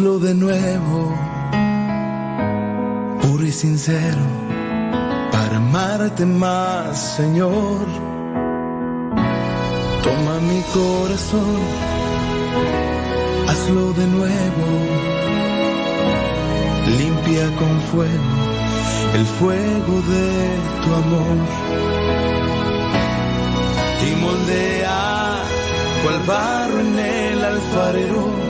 hazlo de nuevo, puro y sincero, para amarte más, Señor. Toma mi corazón, hazlo de nuevo, limpia con fuego el fuego de tu amor y moldea cual barro en el alfarero.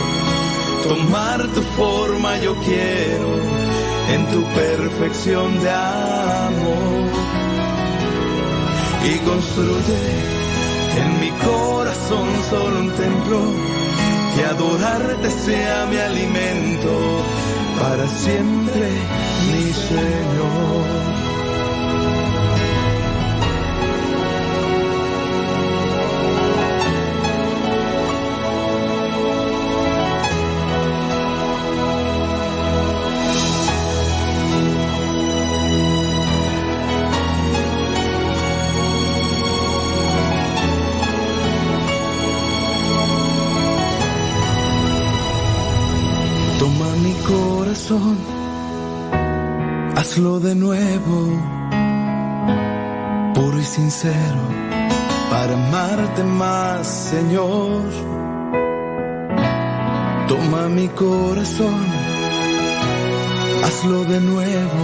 Tomar tu forma yo quiero en tu perfección de amor. Y construye en mi corazón solo un templo, que adorarte sea mi alimento para siempre, mi Señor. Hazlo de nuevo, puro y sincero, para amarte más, Señor. Toma mi corazón, hazlo de nuevo,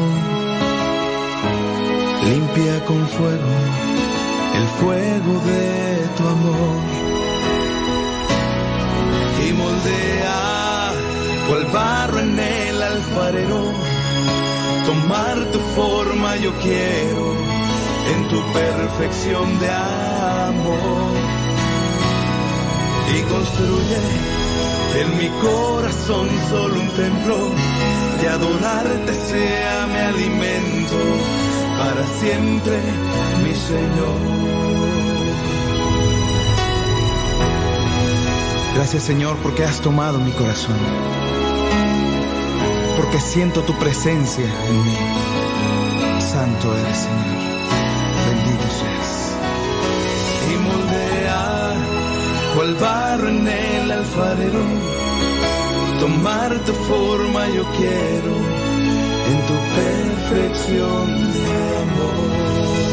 limpia con fuego el fuego de tu amor y moldea cual barro en el alfarero. Tomar tu forma yo quiero en tu perfección de amor. Y construye en mi corazón solo un templo, que adorarte sea mi alimento para siempre, mi Señor. Gracias Señor porque has tomado mi corazón porque siento tu presencia en mí. Santo eres, Señor. Bendito seas. Y moldea cual barro en el alfarero. Tomar tu forma yo quiero en tu perfección de amor.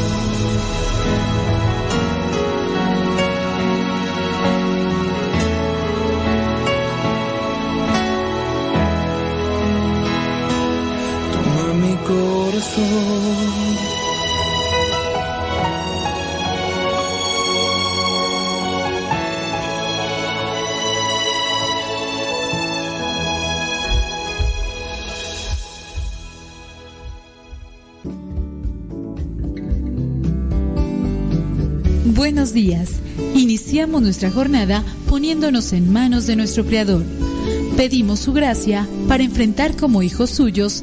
Buenos días. Iniciamos nuestra jornada poniéndonos en manos de nuestro Creador. Pedimos su gracia para enfrentar como hijos suyos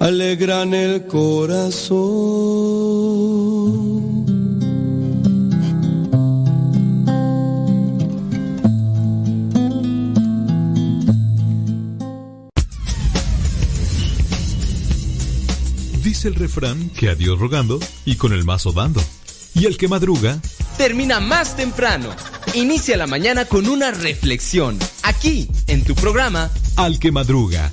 alegran el corazón. el refrán que a Dios rogando y con el mazo dando. Y el que madruga termina más temprano. Inicia la mañana con una reflexión. Aquí, en tu programa Al que madruga.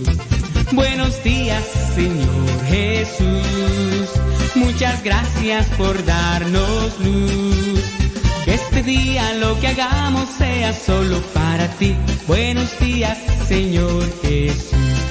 Buenos días, Señor Jesús. Muchas gracias por darnos luz. Este día lo que hagamos sea solo para ti. Buenos días, Señor Jesús.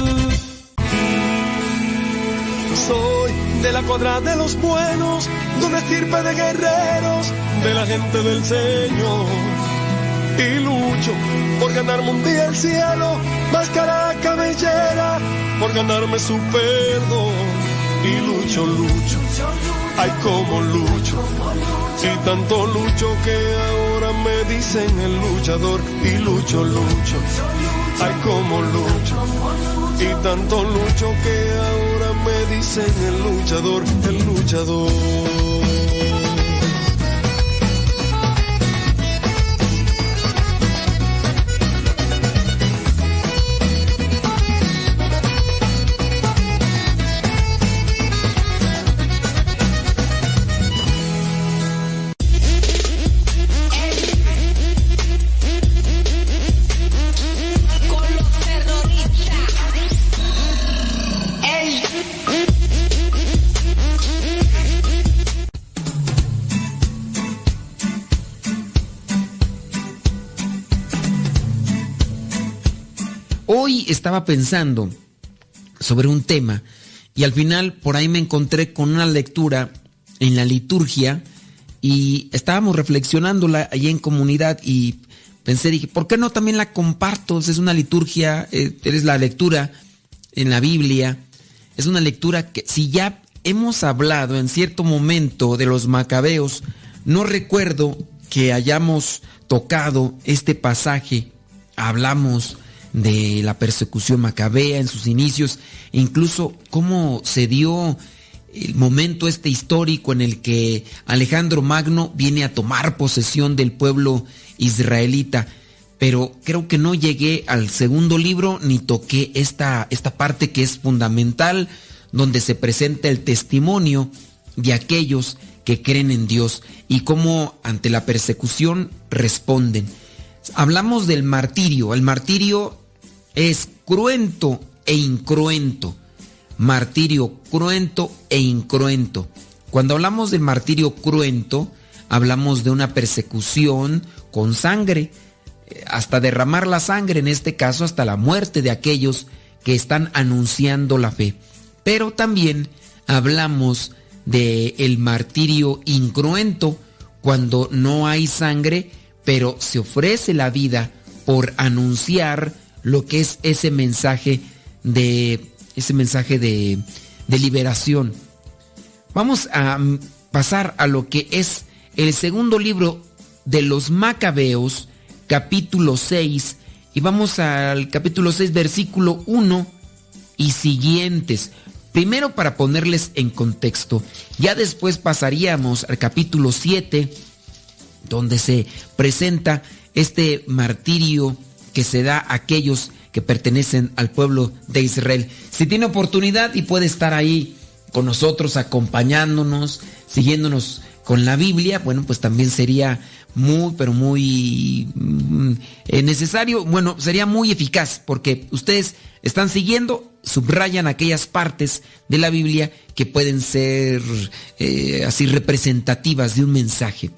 Soy de la cuadra de los buenos, donde estirpe de guerreros, de la gente del Señor. Y lucho por ganarme un día el cielo, máscara cabellera, por ganarme su perdón. Y lucho, lucho, ay como lucho, y tanto lucho que ahora me dicen el luchador. Y lucho, lucho, ay como lucho, y tanto lucho que ahora me dicen el luchador, el luchador. Estaba pensando sobre un tema y al final por ahí me encontré con una lectura en la liturgia y estábamos reflexionándola allí en comunidad y pensé, dije, ¿por qué no también la comparto? Es una liturgia, eh, es la lectura en la Biblia, es una lectura que si ya hemos hablado en cierto momento de los macabeos, no recuerdo que hayamos tocado este pasaje, hablamos de la persecución macabea en sus inicios, e incluso cómo se dio el momento este histórico en el que Alejandro Magno viene a tomar posesión del pueblo israelita. Pero creo que no llegué al segundo libro ni toqué esta, esta parte que es fundamental, donde se presenta el testimonio de aquellos que creen en Dios y cómo ante la persecución responden. Hablamos del martirio. El martirio es cruento e incruento. Martirio cruento e incruento. Cuando hablamos del martirio cruento, hablamos de una persecución con sangre, eh, hasta derramar la sangre, en este caso hasta la muerte de aquellos que están anunciando la fe. Pero también hablamos de el martirio incruento, cuando no hay sangre, pero se ofrece la vida por anunciar lo que es ese mensaje de ese mensaje de, liberación. Vamos a mm, pasar a lo que es el segundo libro de los Macabeos, capítulo 6, y vamos al capítulo 6, versículo 1 y siguientes. Primero para ponerles en contexto, ya después pasaríamos al capítulo 7, donde se presenta este martirio que se da a aquellos que pertenecen al pueblo de Israel. Si tiene oportunidad y puede estar ahí con nosotros, acompañándonos, siguiéndonos con la Biblia, bueno, pues también sería muy, pero muy mm, eh, necesario, bueno, sería muy eficaz, porque ustedes están siguiendo, subrayan aquellas partes de la Biblia que pueden ser eh, así representativas de un mensaje.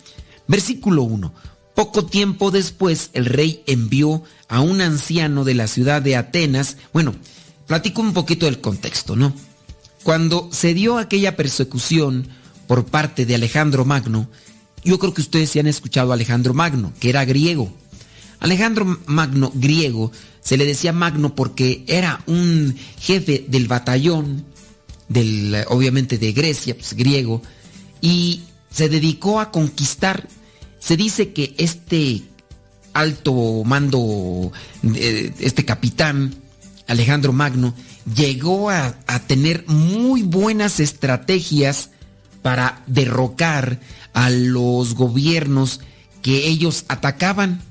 Versículo 1. Poco tiempo después, el rey envió a un anciano de la ciudad de Atenas. Bueno, platico un poquito del contexto, ¿no? Cuando se dio aquella persecución por parte de Alejandro Magno, yo creo que ustedes ya han escuchado a Alejandro Magno, que era griego. Alejandro Magno, griego, se le decía Magno porque era un jefe del batallón, del, obviamente de Grecia, pues griego, y se dedicó a conquistar se dice que este alto mando, este capitán, Alejandro Magno, llegó a, tener muy buenas estrategias para derrocar a los gobiernos que ellos atacaban.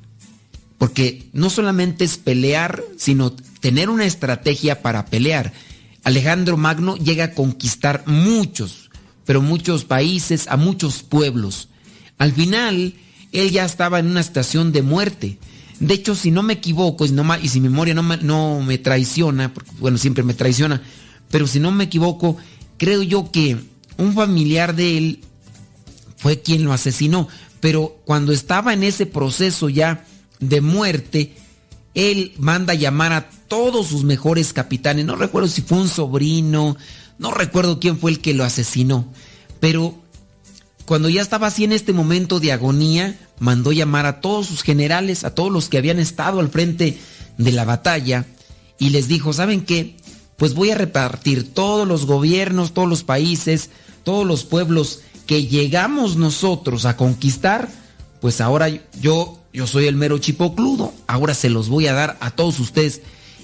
Porque no solamente es pelear, sino tener una estrategia para pelear. Alejandro Magno llega a conquistar muchos, pero muchos países, a muchos pueblos. Al final, él ya estaba en una estación de muerte. De hecho, si no me equivoco, y, si mi memoria no me, no me traiciona, porque bueno, siempre me traiciona, pero si no me equivoco, creo yo que un familiar de él fue quien lo asesinó. Pero cuando estaba en ese proceso ya de muerte, él manda llamar a todos sus mejores capitanes. No recuerdo si fue un sobrino, no recuerdo quién fue el que lo asesinó. Pero cuando ya estaba así en este momento de agonía, mandó llamar a todos sus generales, a todos los que habían estado al frente de la batalla, y les dijo, ¿saben qué? Pues voy a repartir todos los gobiernos, todos los países, todos los pueblos que llegamos nosotros a conquistar, pues ahora yo, yo soy el mero chipocludo, ahora se los voy a dar a todos ustedes.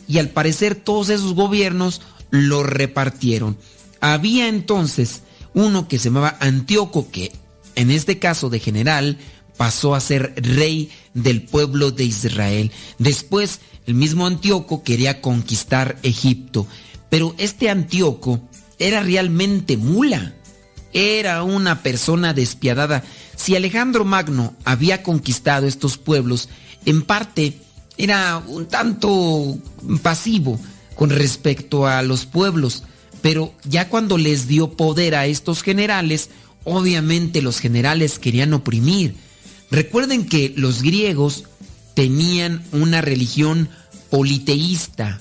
Y al parecer todos esos gobiernos lo repartieron. Había entonces uno que se llamaba Antíoco, que en este caso de general pasó a ser rey del pueblo de Israel. Después, el mismo Antíoco quería conquistar Egipto, pero este Antíoco era realmente mula, era una persona despiadada. Si Alejandro Magno había conquistado estos pueblos, en parte era un tanto pasivo con respecto a los pueblos, pero ya cuando les dio poder a estos generales, obviamente los generales querían oprimir. Recuerden que los griegos tenían una religión politeísta.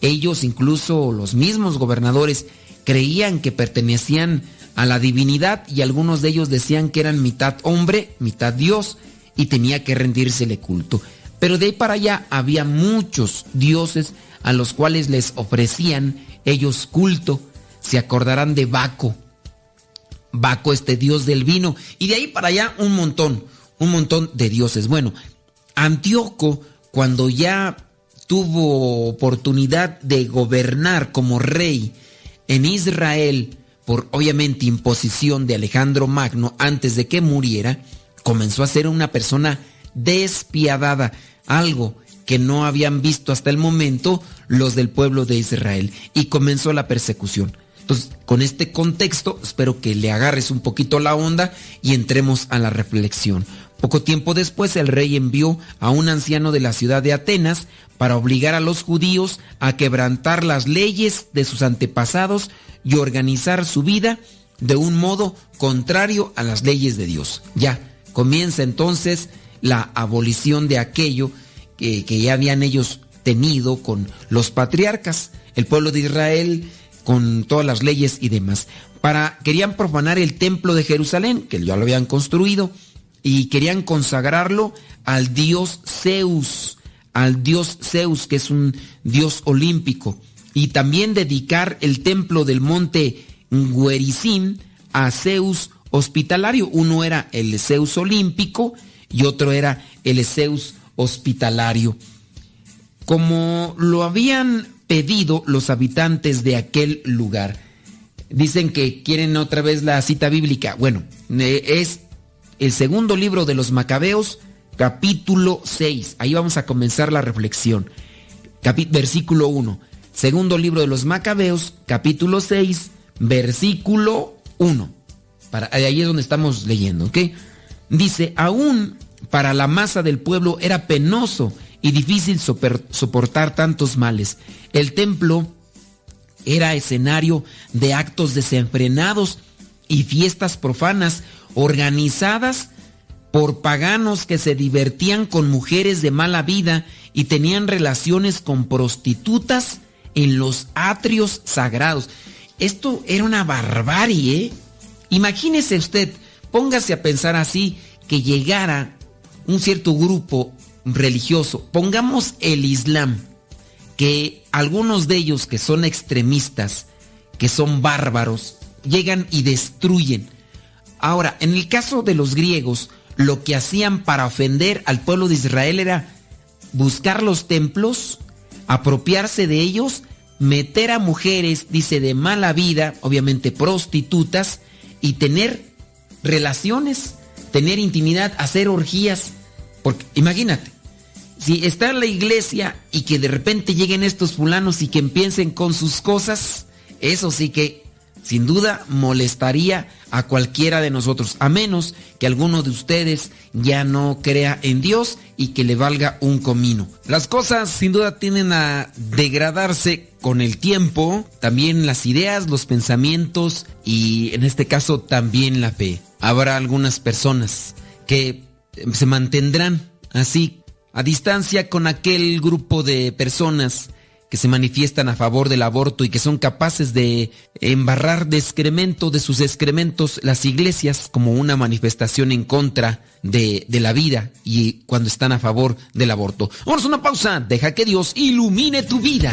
Ellos, incluso los mismos gobernadores, creían que pertenecían a la divinidad y algunos de ellos decían que eran mitad hombre, mitad Dios y tenía que rendírsele culto. Pero de ahí para allá había muchos dioses a los cuales les ofrecían ellos culto. Se acordarán de Baco. Baco, este dios del vino. Y de ahí para allá un montón, un montón de dioses. Bueno, Antíoco, cuando ya tuvo oportunidad de gobernar como rey en Israel, por obviamente imposición de Alejandro Magno antes de que muriera, comenzó a ser una persona despiadada, algo que no habían visto hasta el momento los del pueblo de Israel, y comenzó la persecución. Entonces, con este contexto, espero que le agarres un poquito la onda y entremos a la reflexión. Poco tiempo después, el rey envió a un anciano de la ciudad de Atenas para obligar a los judíos a quebrantar las leyes de sus antepasados y organizar su vida de un modo contrario a las leyes de Dios. Ya, comienza entonces la abolición de aquello que, ya habían ellos tenido con los patriarcas, el pueblo de Israel, con todas las leyes y demás. Para, querían profanar el templo de Jerusalén, que ya lo habían construido, y querían consagrarlo al dios Zeus, al dios Zeus, que es un dios olímpico, y también dedicar el templo del monte Nguerizim a Zeus hospitalario. Uno era el Zeus olímpico y otro era el Zeus hospitalario. Como lo habían pedido los habitantes de aquel lugar. Dicen que quieren otra vez la cita bíblica. Bueno, es el segundo libro de los Macabeos, capítulo 6. Ahí vamos a comenzar la reflexión. versículo 1. Segundo libro de los Macabeos, capítulo 6, versículo 1. Para, ahí es donde estamos leyendo, ¿ok? Dice, aún para la masa del pueblo era penoso y difícil soportar tantos males. El templo era escenario de actos desenfrenados y fiestas profanas organizadas por paganos que se divertían con mujeres de mala vida y tenían relaciones con prostitutas en los atrios sagrados. Esto era una barbarie. ¿eh? Imagínese usted, póngase a pensar así, que llegara un cierto grupo religioso, pongamos el Islam, que algunos de ellos que son extremistas, que son bárbaros, llegan y destruyen. Ahora, en el caso de los griegos, lo que hacían para ofender al pueblo de Israel era buscar los templos, apropiarse de ellos, meter a mujeres, dice, de mala vida, obviamente prostitutas, y tener relaciones, tener intimidad, hacer orgías. Porque imagínate, si está en la iglesia y que de repente lleguen estos fulanos y que empiecen con sus cosas, eso sí que sin duda molestaría a cualquiera de nosotros, a menos que alguno de ustedes ya no crea en Dios y que le valga un comino. Las cosas sin duda tienden a degradarse con el tiempo, también las ideas, los pensamientos y en este caso también la fe. Habrá algunas personas que se mantendrán así a distancia con aquel grupo de personas que se manifiestan a favor del aborto y que son capaces de embarrar de excremento de sus excrementos las iglesias como una manifestación en contra de, de la vida y cuando están a favor del aborto. Vamos a una pausa, deja que Dios ilumine tu vida.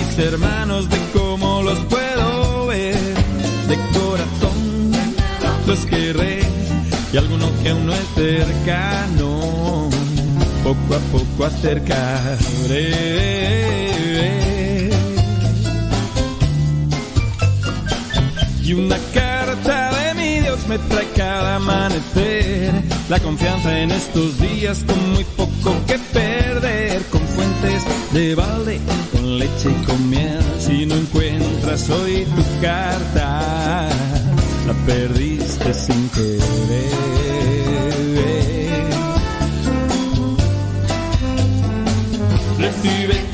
hermanos, de cómo los puedo ver, de corazón los querré y alguno que aún no es cercano, poco a poco acercaré. Y una Dios me trae cada amanecer. La confianza en estos días con muy poco que perder. Con fuentes de balde, con leche y con miel. Si no encuentras hoy tu carta, la perdiste sin querer. Recibe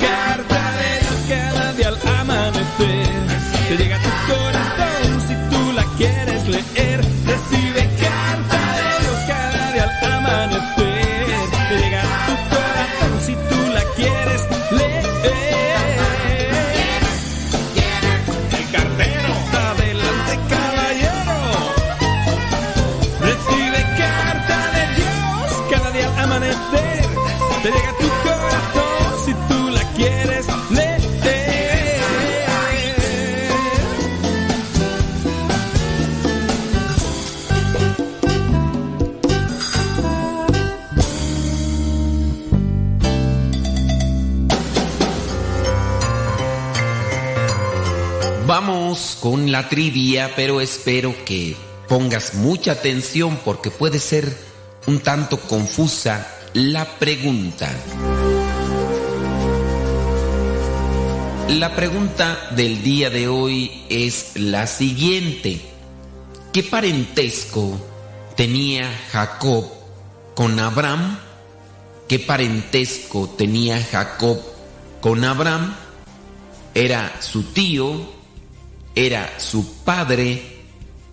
Con la trivia, pero espero que pongas mucha atención porque puede ser un tanto confusa la pregunta. La pregunta del día de hoy es la siguiente. ¿Qué parentesco tenía Jacob con Abraham? ¿Qué parentesco tenía Jacob con Abraham? ¿Era su tío? ¿Era su padre?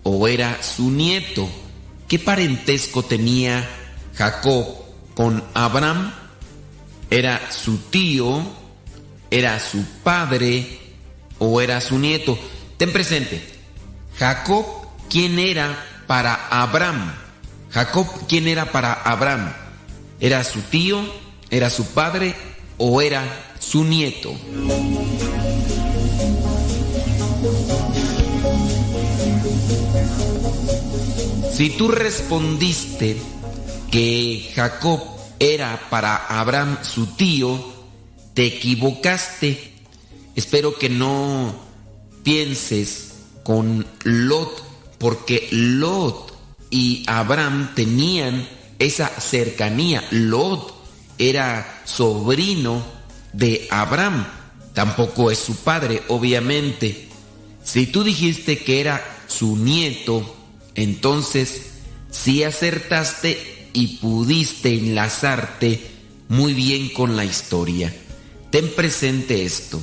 ¿O era su nieto? ¿Qué parentesco tenía Jacob con Abraham? ¿Era su tío? ¿Era su padre? ¿O era su nieto? Ten presente. Jacob, ¿quién era para Abraham? Jacob, ¿quién era para Abraham? ¿Era su tío? ¿Era su padre? ¿O era su nieto? Si tú respondiste que Jacob era para Abraham su tío, te equivocaste. Espero que no pienses con Lot, porque Lot y Abraham tenían esa cercanía. Lot era sobrino de Abraham, tampoco es su padre, obviamente. Si tú dijiste que era su nieto, entonces sí acertaste y pudiste enlazarte muy bien con la historia. Ten presente esto.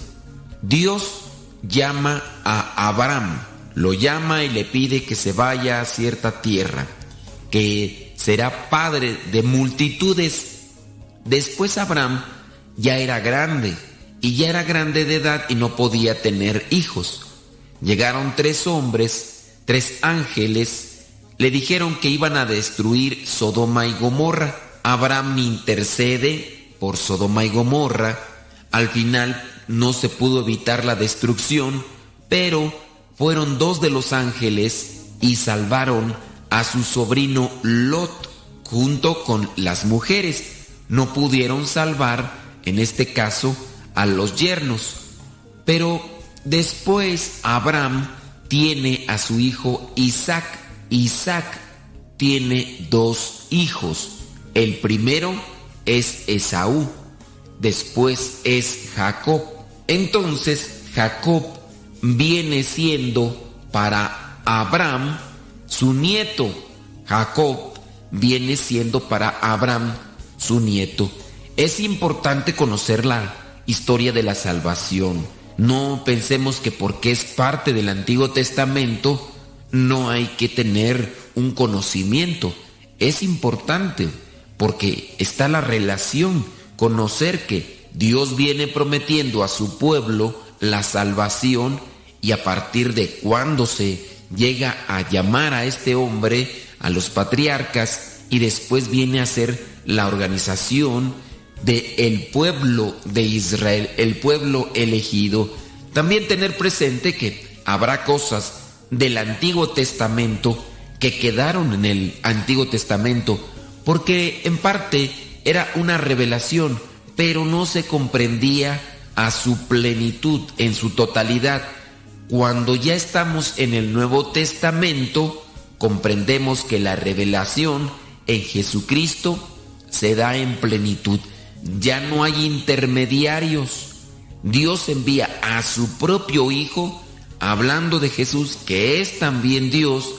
Dios llama a Abraham, lo llama y le pide que se vaya a cierta tierra, que será padre de multitudes. Después Abraham ya era grande y ya era grande de edad y no podía tener hijos. Llegaron tres hombres, tres ángeles, le dijeron que iban a destruir Sodoma y Gomorra. Abraham intercede por Sodoma y Gomorra. Al final no se pudo evitar la destrucción, pero fueron dos de los ángeles y salvaron a su sobrino Lot junto con las mujeres. No pudieron salvar, en este caso, a los yernos. Pero después Abraham tiene a su hijo Isaac. Isaac tiene dos hijos. El primero es Esaú, después es Jacob. Entonces Jacob viene siendo para Abraham su nieto. Jacob viene siendo para Abraham su nieto. Es importante conocer la historia de la salvación. No pensemos que porque es parte del Antiguo Testamento no hay que tener un conocimiento. Es importante porque está la relación, conocer que Dios viene prometiendo a su pueblo la salvación y a partir de cuando se llega a llamar a este hombre, a los patriarcas, y después viene a ser la organización de el pueblo de Israel, el pueblo elegido. También tener presente que habrá cosas del Antiguo Testamento que quedaron en el Antiguo Testamento porque en parte era una revelación, pero no se comprendía a su plenitud, en su totalidad. Cuando ya estamos en el Nuevo Testamento, comprendemos que la revelación en Jesucristo se da en plenitud. Ya no hay intermediarios. Dios envía a su propio Hijo, hablando de Jesús, que es también Dios.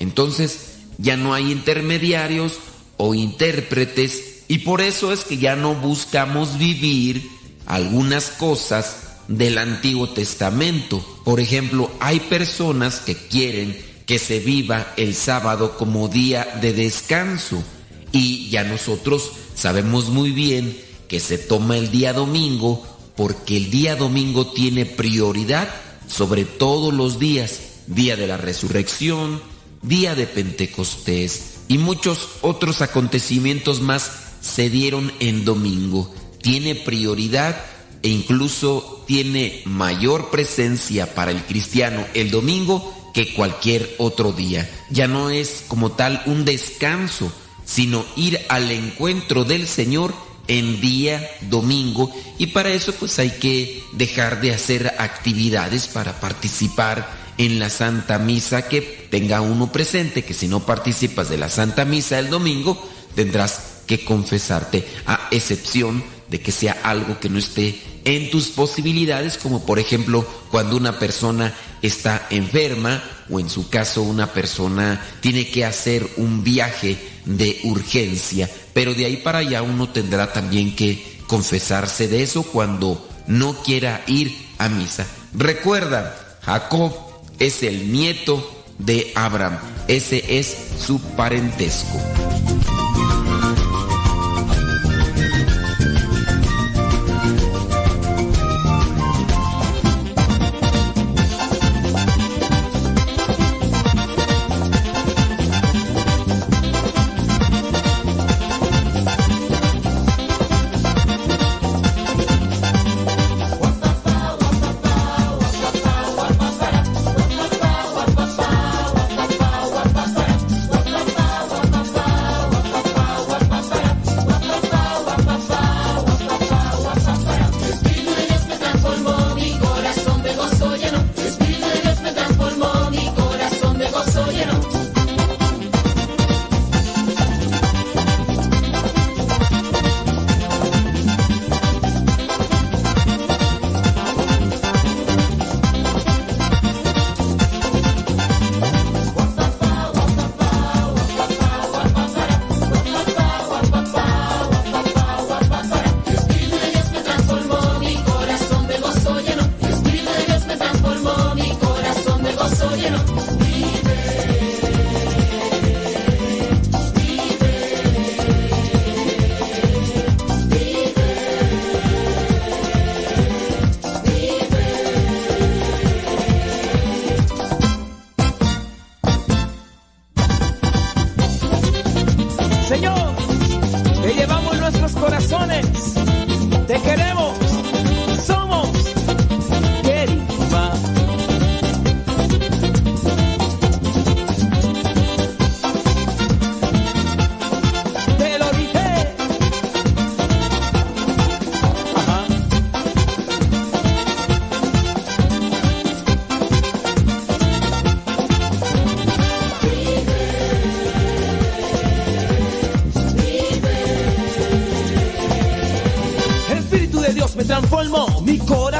Entonces ya no hay intermediarios o intérpretes y por eso es que ya no buscamos vivir algunas cosas del Antiguo Testamento. Por ejemplo, hay personas que quieren que se viva el sábado como día de descanso y ya nosotros sabemos muy bien que se toma el día domingo porque el día domingo tiene prioridad sobre todos los días, día de la resurrección, día de Pentecostés y muchos otros acontecimientos más se dieron en domingo. Tiene prioridad e incluso tiene mayor presencia para el cristiano el domingo que cualquier otro día. Ya no es como tal un descanso, sino ir al encuentro del Señor en día domingo y para eso pues hay que dejar de hacer actividades para participar en la Santa Misa que tenga uno presente que si no participas de la Santa Misa el domingo tendrás que confesarte a excepción de que sea algo que no esté en tus posibilidades, como por ejemplo cuando una persona está enferma o en su caso una persona tiene que hacer un viaje de urgencia, pero de ahí para allá uno tendrá también que confesarse de eso cuando no quiera ir a misa. Recuerda, Jacob es el nieto de Abraham, ese es su parentesco.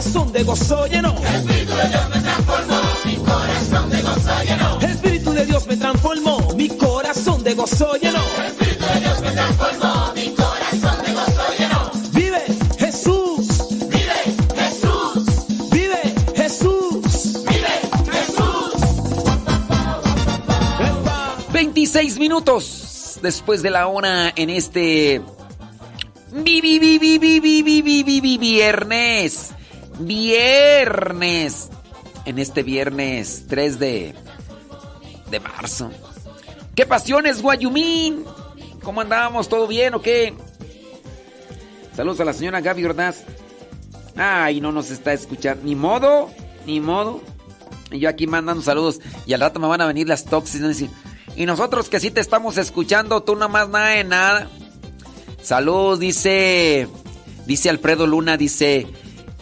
Corazón de gozo llenó. El Espíritu de Dios me transformó, mi corazón de gozo llenó. El Espíritu de Dios me transformó, mi corazón de gozo llenó. El Espíritu de Dios me transformó, mi corazón de gozo llenó. Vive Jesús, vive Jesús, vive Jesús, vive Jesús. 26 minutos después de la hora en este vi- vi- vi- vi- vi- vi- vi- vi- viernes. Viernes. En este viernes 3 de, de marzo. ¿Qué pasiones, Guayumín? ¿Cómo andamos? ¿Todo bien o qué? Saludos a la señora Gaby Ordaz. Ay, no nos está escuchando. Ni modo, ni modo. Y yo aquí mandando saludos. Y al rato me van a venir las toxis. Y nosotros que sí te estamos escuchando, tú nada más nada de nada. Saludos, dice. Dice Alfredo Luna, dice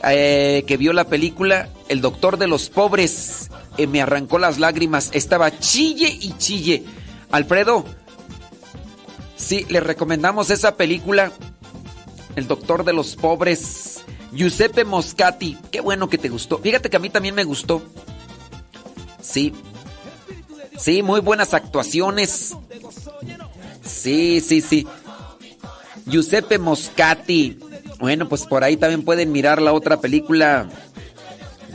eh, que vio la película El Doctor de los Pobres. eh, me arrancó las lágrimas. Estaba chille y chille. Alfredo, sí, le recomendamos esa película. El Doctor de los Pobres. Giuseppe Moscati. Qué bueno que te gustó. Fíjate que a mí también me gustó. Sí. Sí, muy buenas actuaciones. Sí, sí, sí. Giuseppe Moscati. Bueno, pues por ahí también pueden mirar la otra película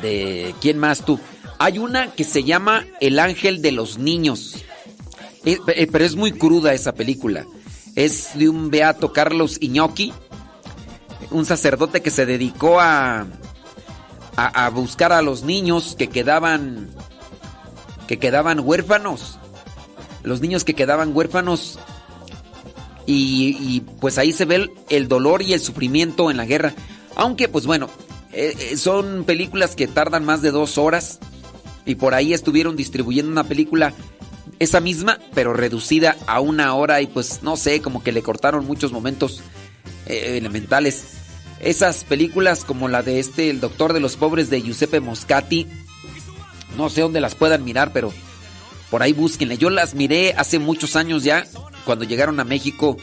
de ¿Quién más tú? Hay una que se llama El ángel de los niños. Eh, eh, pero es muy cruda esa película. Es de un beato Carlos Iñoki, un sacerdote que se dedicó a, a, a buscar a los niños que quedaban que quedaban huérfanos. Los niños que quedaban huérfanos y, pues ahí se ve el, el, dolor y el sufrimiento en la guerra. Aunque pues bueno, eh, eh, son películas que tardan más de dos horas y por ahí estuvieron distribuyendo una película esa misma, pero reducida a una hora y pues no sé, como que le cortaron muchos momentos eh, elementales. Esas películas como la de este, El Doctor de los Pobres de Giuseppe Moscati, no sé dónde las puedan mirar, pero por ahí búsquenle. Yo las miré hace muchos años ya, cuando llegaron a México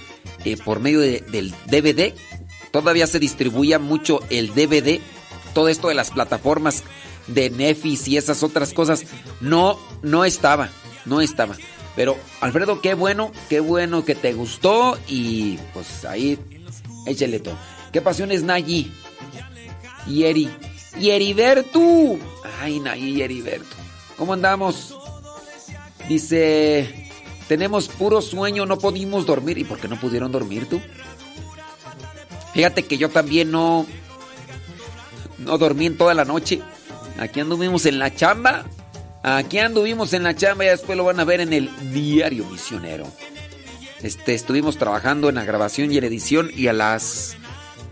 eh, por medio de, del DVD. Todavía se distribuía mucho el DVD. Todo esto de las plataformas de Netflix y esas otras cosas. No, no estaba, no estaba. Pero Alfredo, qué bueno, qué bueno que te gustó y pues ahí échale todo. ¿Qué pasiones Nayi? Y Eri. Y Heriberto. Ay, Nayi y Heriberto. ¿Cómo andamos? Dice, tenemos puro sueño, no pudimos dormir. ¿Y por qué no pudieron dormir tú? Fíjate que yo también no, no dormí en toda la noche. Aquí anduvimos en la chamba. Aquí anduvimos en la chamba y después lo van a ver en el diario misionero. Este, estuvimos trabajando en la grabación y en la edición y a las...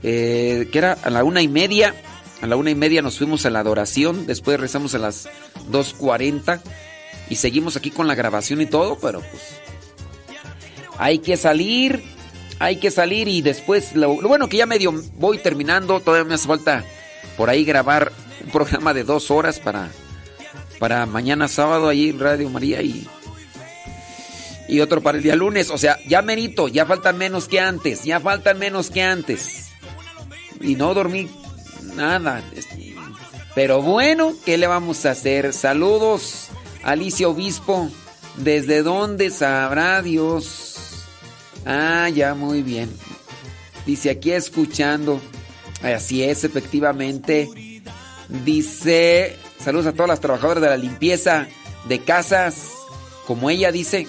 Eh, ¿Qué era? A la una y media. A la una y media nos fuimos a la adoración. Después rezamos a las 2.40. Y seguimos aquí con la grabación y todo, pero pues... Hay que salir. Hay que salir y después... Lo, bueno que ya medio voy terminando. Todavía me hace falta por ahí grabar un programa de dos horas para... Para mañana sábado ahí en Radio María y y otro para el día lunes. O sea, ya merito, ya faltan menos que antes, ya faltan menos que antes. Y no dormí nada. Pero bueno, ¿qué le vamos a hacer? Saludos, Alicia Obispo. ¿Desde dónde sabrá Dios? Ah, ya, muy bien. Dice aquí escuchando. Así es, efectivamente. Dice, saludos a todas las trabajadoras de la limpieza de casas. Como ella dice,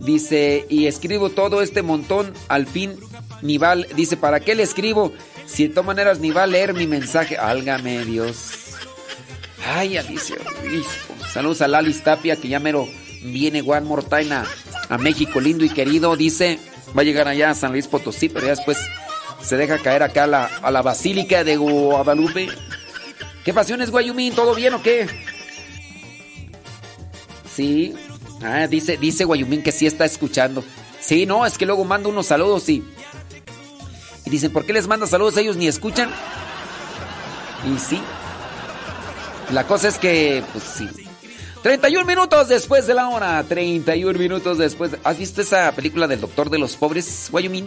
Dice, y escribo todo este montón, al fin ni va, dice, ¿para qué le escribo? Si de todas maneras ni va a leer mi mensaje, álgame Dios. Ay, Alicia Obispo. Saludos a Lali Tapia, que ya mero viene Juan Mortaina a México lindo y querido. Dice, va a llegar allá a San Luis Potosí, pero ya después se deja caer acá a la, a la Basílica de Guadalupe. ¿Qué pasiones, Guayumín? ¿Todo bien o qué? Sí. Ah, dice, dice Guayumín que sí está escuchando. Sí, no, es que luego mando unos saludos y. Y dicen, ¿por qué les manda saludos? Ellos ni escuchan. Y sí. La cosa es que, pues sí. 31 minutos después de la hora. 31 minutos después. De... ¿Has visto esa película del Doctor de los Pobres, Wyoming?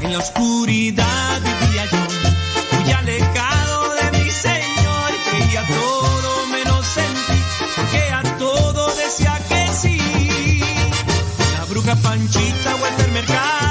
En la oscuridad vivía yo, muy alejado de mi Señor. Creía todo menos en ti, porque a todo decía que sí. La bruja Panchita o el mercado.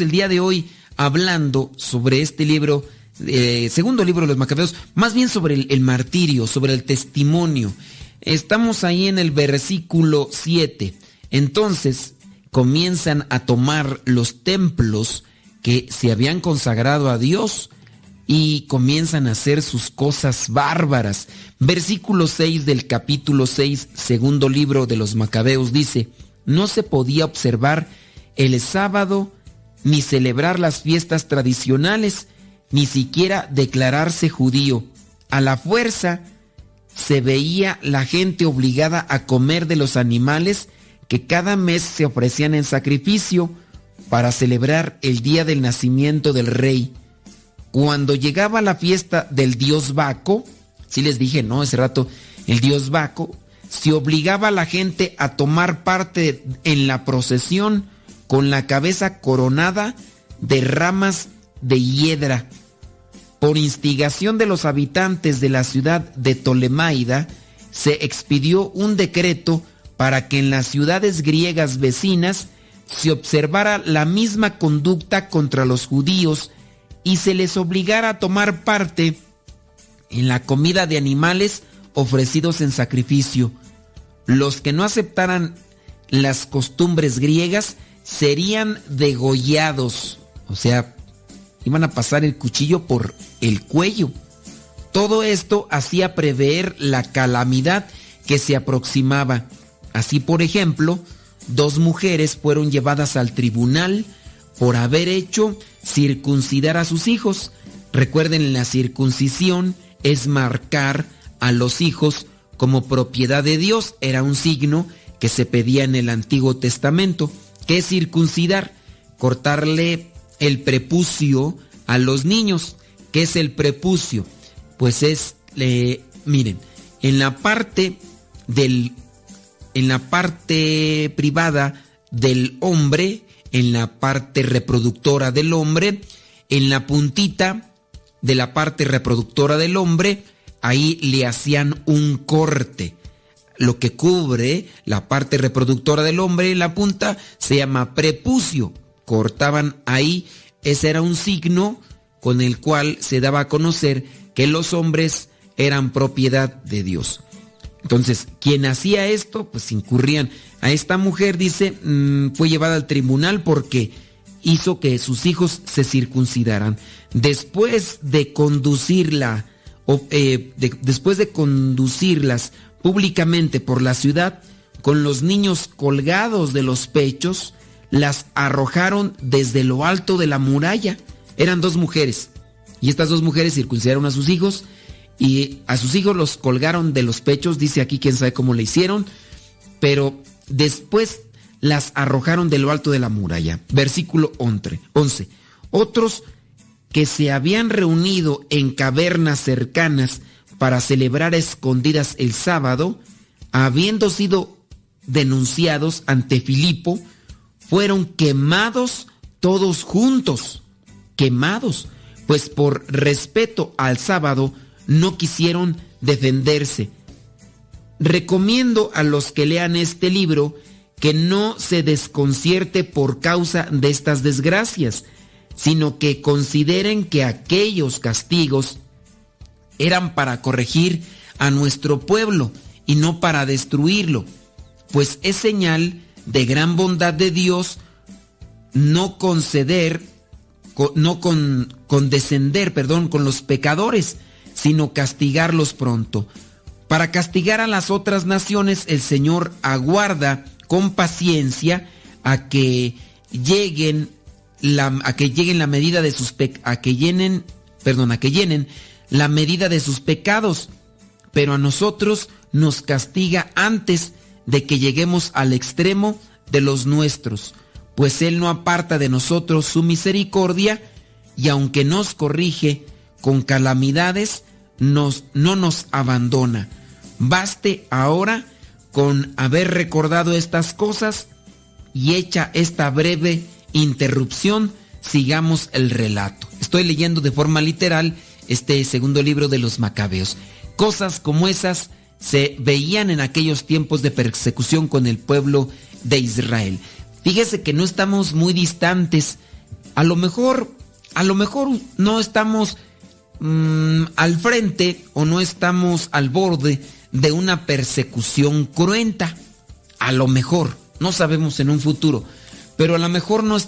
El día de hoy hablando sobre este libro, eh, segundo libro de los Macabeos, más bien sobre el, el martirio, sobre el testimonio. Estamos ahí en el versículo 7. Entonces comienzan a tomar los templos que se habían consagrado a Dios y comienzan a hacer sus cosas bárbaras. Versículo 6 del capítulo 6, segundo libro de los Macabeos dice, no se podía observar el sábado ni celebrar las fiestas tradicionales, ni siquiera declararse judío. A la fuerza se veía la gente obligada a comer de los animales que cada mes se ofrecían en sacrificio para celebrar el día del nacimiento del rey. Cuando llegaba la fiesta del dios Baco, si les dije, no, ese rato, el dios Baco, se obligaba a la gente a tomar parte en la procesión con la cabeza coronada de ramas de hiedra. Por instigación de los habitantes de la ciudad de Ptolemaida, se expidió un decreto para que en las ciudades griegas vecinas se observara la misma conducta contra los judíos y se les obligara a tomar parte en la comida de animales ofrecidos en sacrificio. Los que no aceptaran las costumbres griegas serían degollados, o sea, iban a pasar el cuchillo por el cuello. Todo esto hacía prever la calamidad que se aproximaba. Así, por ejemplo, dos mujeres fueron llevadas al tribunal por haber hecho circuncidar a sus hijos. Recuerden, la circuncisión es marcar a los hijos como propiedad de Dios. Era un signo que se pedía en el Antiguo Testamento. ¿Qué circuncidar? Cortarle el prepucio a los niños. ¿Qué es el prepucio? Pues es, miren, en la parte del, en la parte privada del hombre, en la parte reproductora del hombre, en la puntita de la parte reproductora del hombre, ahí le hacían un corte. Lo que cubre la parte reproductora del hombre la punta se llama prepucio. Cortaban ahí, ese era un signo con el cual se daba a conocer que los hombres eran propiedad de Dios. Entonces, quien hacía esto, pues incurrían. A esta mujer, dice, mm, fue llevada al tribunal porque hizo que sus hijos se circuncidaran. Después de conducirla, eh, de- después de conducirlas públicamente por la ciudad, con los niños colgados de los pechos, las arrojaron desde lo alto de la muralla. Eran dos mujeres. Y estas dos mujeres circuncidaron a sus hijos y a sus hijos los colgaron de los pechos, dice aquí quién sabe cómo le hicieron, pero después las arrojaron de lo alto de la muralla. Versículo 11. 11. Otros que se habían reunido en cavernas cercanas para celebrar escondidas el sábado, habiendo sido denunciados ante Filipo, fueron quemados todos juntos, quemados, pues por respeto al sábado no quisieron defenderse. Recomiendo a los que lean este libro que no se desconcierte por causa de estas desgracias, sino que consideren que aquellos castigos eran para corregir a nuestro pueblo y no para destruirlo, pues es señal de gran bondad de Dios no conceder, no con, condescender, perdón, con los pecadores, sino castigarlos pronto. Para castigar a las otras naciones, el Señor aguarda con paciencia a que lleguen la, a que lleguen la medida de sus a que llenen, perdón, a que llenen la medida de sus pecados, pero a nosotros nos castiga antes de que lleguemos al extremo de los nuestros, pues Él no aparta de nosotros su misericordia y aunque nos corrige con calamidades, nos, no nos abandona. Baste ahora con haber recordado estas cosas y hecha esta breve interrupción, sigamos el relato. Estoy leyendo de forma literal este segundo libro de los Macabeos. Cosas como esas se veían en aquellos tiempos de persecución con el pueblo de Israel. Fíjese que no estamos muy distantes. A lo mejor, a lo mejor no estamos mm, al frente o no estamos al borde de una persecución cruenta. A lo mejor, no sabemos en un futuro, pero a lo mejor no,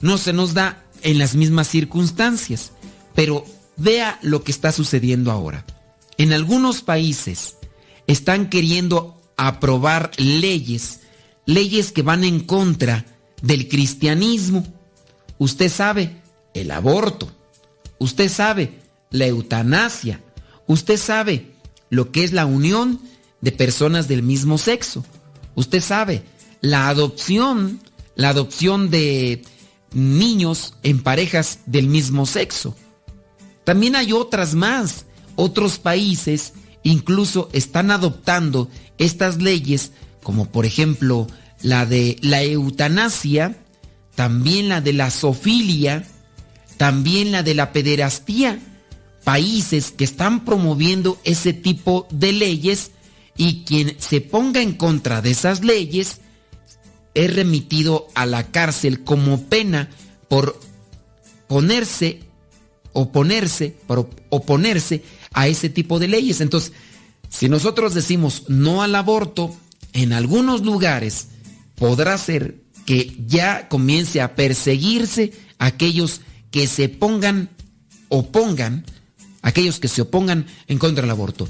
no se nos da en las mismas circunstancias. Pero vea lo que está sucediendo ahora. En algunos países están queriendo aprobar leyes, leyes que van en contra del cristianismo. Usted sabe, el aborto. Usted sabe, la eutanasia. Usted sabe lo que es la unión de personas del mismo sexo. Usted sabe, la adopción, la adopción de niños en parejas del mismo sexo. También hay otras más. Otros países incluso están adoptando estas leyes, como por ejemplo la de la eutanasia, también la de la sofilia, también la de la pederastía. Países que están promoviendo ese tipo de leyes y quien se ponga en contra de esas leyes es remitido a la cárcel como pena por ponerse oponerse, por oponerse a ese tipo de leyes. Entonces, si nosotros decimos no al aborto, en algunos lugares podrá ser que ya comience a perseguirse aquellos que se pongan, opongan, aquellos que se opongan en contra del aborto.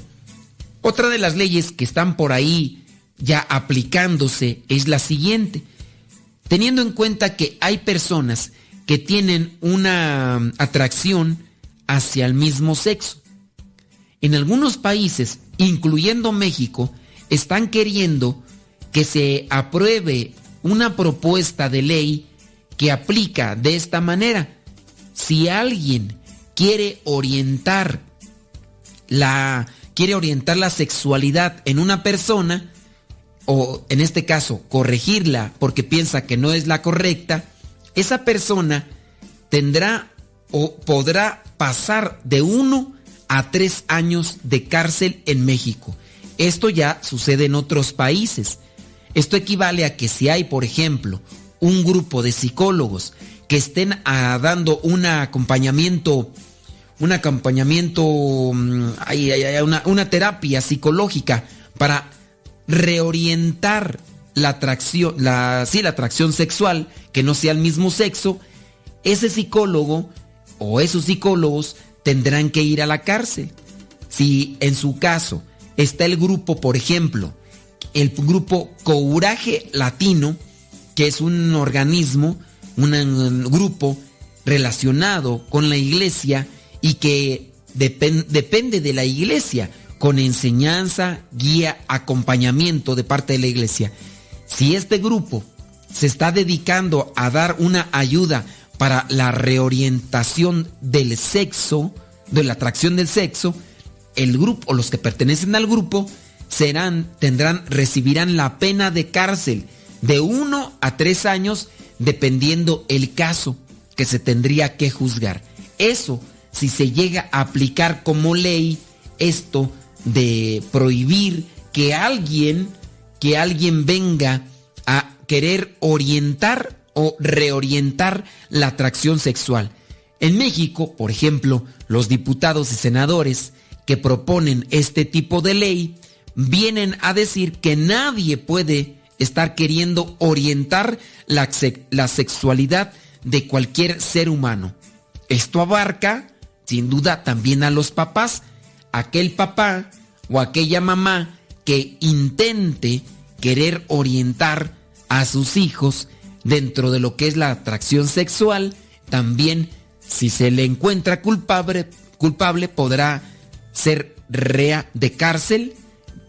Otra de las leyes que están por ahí ya aplicándose es la siguiente. Teniendo en cuenta que hay personas que tienen una atracción hacia el mismo sexo. En algunos países, incluyendo México, están queriendo que se apruebe una propuesta de ley que aplica de esta manera. Si alguien quiere orientar la quiere orientar la sexualidad en una persona o en este caso corregirla porque piensa que no es la correcta, esa persona tendrá o podrá pasar de uno a tres años de cárcel en México. Esto ya sucede en otros países. Esto equivale a que si hay, por ejemplo, un grupo de psicólogos que estén ah, dando un acompañamiento, un acompañamiento, mm, una, una terapia psicológica para reorientar la atracción, la, sí, la atracción sexual, que no sea el mismo sexo, ese psicólogo o esos psicólogos tendrán que ir a la cárcel. Si en su caso está el grupo, por ejemplo, el grupo Couraje Latino, que es un organismo, un grupo relacionado con la iglesia y que depende de la iglesia, con enseñanza, guía, acompañamiento de parte de la iglesia. Si este grupo se está dedicando a dar una ayuda para la reorientación del sexo, de la atracción del sexo, el grupo o los que pertenecen al grupo serán, tendrán, recibirán la pena de cárcel de uno a tres años, dependiendo el caso que se tendría que juzgar. Eso, si se llega a aplicar como ley, esto de prohibir que alguien que alguien venga a querer orientar o reorientar la atracción sexual. En México, por ejemplo, los diputados y senadores que proponen este tipo de ley vienen a decir que nadie puede estar queriendo orientar la, la sexualidad de cualquier ser humano. Esto abarca, sin duda, también a los papás. Aquel papá o aquella mamá que intente querer orientar a sus hijos dentro de lo que es la atracción sexual, también si se le encuentra culpable, culpable podrá ser rea de cárcel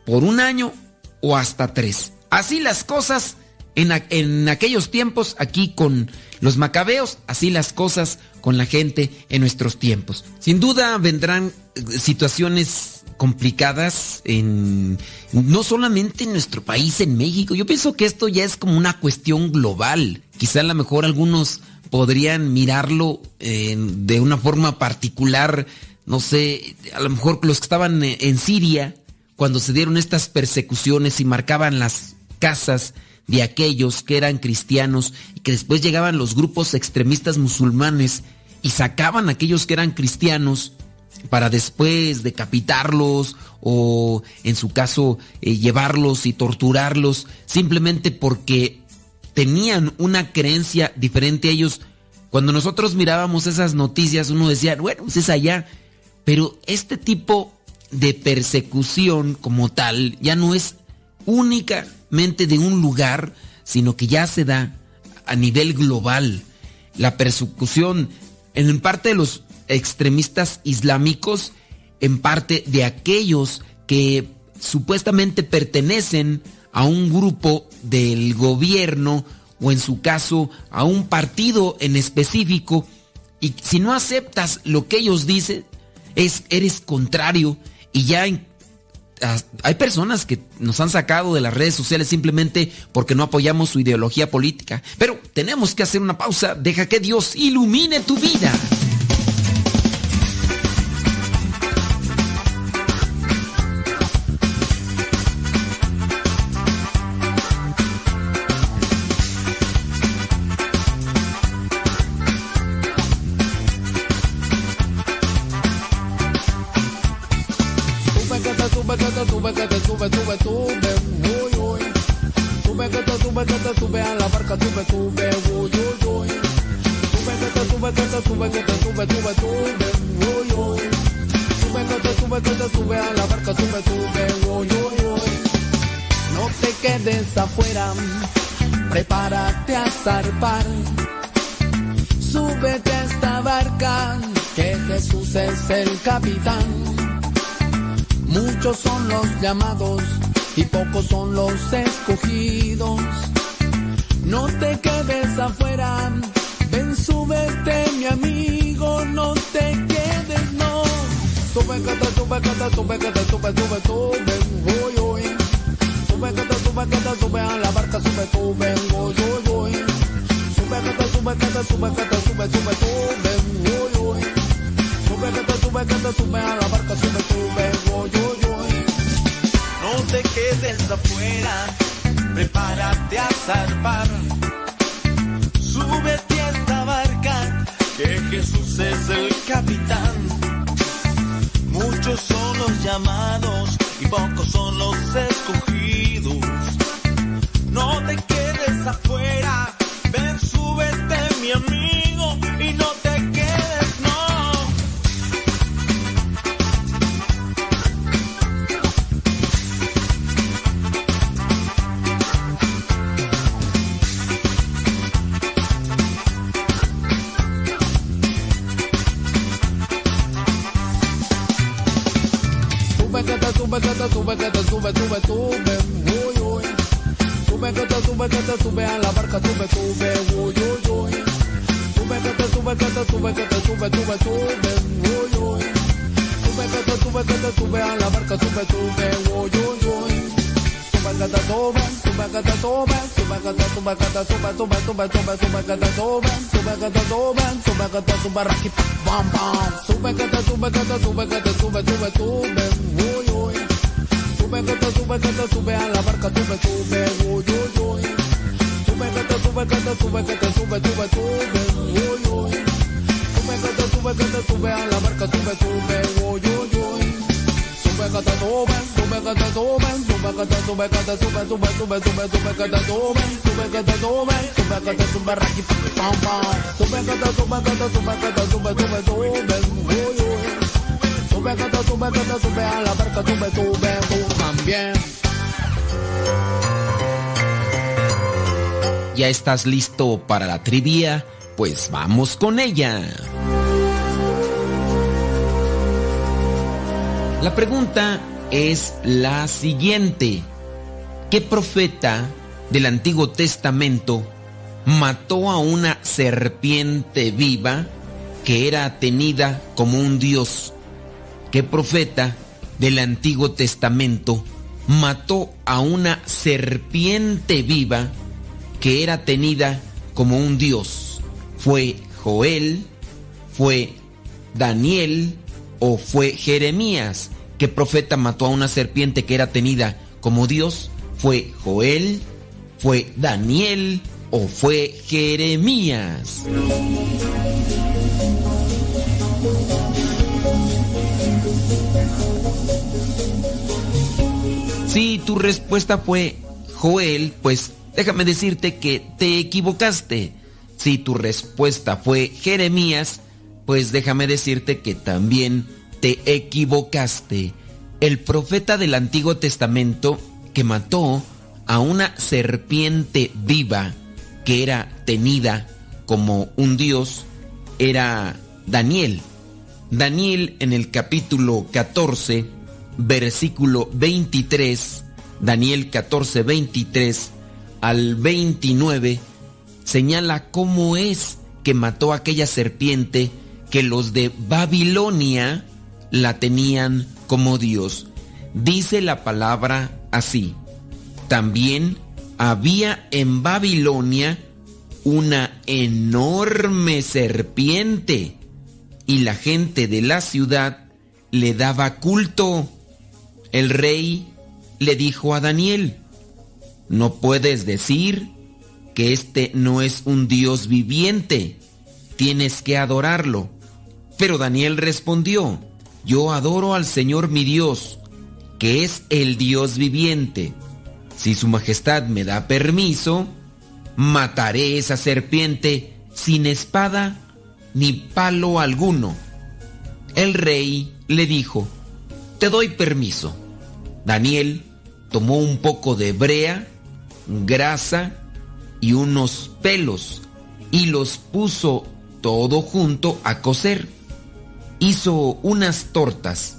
por un año o hasta tres. Así las cosas en, en, aquellos tiempos, aquí con los macabeos, así las cosas con la gente en nuestros tiempos. Sin duda vendrán eh, situaciones complicadas en no solamente en nuestro país, en México. Yo pienso que esto ya es como una cuestión global. Quizá a lo mejor algunos podrían mirarlo eh, de una forma particular, no sé, a lo mejor los que estaban en Siria cuando se dieron estas persecuciones y marcaban las casas de aquellos que eran cristianos y que después llegaban los grupos extremistas musulmanes y sacaban a aquellos que eran cristianos para después decapitarlos o en su caso eh, llevarlos y torturarlos simplemente porque tenían una creencia diferente a ellos. Cuando nosotros mirábamos esas noticias uno decía, bueno, pues es allá, pero este tipo de persecución como tal ya no es únicamente de un lugar, sino que ya se da a nivel global. La persecución en parte de los extremistas islámicos, en parte de aquellos que supuestamente pertenecen a un grupo del gobierno o en su caso a un partido en específico y si no aceptas lo que ellos dicen es eres contrario y ya hay personas que nos han sacado de las redes sociales simplemente porque no apoyamos su ideología política. Pero tenemos que hacer una pausa. Deja que Dios ilumine tu vida. Listo para la trivia? Pues vamos con ella. La pregunta es la siguiente. ¿Qué profeta del Antiguo Testamento mató a una serpiente viva que era tenida como un dios? ¿Qué profeta del Antiguo Testamento mató a una serpiente viva que era tenida como un dios? ¿Fue Joel? ¿Fue Daniel? ¿O fue Jeremías? ¿Qué profeta mató a una serpiente que era tenida como dios? ¿Fue Joel? ¿Fue Daniel? ¿O fue Jeremías? Si tu respuesta fue Joel, pues déjame decirte que te equivocaste. Si tu respuesta fue Jeremías, pues déjame decirte que también te equivocaste. El profeta del Antiguo Testamento que mató a una serpiente viva que era tenida como un dios era Daniel. Daniel en el capítulo 14, versículo 23, Daniel 14, 23 al 29, señala cómo es que mató a aquella serpiente que los de Babilonia la tenían como Dios. Dice la palabra así. También había en Babilonia una enorme serpiente y la gente de la ciudad le daba culto. El rey le dijo a Daniel, no puedes decir que este no es un Dios viviente, tienes que adorarlo. Pero Daniel respondió, yo adoro al Señor mi Dios, que es el Dios viviente. Si su majestad me da permiso, mataré esa serpiente sin espada ni palo alguno. El rey le dijo, te doy permiso. Daniel tomó un poco de brea, grasa y unos pelos y los puso todo junto a cocer. Hizo unas tortas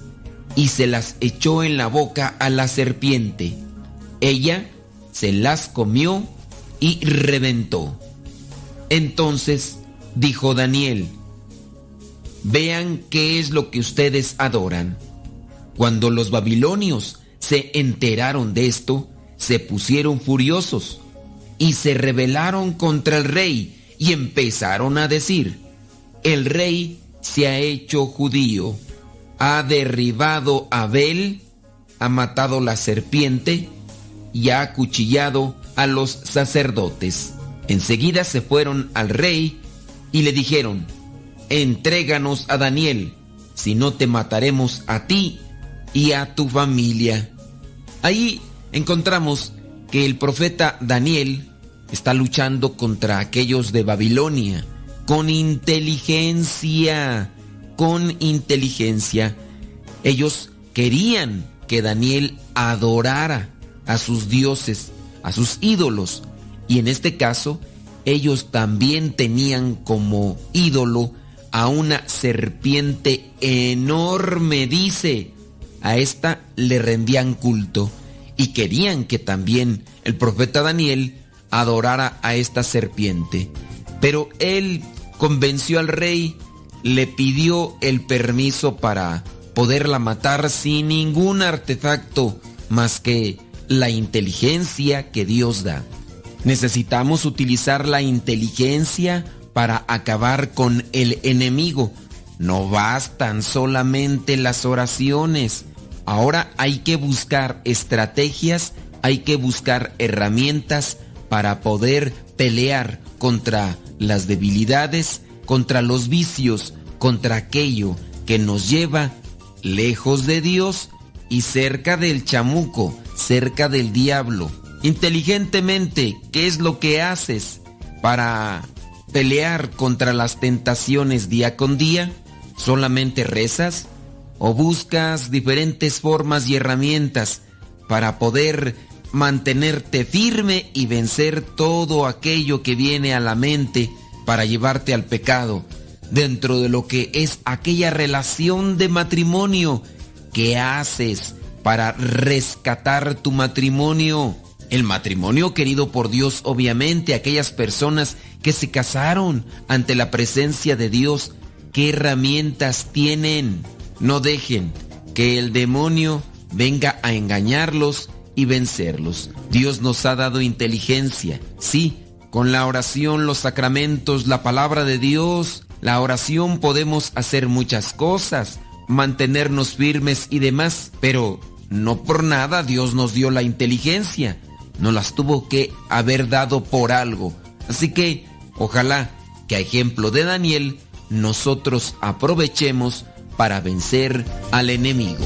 y se las echó en la boca a la serpiente. Ella se las comió y reventó. Entonces dijo Daniel, vean qué es lo que ustedes adoran. Cuando los babilonios se enteraron de esto, se pusieron furiosos y se rebelaron contra el rey y empezaron a decir, el rey se ha hecho judío, ha derribado a Abel, ha matado la serpiente y ha acuchillado a los sacerdotes. Enseguida se fueron al rey y le dijeron, entréganos a Daniel, si no te mataremos a ti y a tu familia. Ahí encontramos que el profeta Daniel está luchando contra aquellos de Babilonia, con inteligencia, con inteligencia. Ellos querían que Daniel adorara a sus dioses, a sus ídolos, y en este caso, ellos también tenían como ídolo a una serpiente enorme, dice. A esta le rendían culto y querían que también el profeta Daniel adorara a esta serpiente. Pero él convenció al rey, le pidió el permiso para poderla matar sin ningún artefacto más que la inteligencia que Dios da. Necesitamos utilizar la inteligencia para acabar con el enemigo. No bastan solamente las oraciones. Ahora hay que buscar estrategias, hay que buscar herramientas para poder pelear contra las debilidades, contra los vicios, contra aquello que nos lleva lejos de Dios y cerca del chamuco, cerca del diablo. Inteligentemente, ¿qué es lo que haces para pelear contra las tentaciones día con día? ¿Solamente rezas? ¿O buscas diferentes formas y herramientas para poder mantenerte firme y vencer todo aquello que viene a la mente para llevarte al pecado dentro de lo que es aquella relación de matrimonio que haces para rescatar tu matrimonio. El matrimonio querido por Dios, obviamente, aquellas personas que se casaron ante la presencia de Dios, ¿qué herramientas tienen? No dejen que el demonio venga a engañarlos y vencerlos. Dios nos ha dado inteligencia, sí, con la oración, los sacramentos, la palabra de Dios, la oración podemos hacer muchas cosas, mantenernos firmes y demás, pero no por nada Dios nos dio la inteligencia, nos las tuvo que haber dado por algo. Así que, ojalá que a ejemplo de Daniel, nosotros aprovechemos para vencer al enemigo.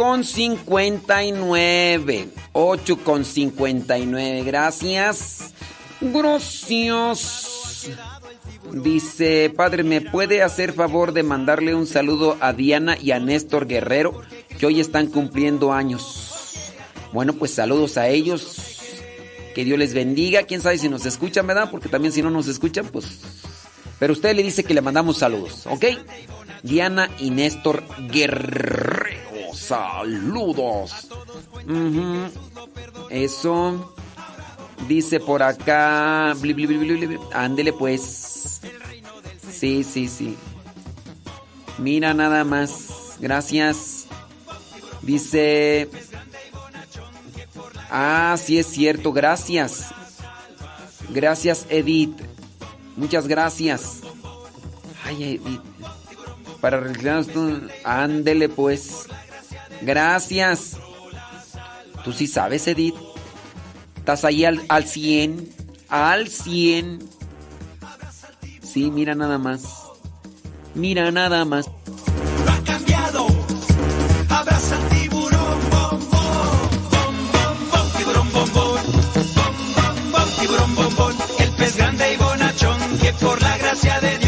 Con 59. 8 con 59. Gracias. Gracias. Dice, padre, ¿me puede hacer favor de mandarle un saludo a Diana y a Néstor Guerrero, que hoy están cumpliendo años? Bueno, pues saludos a ellos. Que Dios les bendiga. Quién sabe si nos escuchan, ¿verdad? Porque también si no nos escuchan, pues... Pero usted le dice que le mandamos saludos, ¿ok? Diana y Néstor Guerrero. Saludos. Eso. Dice por acá. Ándele pues. Sí, sí, sí. Mira nada más. Gracias. Dice. Ah, sí es cierto. Gracias. Gracias, Edith. Muchas gracias. Ay, Edith. Para tú. Ándele pues. Gracias. Tú sí sabes, Edith. Estás ahí al, al 100. Al 100. Sí, mira nada más. Mira nada más. ha cambiado. Abraza al tiburón. Bom, bom, bom, tiburón. Bom, bom, bom, tiburón bombón. El pez grande y bonachón, que por la gracia de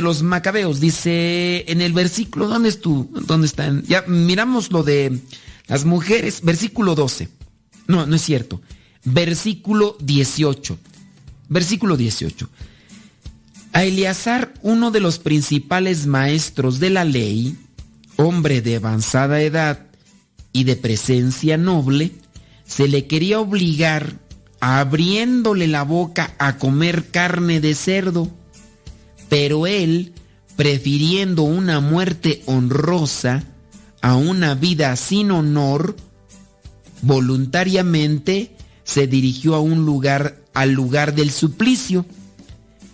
de los macabeos. Dice en el versículo, ¿dónde es tú? ¿Dónde están? Ya miramos lo de las mujeres, versículo 12. No, no es cierto. Versículo 18. Versículo 18. A Eleazar, uno de los principales maestros de la ley, hombre de avanzada edad y de presencia noble, se le quería obligar abriéndole la boca a comer carne de cerdo, pero él, prefiriendo una muerte honrosa a una vida sin honor, voluntariamente se dirigió a un lugar, al lugar del suplicio,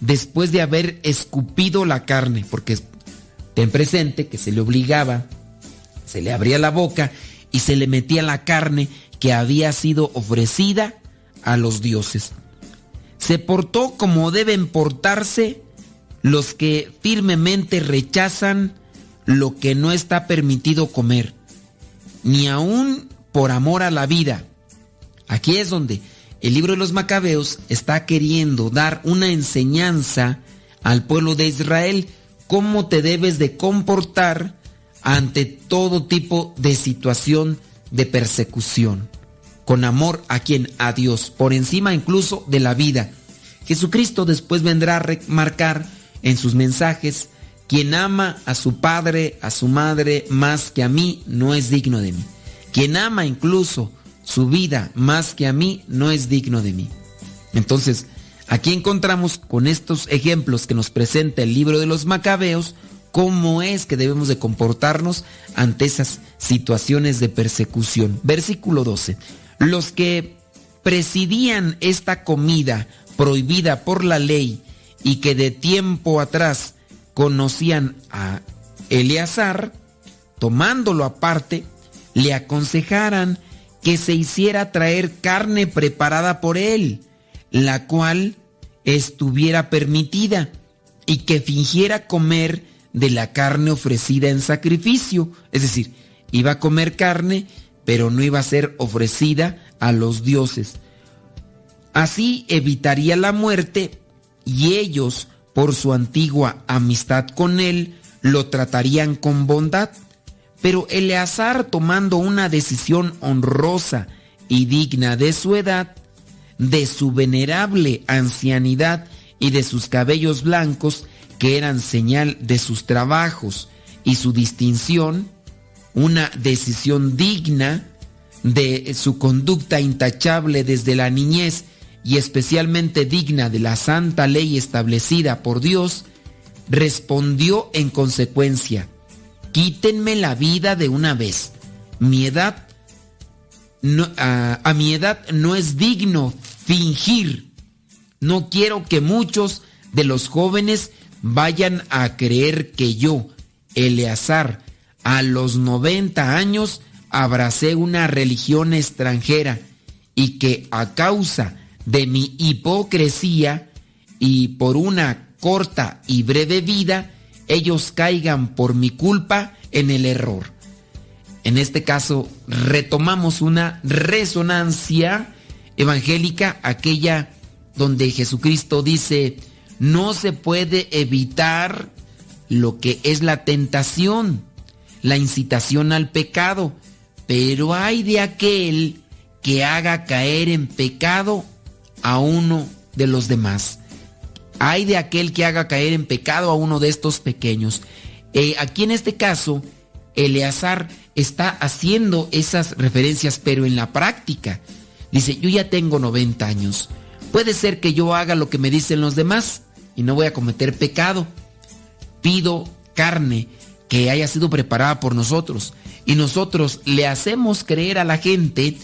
después de haber escupido la carne, porque ten presente que se le obligaba, se le abría la boca y se le metía la carne que había sido ofrecida a los dioses. Se portó como deben portarse los que firmemente rechazan lo que no está permitido comer, ni aún por amor a la vida. Aquí es donde el libro de los macabeos está queriendo dar una enseñanza al pueblo de Israel cómo te debes de comportar ante todo tipo de situación de persecución con amor a quien a Dios, por encima incluso de la vida. Jesucristo después vendrá a remarcar en sus mensajes, quien ama a su padre, a su madre más que a mí, no es digno de mí. Quien ama incluso su vida más que a mí, no es digno de mí. Entonces, aquí encontramos con estos ejemplos que nos presenta el libro de los macabeos, cómo es que debemos de comportarnos ante esas situaciones de persecución. Versículo 12. Los que presidían esta comida prohibida por la ley y que de tiempo atrás conocían a Eleazar, tomándolo aparte, le aconsejaran que se hiciera traer carne preparada por él, la cual estuviera permitida, y que fingiera comer de la carne ofrecida en sacrificio. Es decir, iba a comer carne, pero no iba a ser ofrecida a los dioses. Así evitaría la muerte y ellos, por su antigua amistad con él, lo tratarían con bondad. Pero Eleazar, tomando una decisión honrosa y digna de su edad, de su venerable ancianidad y de sus cabellos blancos, que eran señal de sus trabajos y su distinción, una decisión digna de su conducta intachable desde la niñez y especialmente digna de la santa ley establecida por Dios, respondió en consecuencia, quítenme la vida de una vez. Mi edad, a, a mi edad no es digno fingir. No quiero que muchos de los jóvenes vayan a creer que yo, Eleazar, a los 90 años abracé una religión extranjera y que a causa de mi hipocresía y por una corta y breve vida, ellos caigan por mi culpa en el error. En este caso, retomamos una resonancia evangélica, aquella donde Jesucristo dice, no se puede evitar lo que es la tentación, la incitación al pecado, pero hay de aquel que haga caer en pecado a uno de los demás. Hay de aquel que haga caer en pecado a uno de estos pequeños. Eh, aquí en este caso, Eleazar está haciendo esas referencias, pero en la práctica. Dice, yo ya tengo 90 años. Puede ser que yo haga lo que me dicen los demás y no voy a cometer pecado. Pido carne que haya sido preparada por nosotros y nosotros le hacemos creer a la gente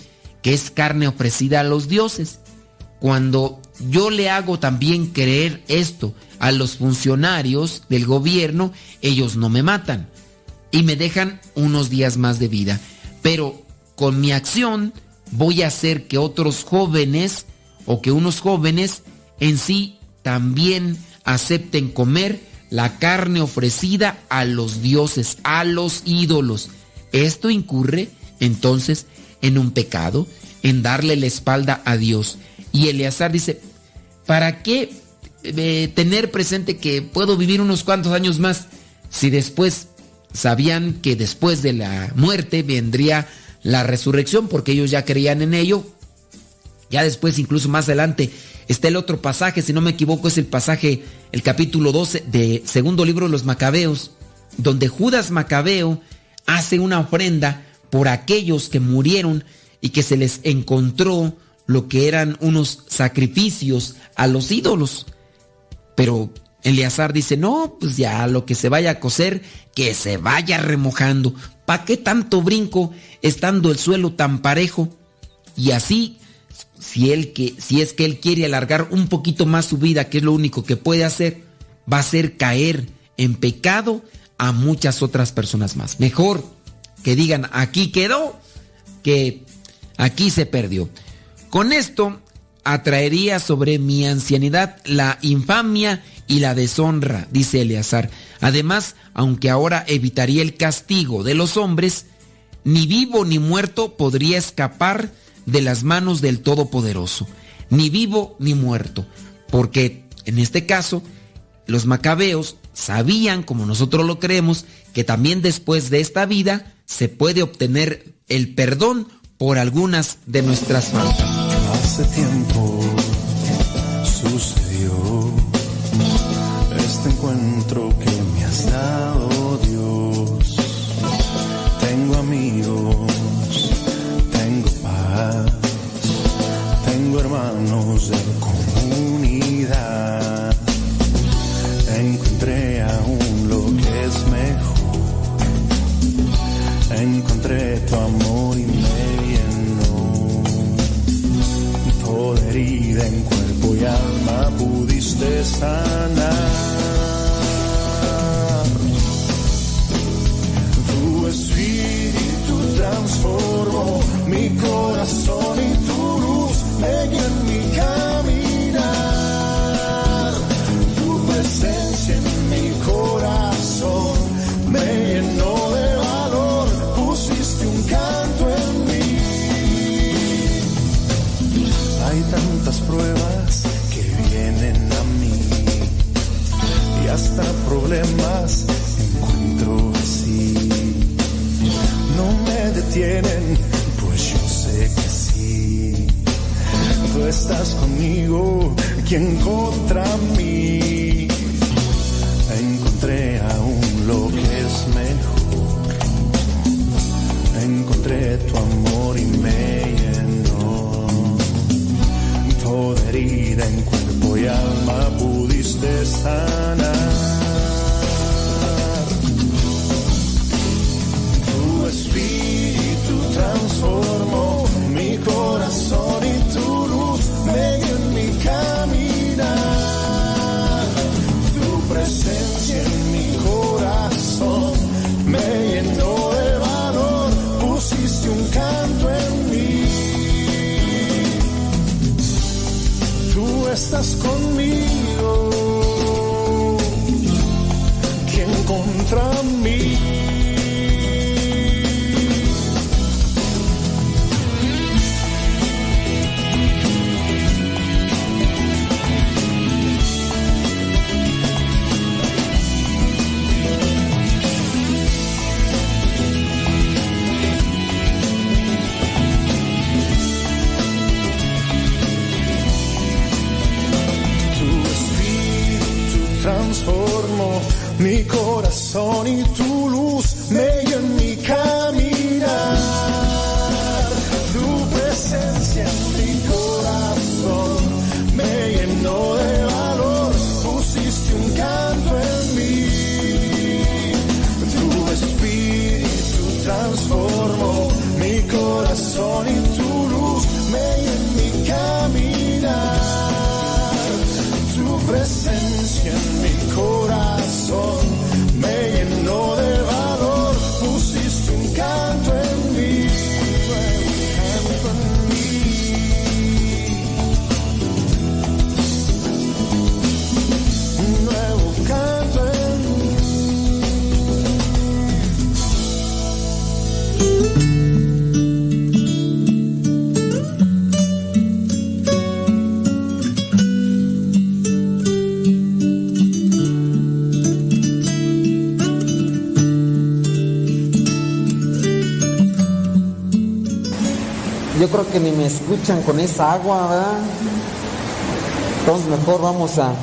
que es carne ofrecida a los dioses. Cuando yo le hago también creer esto a los funcionarios del gobierno, ellos no me matan y me dejan unos días más de vida. Pero con mi acción voy a hacer que otros jóvenes o que unos jóvenes en sí también acepten comer la carne ofrecida a los dioses, a los ídolos. Esto incurre entonces en un pecado, en darle la espalda a Dios. Y Eleazar dice, ¿para qué eh, tener presente que puedo vivir unos cuantos años más si después sabían que después de la muerte vendría la resurrección porque ellos ya creían en ello? Ya después, incluso más adelante, Está el otro pasaje, si no me equivoco, es el pasaje, el capítulo 12 de segundo libro de los Macabeos, donde Judas Macabeo hace una ofrenda por aquellos que murieron y que se les encontró lo que eran unos sacrificios a los ídolos. Pero Eleazar dice, no, pues ya lo que se vaya a coser, que se vaya remojando. ¿Para qué tanto brinco estando el suelo tan parejo? Y así si, él que, si es que él quiere alargar un poquito más su vida, que es lo único que puede hacer, va a hacer caer en pecado a muchas otras personas más. Mejor que digan aquí quedó que aquí se perdió. Con esto atraería sobre mi ancianidad la infamia y la deshonra, dice Eleazar. Además, aunque ahora evitaría el castigo de los hombres, ni vivo ni muerto podría escapar de las manos del Todopoderoso, ni vivo ni muerto, porque en este caso los macabeos sabían, como nosotros lo creemos, que también después de esta vida se puede obtener el perdón por algunas de nuestras faltas. Hace tiempo sucedió este encuentro que me has dado Dios. Tengo amigos tengo hermanos de comunidad. Encontré aún lo que es mejor. Encontré tu amor en cuerpo y alma pudiste sanar. Tu espíritu transformó mi corazón. Problemas encuentro así. No me detienen, pues yo sé que sí. Tú estás conmigo, quien contra mí. Encontré aún lo que es mejor. Encontré tu amor y me llenó. Toda herida en cuerpo y alma pudiste sanar. Corazón y tu luz creo que ni me escuchan con esa agua, ¿verdad? Entonces mejor vamos a,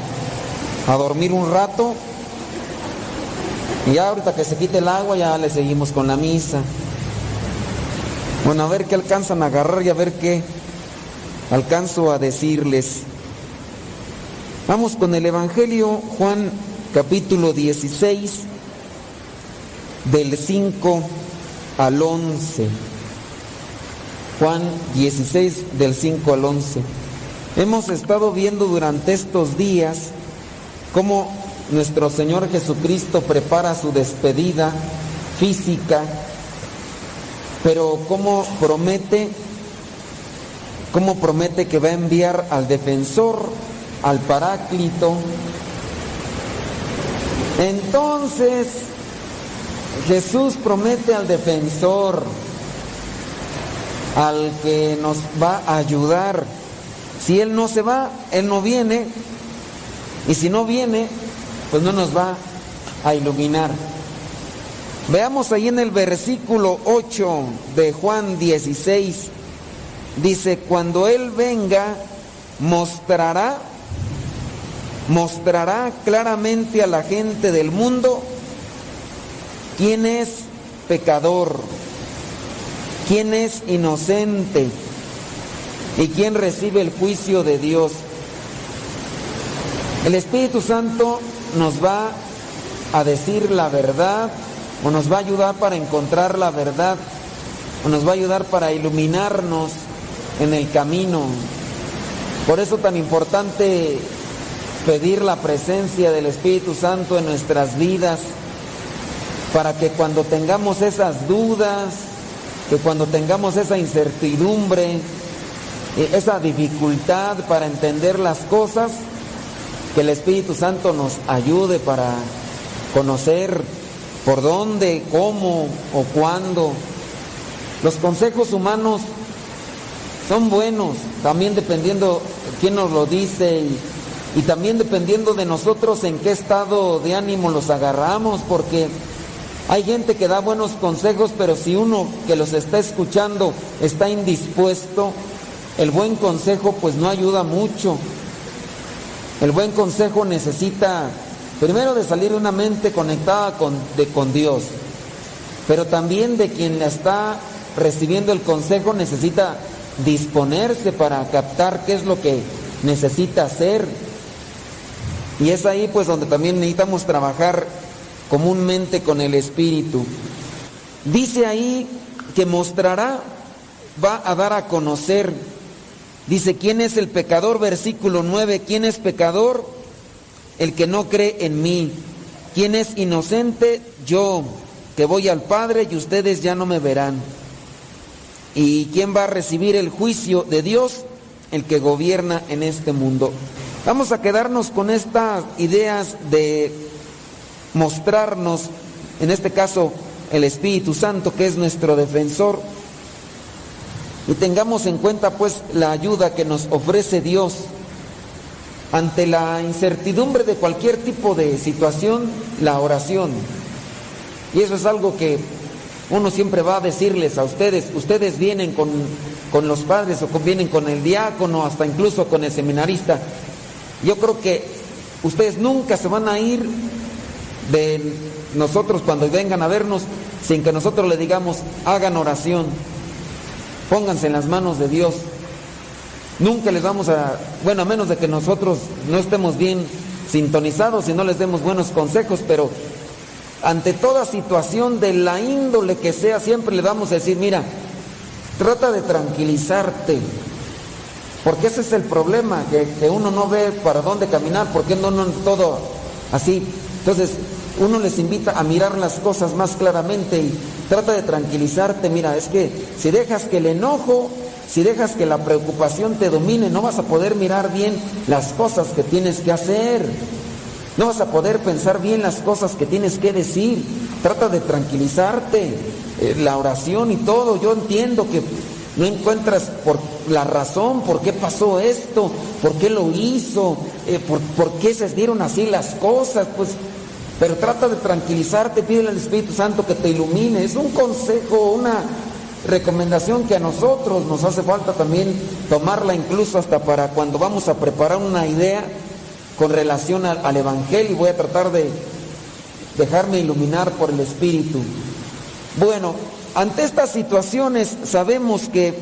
a dormir un rato. Y ahorita que se quite el agua ya le seguimos con la misa. Bueno, a ver qué alcanzan a agarrar y a ver qué alcanzo a decirles. Vamos con el Evangelio Juan capítulo 16 del 5 al 11. Juan 16 del 5 al 11. Hemos estado viendo durante estos días cómo nuestro Señor Jesucristo prepara su despedida física, pero cómo promete, cómo promete que va a enviar al defensor, al paráclito. Entonces, Jesús promete al defensor, al que nos va a ayudar. Si Él no se va, Él no viene. Y si no viene, pues no nos va a iluminar. Veamos ahí en el versículo 8 de Juan 16. Dice, cuando Él venga, mostrará, mostrará claramente a la gente del mundo quién es pecador, quién es inocente y quién recibe el juicio de Dios. El Espíritu Santo nos va a decir la verdad o nos va a ayudar para encontrar la verdad o nos va a ayudar para iluminarnos en el camino. Por eso tan importante pedir la presencia del Espíritu Santo en nuestras vidas para que cuando tengamos esas dudas, que cuando tengamos esa incertidumbre, eh, esa dificultad para entender las cosas, que el Espíritu Santo nos ayude para conocer por dónde, cómo o cuándo. Los consejos humanos son buenos, también dependiendo quién nos lo dice y, y también dependiendo de nosotros en qué estado de ánimo los agarramos, porque hay gente que da buenos consejos, pero si uno que los está escuchando está indispuesto, el buen consejo pues no ayuda mucho. El buen consejo necesita primero de salir una mente conectada con, de, con Dios, pero también de quien está recibiendo el consejo necesita disponerse para captar qué es lo que necesita hacer. Y es ahí pues donde también necesitamos trabajar comúnmente con el Espíritu. Dice ahí que mostrará, va a dar a conocer. Dice, ¿quién es el pecador? Versículo 9, ¿quién es pecador? El que no cree en mí. ¿Quién es inocente? Yo, que voy al Padre y ustedes ya no me verán. ¿Y quién va a recibir el juicio de Dios? El que gobierna en este mundo. Vamos a quedarnos con estas ideas de mostrarnos, en este caso, el Espíritu Santo, que es nuestro defensor. Y tengamos en cuenta pues la ayuda que nos ofrece Dios ante la incertidumbre de cualquier tipo de situación, la oración. Y eso es algo que uno siempre va a decirles a ustedes, ustedes vienen con, con los padres o vienen con el diácono, hasta incluso con el seminarista. Yo creo que ustedes nunca se van a ir de nosotros cuando vengan a vernos sin que nosotros le digamos, hagan oración, pónganse en las manos de Dios. Nunca les vamos a, bueno, a menos de que nosotros no estemos bien sintonizados y no les demos buenos consejos, pero ante toda situación de la índole que sea, siempre le vamos a decir, mira, trata de tranquilizarte, porque ese es el problema, que, uno no ve para dónde caminar, porque no, no todo así. Entonces, uno les invita a mirar las cosas más claramente y trata de tranquilizarte. Mira, es que si dejas que el enojo, si dejas que la preocupación te domine, no vas a poder mirar bien las cosas que tienes que hacer. No vas a poder pensar bien las cosas que tienes que decir. Trata de tranquilizarte. Eh, la oración y todo, yo entiendo que no encuentras por la razón, por qué pasó esto, por qué lo hizo, eh, por, por qué se dieron así las cosas. Pues pero trata de tranquilizarte, pide al Espíritu Santo que te ilumine. Es un consejo, una recomendación que a nosotros nos hace falta también tomarla incluso hasta para cuando vamos a preparar una idea con relación al, al Evangelio. Voy a tratar de dejarme iluminar por el Espíritu. Bueno, ante estas situaciones sabemos que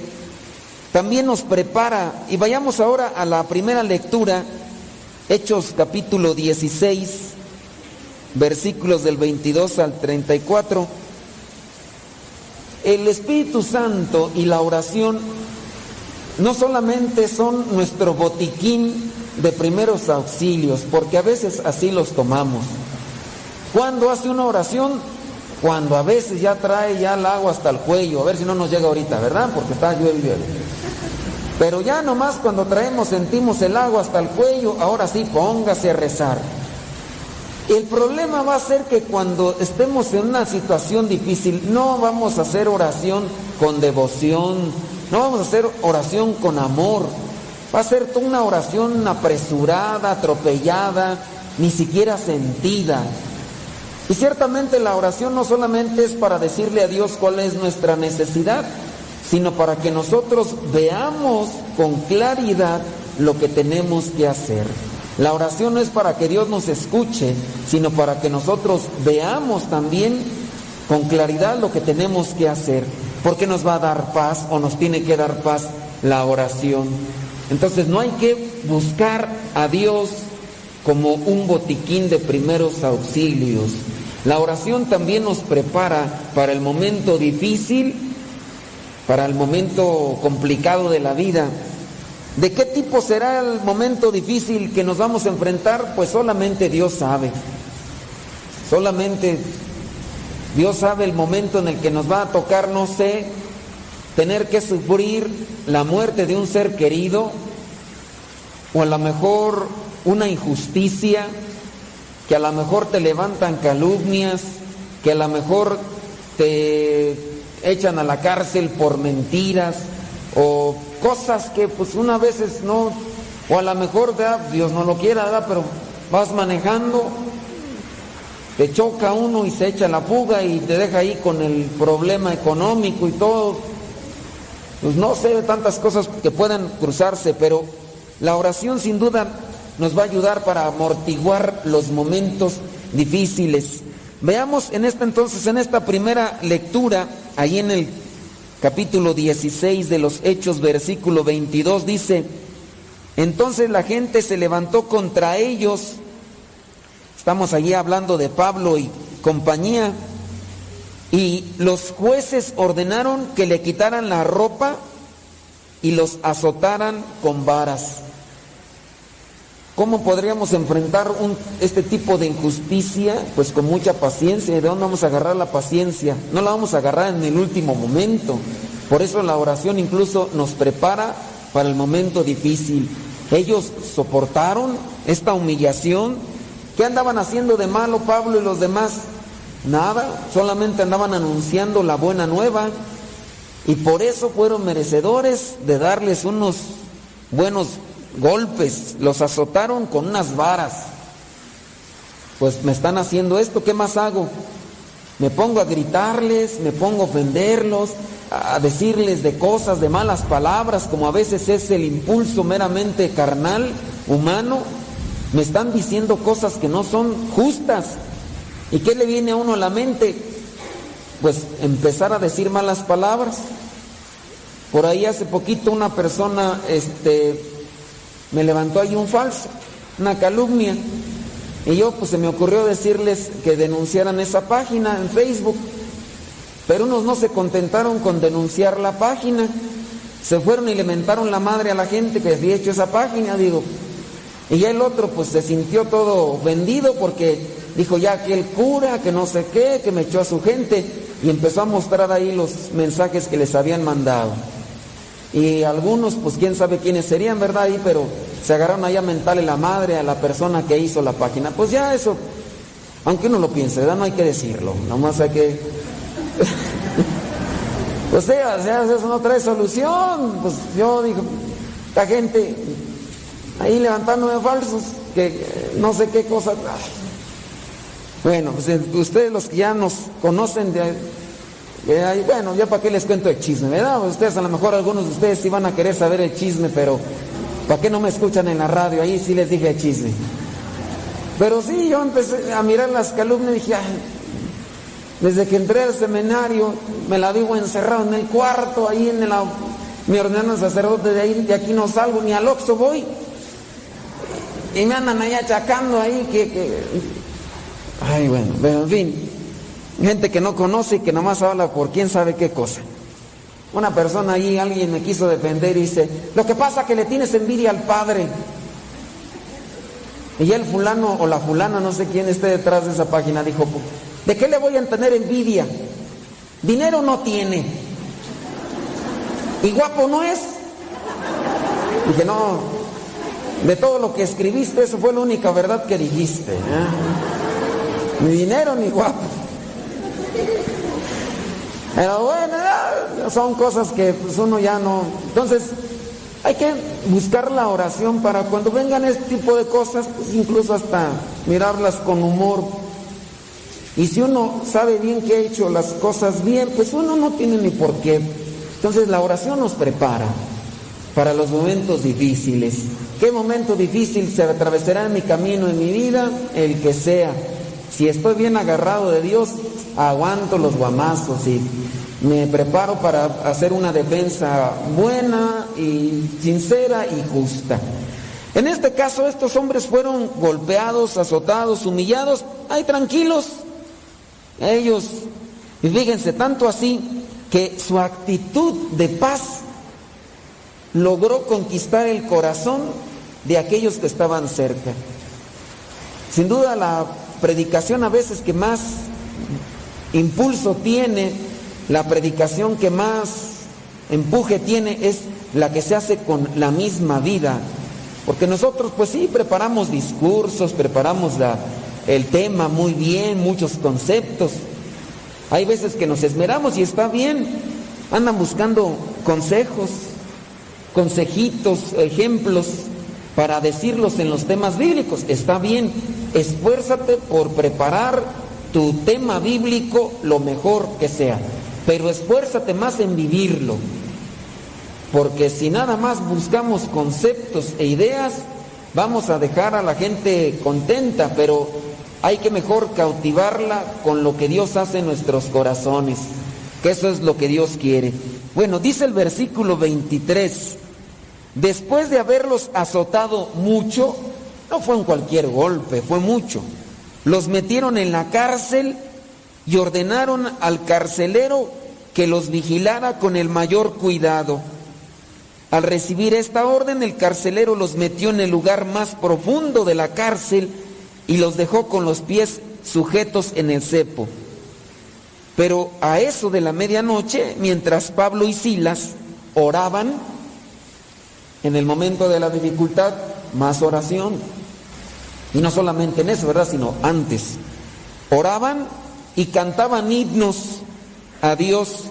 también nos prepara, y vayamos ahora a la primera lectura, Hechos capítulo 16 versículos del 22 al 34. El Espíritu Santo y la oración no solamente son nuestro botiquín de primeros auxilios, porque a veces así los tomamos. Cuando hace una oración? Cuando a veces ya trae ya el agua hasta el cuello, a ver si no nos llega ahorita, ¿verdad? Porque está llueve, Pero ya nomás cuando traemos, sentimos el agua hasta el cuello, ahora sí, póngase a rezar. El problema va a ser que cuando estemos en una situación difícil, no vamos a hacer oración con devoción, no vamos a hacer oración con amor, va a ser una oración apresurada, atropellada, ni siquiera sentida. Y ciertamente la oración no solamente es para decirle a Dios cuál es nuestra necesidad, sino para que nosotros veamos con claridad lo que tenemos que hacer. La oración no es para que Dios nos escuche, sino para que nosotros veamos también con claridad lo que tenemos que hacer. Porque nos va a dar paz o nos tiene que dar paz la oración. Entonces no hay que buscar a Dios como un botiquín de primeros auxilios. La oración también nos prepara para el momento difícil, para el momento complicado de la vida. ¿De qué tipo será el momento difícil que nos vamos a enfrentar? Pues solamente Dios sabe. Solamente Dios sabe el momento en el que nos va a tocar, no sé, tener que sufrir la muerte de un ser querido o a lo mejor una injusticia, que a lo mejor te levantan calumnias, que a lo mejor te echan a la cárcel por mentiras o cosas que pues una veces no, o a lo mejor Dios no lo quiera, pero vas manejando, te choca uno y se echa la fuga y te deja ahí con el problema económico y todo. Pues no sé tantas cosas que puedan cruzarse, pero la oración sin duda nos va a ayudar para amortiguar los momentos difíciles. Veamos en esta entonces, en esta primera lectura, ahí en el capítulo 16 de los Hechos, versículo 22, dice, entonces la gente se levantó contra ellos, estamos allí hablando de Pablo y compañía, y los jueces ordenaron que le quitaran la ropa y los azotaran con varas. ¿Cómo podríamos enfrentar este tipo de injusticia? Pues con mucha paciencia. ¿De dónde vamos a agarrar la paciencia? No la vamos a agarrar en el último momento. Por eso la oración incluso nos prepara para el momento difícil. Ellos soportaron esta humillación. ¿Qué andaban haciendo de malo Pablo y los demás? Nada, solamente andaban anunciando la buena nueva. Y por eso fueron merecedores de darles unos buenos golpes, los azotaron con unas varas. Pues me están haciendo esto, ¿qué más hago? Me pongo a gritarles, me pongo a ofenderlos, a decirles de cosas, de malas palabras, como a veces es el impulso meramente carnal, humano. Me están diciendo cosas que no son justas. ¿Y qué le viene a uno a la mente? Pues empezar a decir malas palabras. Por ahí hace poquito una persona, este, me levantó ahí un falso, una calumnia. Y yo pues se me ocurrió decirles que denunciaran esa página en Facebook. Pero unos no se contentaron con denunciar la página. Se fueron y le mentaron la madre a la gente que había hecho esa página, digo. Y ya el otro pues se sintió todo vendido porque dijo ya que el cura, que no sé qué, que me echó a su gente. Y empezó a mostrar ahí los mensajes que les habían mandado. Y algunos, pues quién sabe quiénes serían, ¿verdad? Ahí, pero se agarraron ahí a la madre a la persona que hizo la página. Pues ya eso, aunque uno lo piense, ¿verdad? No hay que decirlo, nomás hay que... pues sea, sea, eso no trae solución. Pues yo digo, la gente ahí levantándome falsos, que no sé qué cosa. Bueno, pues eh, ustedes los que ya nos conocen de bueno, ya para qué les cuento el chisme, ¿verdad? Ustedes, a lo mejor algunos de ustedes sí van a querer saber el chisme, pero ¿para qué no me escuchan en la radio? Ahí sí les dije el chisme. Pero sí, yo empecé a mirar las calumnias y dije, desde que entré al seminario, me la digo encerrado en el cuarto, ahí en la, me ordenan sacerdote de ahí, de aquí no salgo, ni al Oxxo voy. Y me andan ahí achacando ahí que, que... Ay, bueno, pero en fin, gente que no conoce y que nomás habla por quién sabe qué cosa. Una persona ahí, alguien me quiso defender y dice, lo que pasa es que le tienes envidia al padre. Y el fulano o la fulana, no sé quién esté detrás de esa página, dijo, ¿de qué le voy a tener envidia? Dinero no tiene. Y guapo no es. Dije, no, de todo lo que escribiste, eso fue la única verdad que dijiste. ¿eh? Ni dinero ni guapo. Pero bueno, son cosas que pues, uno ya no. Entonces, hay que buscar la oración para cuando vengan este tipo de cosas, pues incluso hasta mirarlas con humor. Y si uno sabe bien que ha hecho las cosas bien, pues uno no tiene ni por qué. Entonces la oración nos prepara para los momentos difíciles. ¿Qué momento difícil se atravesará en mi camino, en mi vida? El que sea. Si estoy bien agarrado de Dios, aguanto los guamazos y me preparo para hacer una defensa buena y sincera y justa. En este caso, estos hombres fueron golpeados, azotados, humillados, ay, tranquilos. Ellos, y fíjense, tanto así que su actitud de paz logró conquistar el corazón de aquellos que estaban cerca. Sin duda la predicación a veces que más impulso tiene, la predicación que más empuje tiene es la que se hace con la misma vida. Porque nosotros pues sí preparamos discursos, preparamos la, el tema muy bien, muchos conceptos. Hay veces que nos esmeramos y está bien. Andan buscando consejos, consejitos, ejemplos para decirlos en los temas bíblicos. Está bien. Esfuérzate por preparar tu tema bíblico lo mejor que sea. Pero esfuérzate más en vivirlo. Porque si nada más buscamos conceptos e ideas, vamos a dejar a la gente contenta, pero hay que mejor cautivarla con lo que Dios hace en nuestros corazones, que eso es lo que Dios quiere. Bueno, dice el versículo 23, después de haberlos azotado mucho, no fue en cualquier golpe, fue mucho, los metieron en la cárcel y ordenaron al carcelero que los vigilara con el mayor cuidado. Al recibir esta orden, el carcelero los metió en el lugar más profundo de la cárcel y los dejó con los pies sujetos en el cepo. Pero a eso de la medianoche, mientras Pablo y Silas oraban, en el momento de la dificultad, más oración. Y no solamente en eso, ¿verdad? Sino antes. Oraban y cantaban himnos a Dios.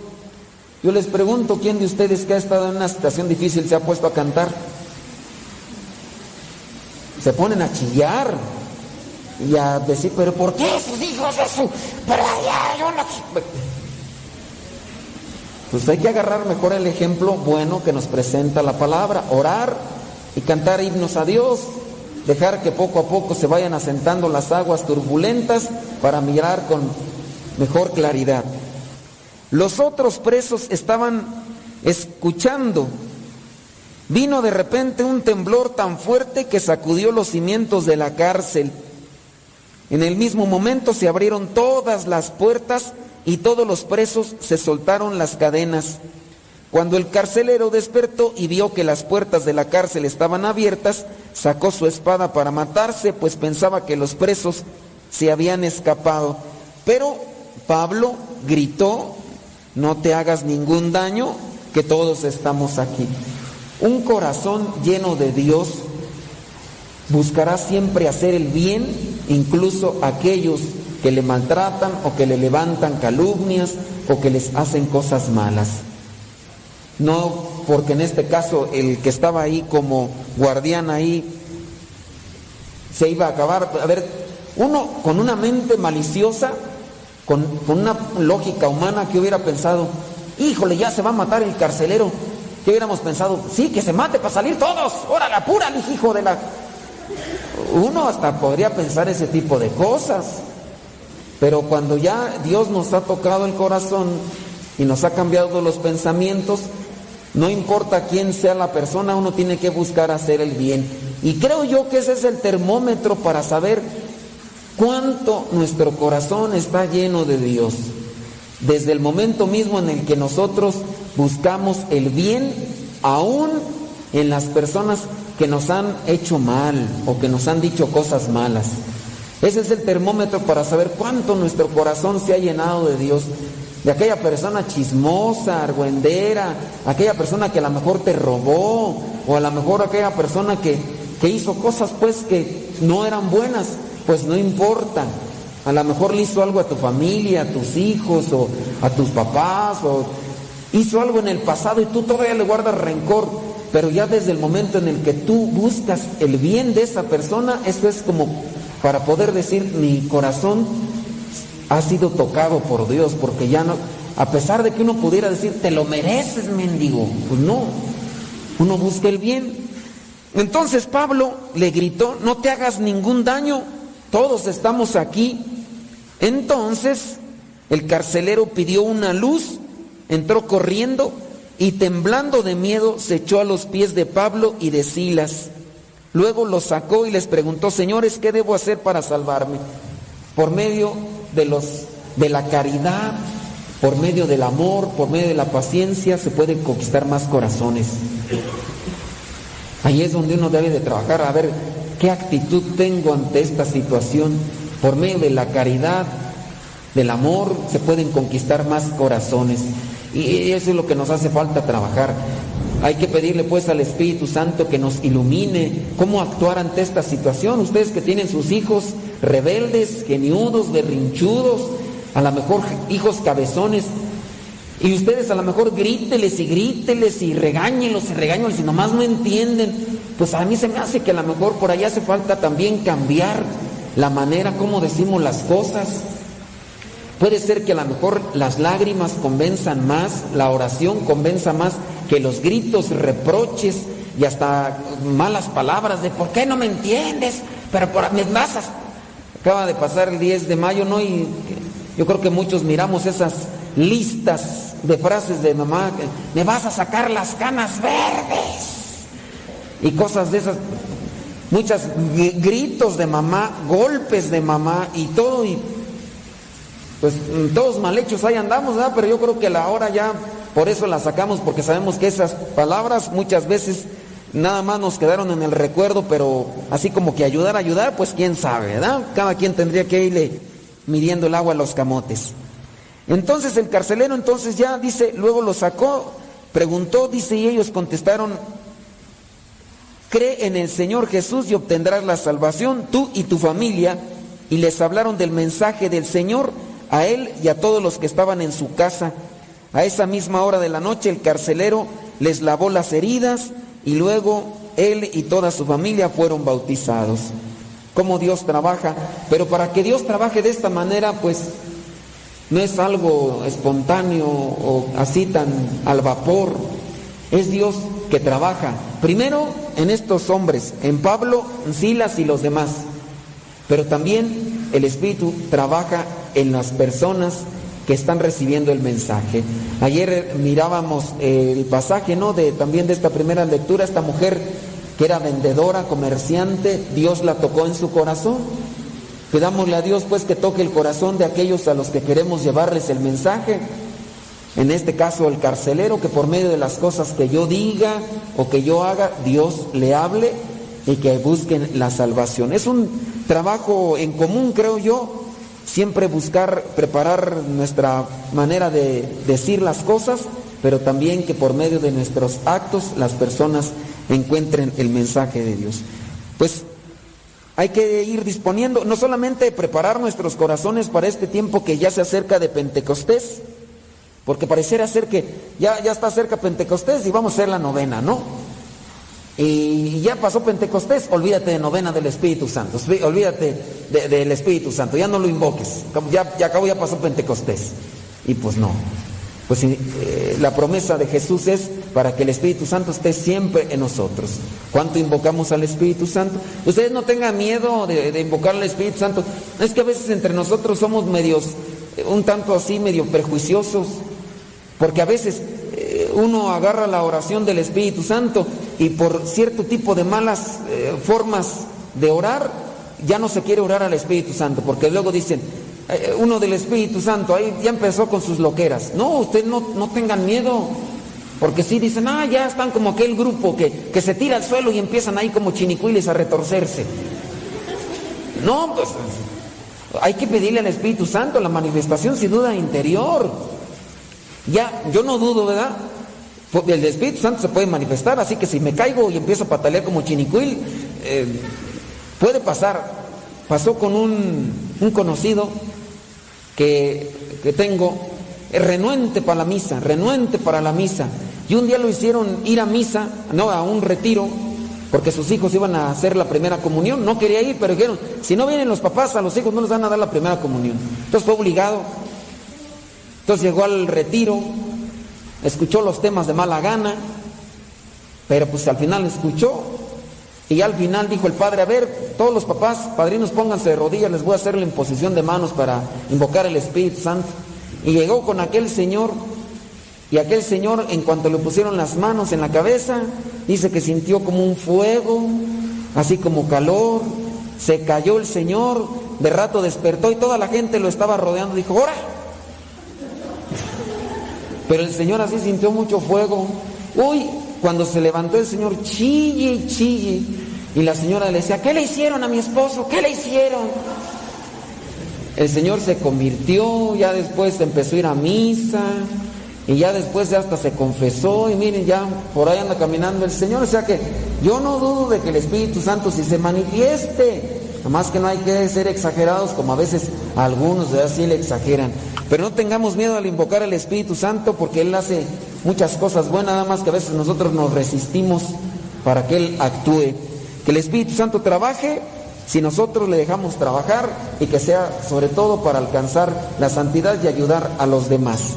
Yo les pregunto, ¿quién de ustedes que ha estado en una situación difícil se ha puesto a cantar? Se ponen a chillar y a decir, pero ¿por qué sus hijos de su... Pero ya, yo no... Pues hay que agarrar mejor el ejemplo bueno que nos presenta la palabra, orar y cantar himnos a Dios, dejar que poco a poco se vayan asentando las aguas turbulentas para mirar con mejor claridad. Los otros presos estaban escuchando. Vino de repente un temblor tan fuerte que sacudió los cimientos de la cárcel. En el mismo momento se abrieron todas las puertas y todos los presos se soltaron las cadenas. Cuando el carcelero despertó y vio que las puertas de la cárcel estaban abiertas, sacó su espada para matarse, pues pensaba que los presos se habían escapado. Pero Pablo gritó, no te hagas ningún daño, que todos estamos aquí. Un corazón lleno de Dios buscará siempre hacer el bien, incluso aquellos que le maltratan o que le levantan calumnias o que les hacen cosas malas. No porque en este caso el que estaba ahí como guardián ahí se iba a acabar. A ver, uno con una mente maliciosa, con, con una lógica humana que hubiera pensado, híjole, ya se va a matar el carcelero. ¿Qué hubiéramos pensado? Sí, que se mate para salir todos. Órale, apúrale, hijo de la... Uno hasta podría pensar ese tipo de cosas. Pero cuando ya Dios nos ha tocado el corazón y nos ha cambiado los pensamientos, no importa quién sea la persona, uno tiene que buscar hacer el bien. Y creo yo que ese es el termómetro para saber cuánto nuestro corazón está lleno de Dios. Desde el momento mismo en el que nosotros buscamos el bien, aún en las personas que nos han hecho mal o que nos han dicho cosas malas. Ese es el termómetro para saber cuánto nuestro corazón se ha llenado de Dios. De aquella persona chismosa, argüendera, aquella persona que a lo mejor te robó, o a lo mejor aquella persona que, que hizo cosas pues que no eran buenas, pues no importa. A lo mejor le hizo algo a tu familia, a tus hijos, o a tus papás, o hizo algo en el pasado y tú todavía le guardas rencor. Pero ya desde el momento en el que tú buscas el bien de esa persona, esto es como para poder decir mi corazón ha sido tocado por Dios, porque ya no, a pesar de que uno pudiera decir, te lo mereces, mendigo, pues no, uno busca el bien. Entonces Pablo le gritó, no te hagas ningún daño, todos estamos aquí. Entonces el carcelero pidió una luz, entró corriendo y temblando de miedo se echó a los pies de Pablo y de Silas. Luego los sacó y les preguntó, señores, ¿qué debo hacer para salvarme? Por medio de, los, de la caridad, por medio del amor, por medio de la paciencia, se pueden conquistar más corazones. Ahí es donde uno debe de trabajar, a ver qué actitud tengo ante esta situación. Por medio de la caridad, del amor, se pueden conquistar más corazones. Y eso es lo que nos hace falta trabajar. Hay que pedirle pues al Espíritu Santo que nos ilumine cómo actuar ante esta situación. Ustedes que tienen sus hijos rebeldes, geniudos, berrinchudos, a lo mejor hijos cabezones, y ustedes a lo mejor gríteles y gríteles y regáñenlos y regáñenlos y nomás no entienden. Pues a mí se me hace que a lo mejor por ahí hace falta también cambiar la manera como decimos las cosas. Puede ser que a lo mejor las lágrimas convenzan más, la oración convenza más que los gritos, reproches y hasta malas palabras de ¿por qué no me entiendes? Pero por me vas Acaba de pasar el 10 de mayo, ¿no? Y yo creo que muchos miramos esas listas de frases de mamá, me vas a sacar las canas verdes y cosas de esas, muchos gritos de mamá, golpes de mamá y todo y pues todos mal hechos ahí andamos, ¿verdad? Pero yo creo que la hora ya por eso la sacamos porque sabemos que esas palabras muchas veces nada más nos quedaron en el recuerdo, pero así como que ayudar ayudar, pues quién sabe, ¿verdad? Cada quien tendría que irle midiendo el agua a los camotes. Entonces el carcelero entonces ya dice, luego lo sacó, preguntó, dice, y ellos contestaron, cree en el Señor Jesús y obtendrás la salvación, tú y tu familia. Y les hablaron del mensaje del Señor a él y a todos los que estaban en su casa. A esa misma hora de la noche el carcelero les lavó las heridas y luego él y toda su familia fueron bautizados. Cómo Dios trabaja, pero para que Dios trabaje de esta manera, pues no es algo espontáneo o así tan al vapor. Es Dios que trabaja. Primero en estos hombres, en Pablo, Silas y los demás. Pero también el Espíritu trabaja en las personas que están recibiendo el mensaje. Ayer mirábamos el pasaje, ¿no? De también de esta primera lectura, esta mujer que era vendedora, comerciante, Dios la tocó en su corazón Pidámosle a Dios pues que toque el corazón de aquellos a los que queremos llevarles el mensaje. En este caso el carcelero, que por medio de las cosas que yo diga o que yo haga, Dios le hable y que busquen la salvación. Es un trabajo en común, creo yo, siempre buscar preparar nuestra manera de decir las cosas, pero también que por medio de nuestros actos las personas encuentren el mensaje de Dios. Pues hay que ir disponiendo, no solamente preparar nuestros corazones para este tiempo que ya se acerca de Pentecostés, porque pareciera ser que ya, ya está cerca Pentecostés y vamos a hacer la novena, ¿no? Y ya pasó Pentecostés, olvídate de novena del Espíritu Santo, olvídate del Espíritu Santo, ya no lo invoques, ya, ya acabó, ya pasó Pentecostés. Y pues no, pues eh, la promesa de Jesús es para que el Espíritu Santo esté siempre en nosotros. ¿Cuánto invocamos al Espíritu Santo? Ustedes no tengan miedo de, invocar al Espíritu Santo. Es que a veces entre nosotros somos medios, eh, un tanto así, medio prejuiciosos, porque a veces eh, uno agarra la oración del Espíritu Santo y por cierto tipo de malas formas de orar, ya no se quiere orar al Espíritu Santo, porque luego dicen, eh, uno del Espíritu Santo, ahí ya empezó con sus loqueras. No, ustedes no, no tengan miedo, porque si dicen, ah, ya están como aquel grupo que, que se tira al suelo y empiezan ahí como chinicuiles a retorcerse. No, pues hay que pedirle al Espíritu Santo la manifestación sin duda interior. Ya, yo no dudo, ¿verdad? El Espíritu Santo se puede manifestar, así que si me caigo y empiezo a patalear como chinicuil, eh, puede pasar. Pasó con un, un conocido que, tengo, renuente para la misa, renuente para la misa. Y un día lo hicieron ir a misa, no, a un retiro, porque sus hijos iban a hacer la primera comunión. No quería ir, pero dijeron, si no vienen los papás, a los hijos no les van a dar la primera comunión. Entonces fue obligado. Entonces llegó al retiro, escuchó los temas de mala gana, pero pues al final escuchó y al final dijo el padre, a ver, todos los papás, padrinos, pónganse de rodillas, les voy a hacer la imposición de manos para invocar el Espíritu Santo. Y llegó con aquel señor, y aquel señor, en cuanto le pusieron las manos en la cabeza, dice que sintió como un fuego, así como calor, se cayó el señor, de rato despertó y toda la gente lo estaba rodeando, dijo, ¡Ora! Pero el Señor así sintió mucho fuego. Uy, cuando se levantó el Señor, chille y chille. Y la señora le decía, ¿qué le hicieron a mi esposo? ¿Qué le hicieron? El Señor se convirtió, ya después empezó a ir a misa, y ya después ya hasta se confesó, y miren, ya por ahí anda caminando el Señor. O sea que yo no dudo de que el Espíritu Santo si se manifieste, más que no hay que ser exagerados como a veces algunos de así le exageran. Pero no tengamos miedo al invocar al Espíritu Santo porque Él hace muchas cosas buenas, nada más que a veces nosotros nos resistimos para que Él actúe. Que el Espíritu Santo trabaje si nosotros le dejamos trabajar y que sea sobre todo para alcanzar la santidad y ayudar a los demás.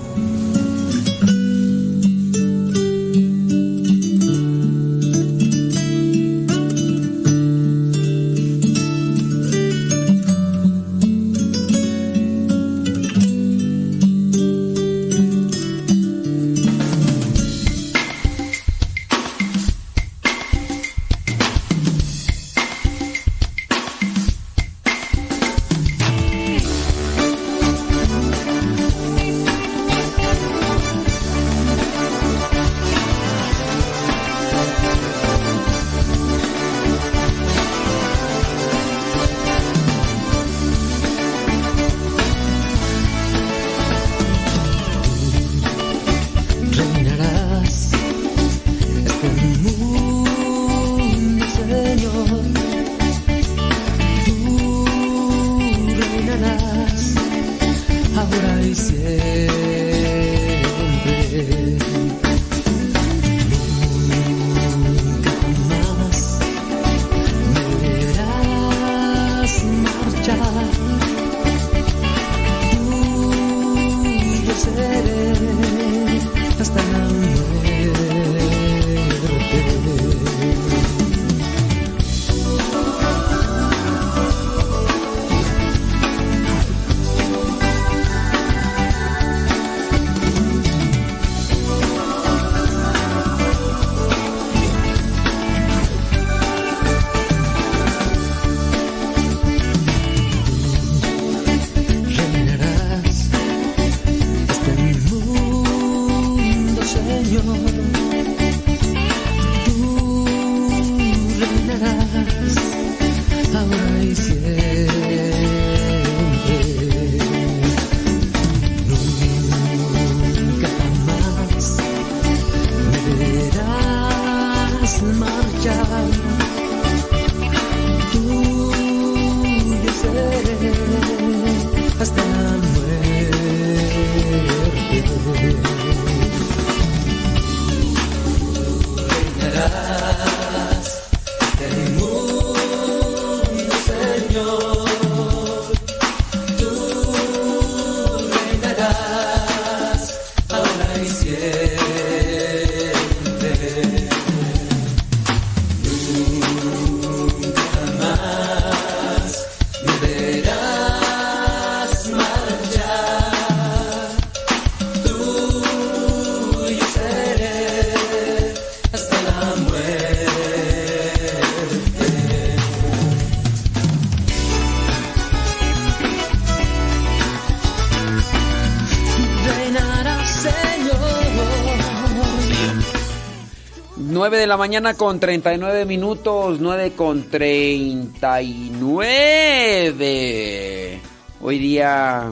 La mañana con 39 minutos, 9 con 39. Hoy día...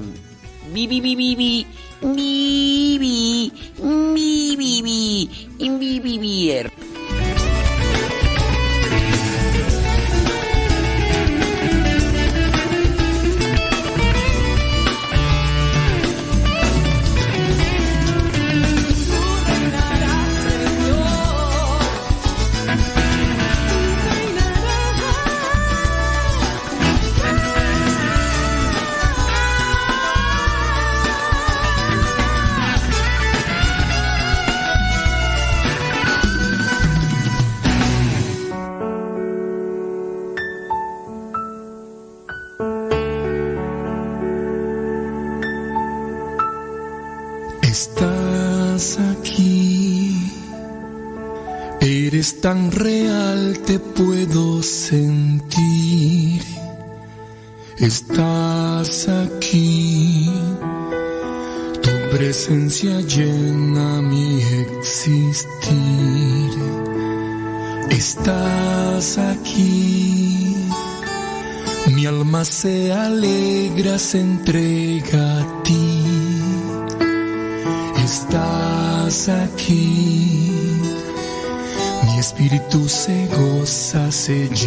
Bi, bi, bi, bi, bi,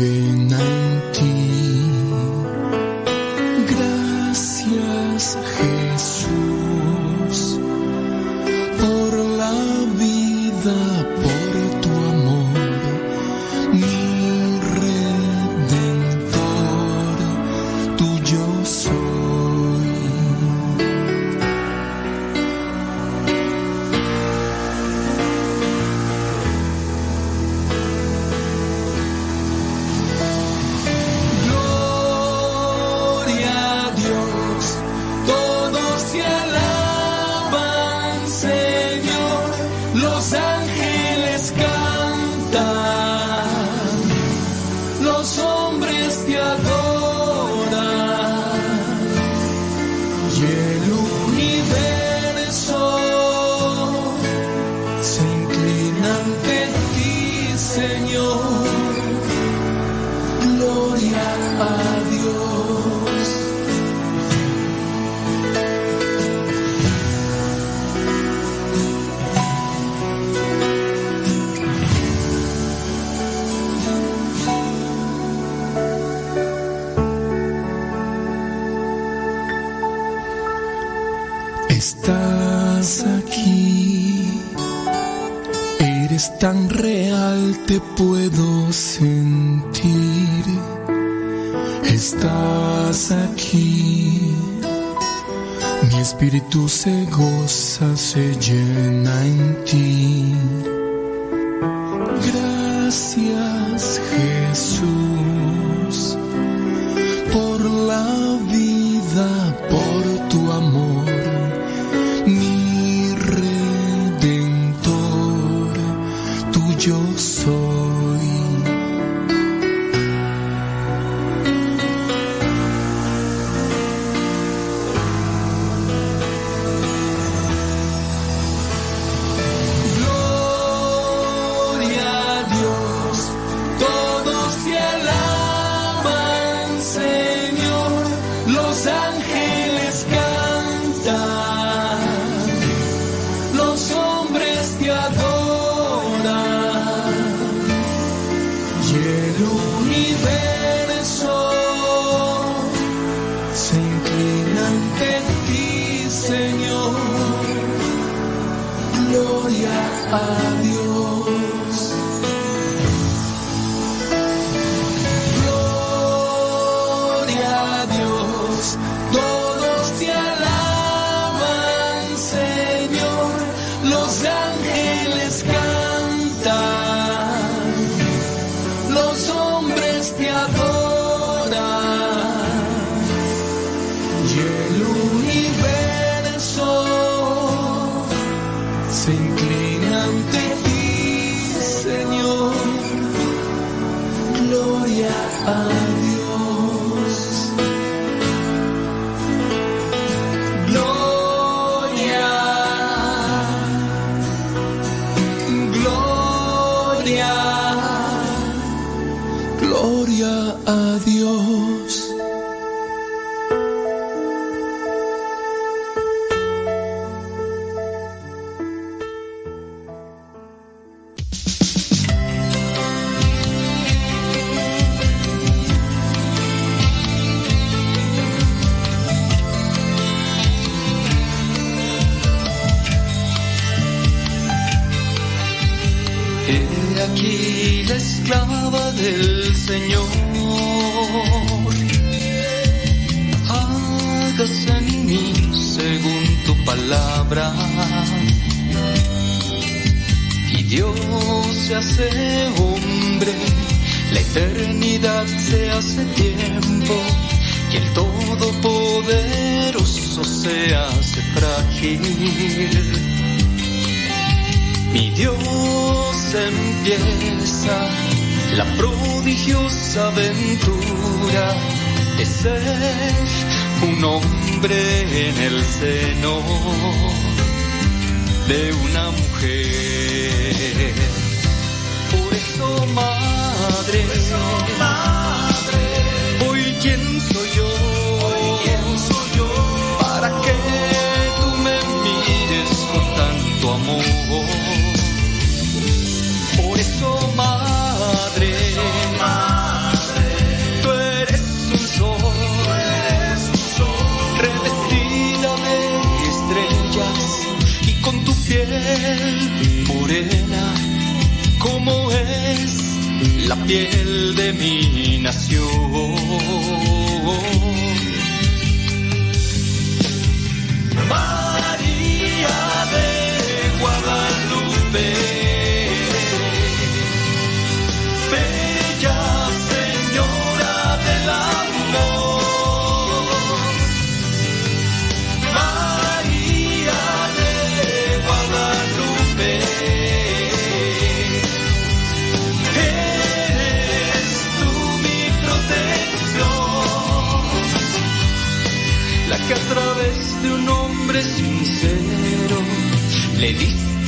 se llena en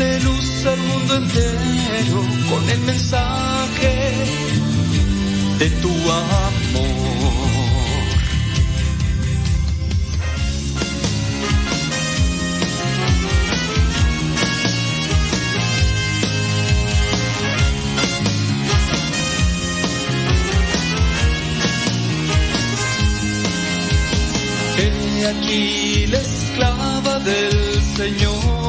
diste luz al mundo entero con el mensaje de tu amor. He aquí la esclava del Señor.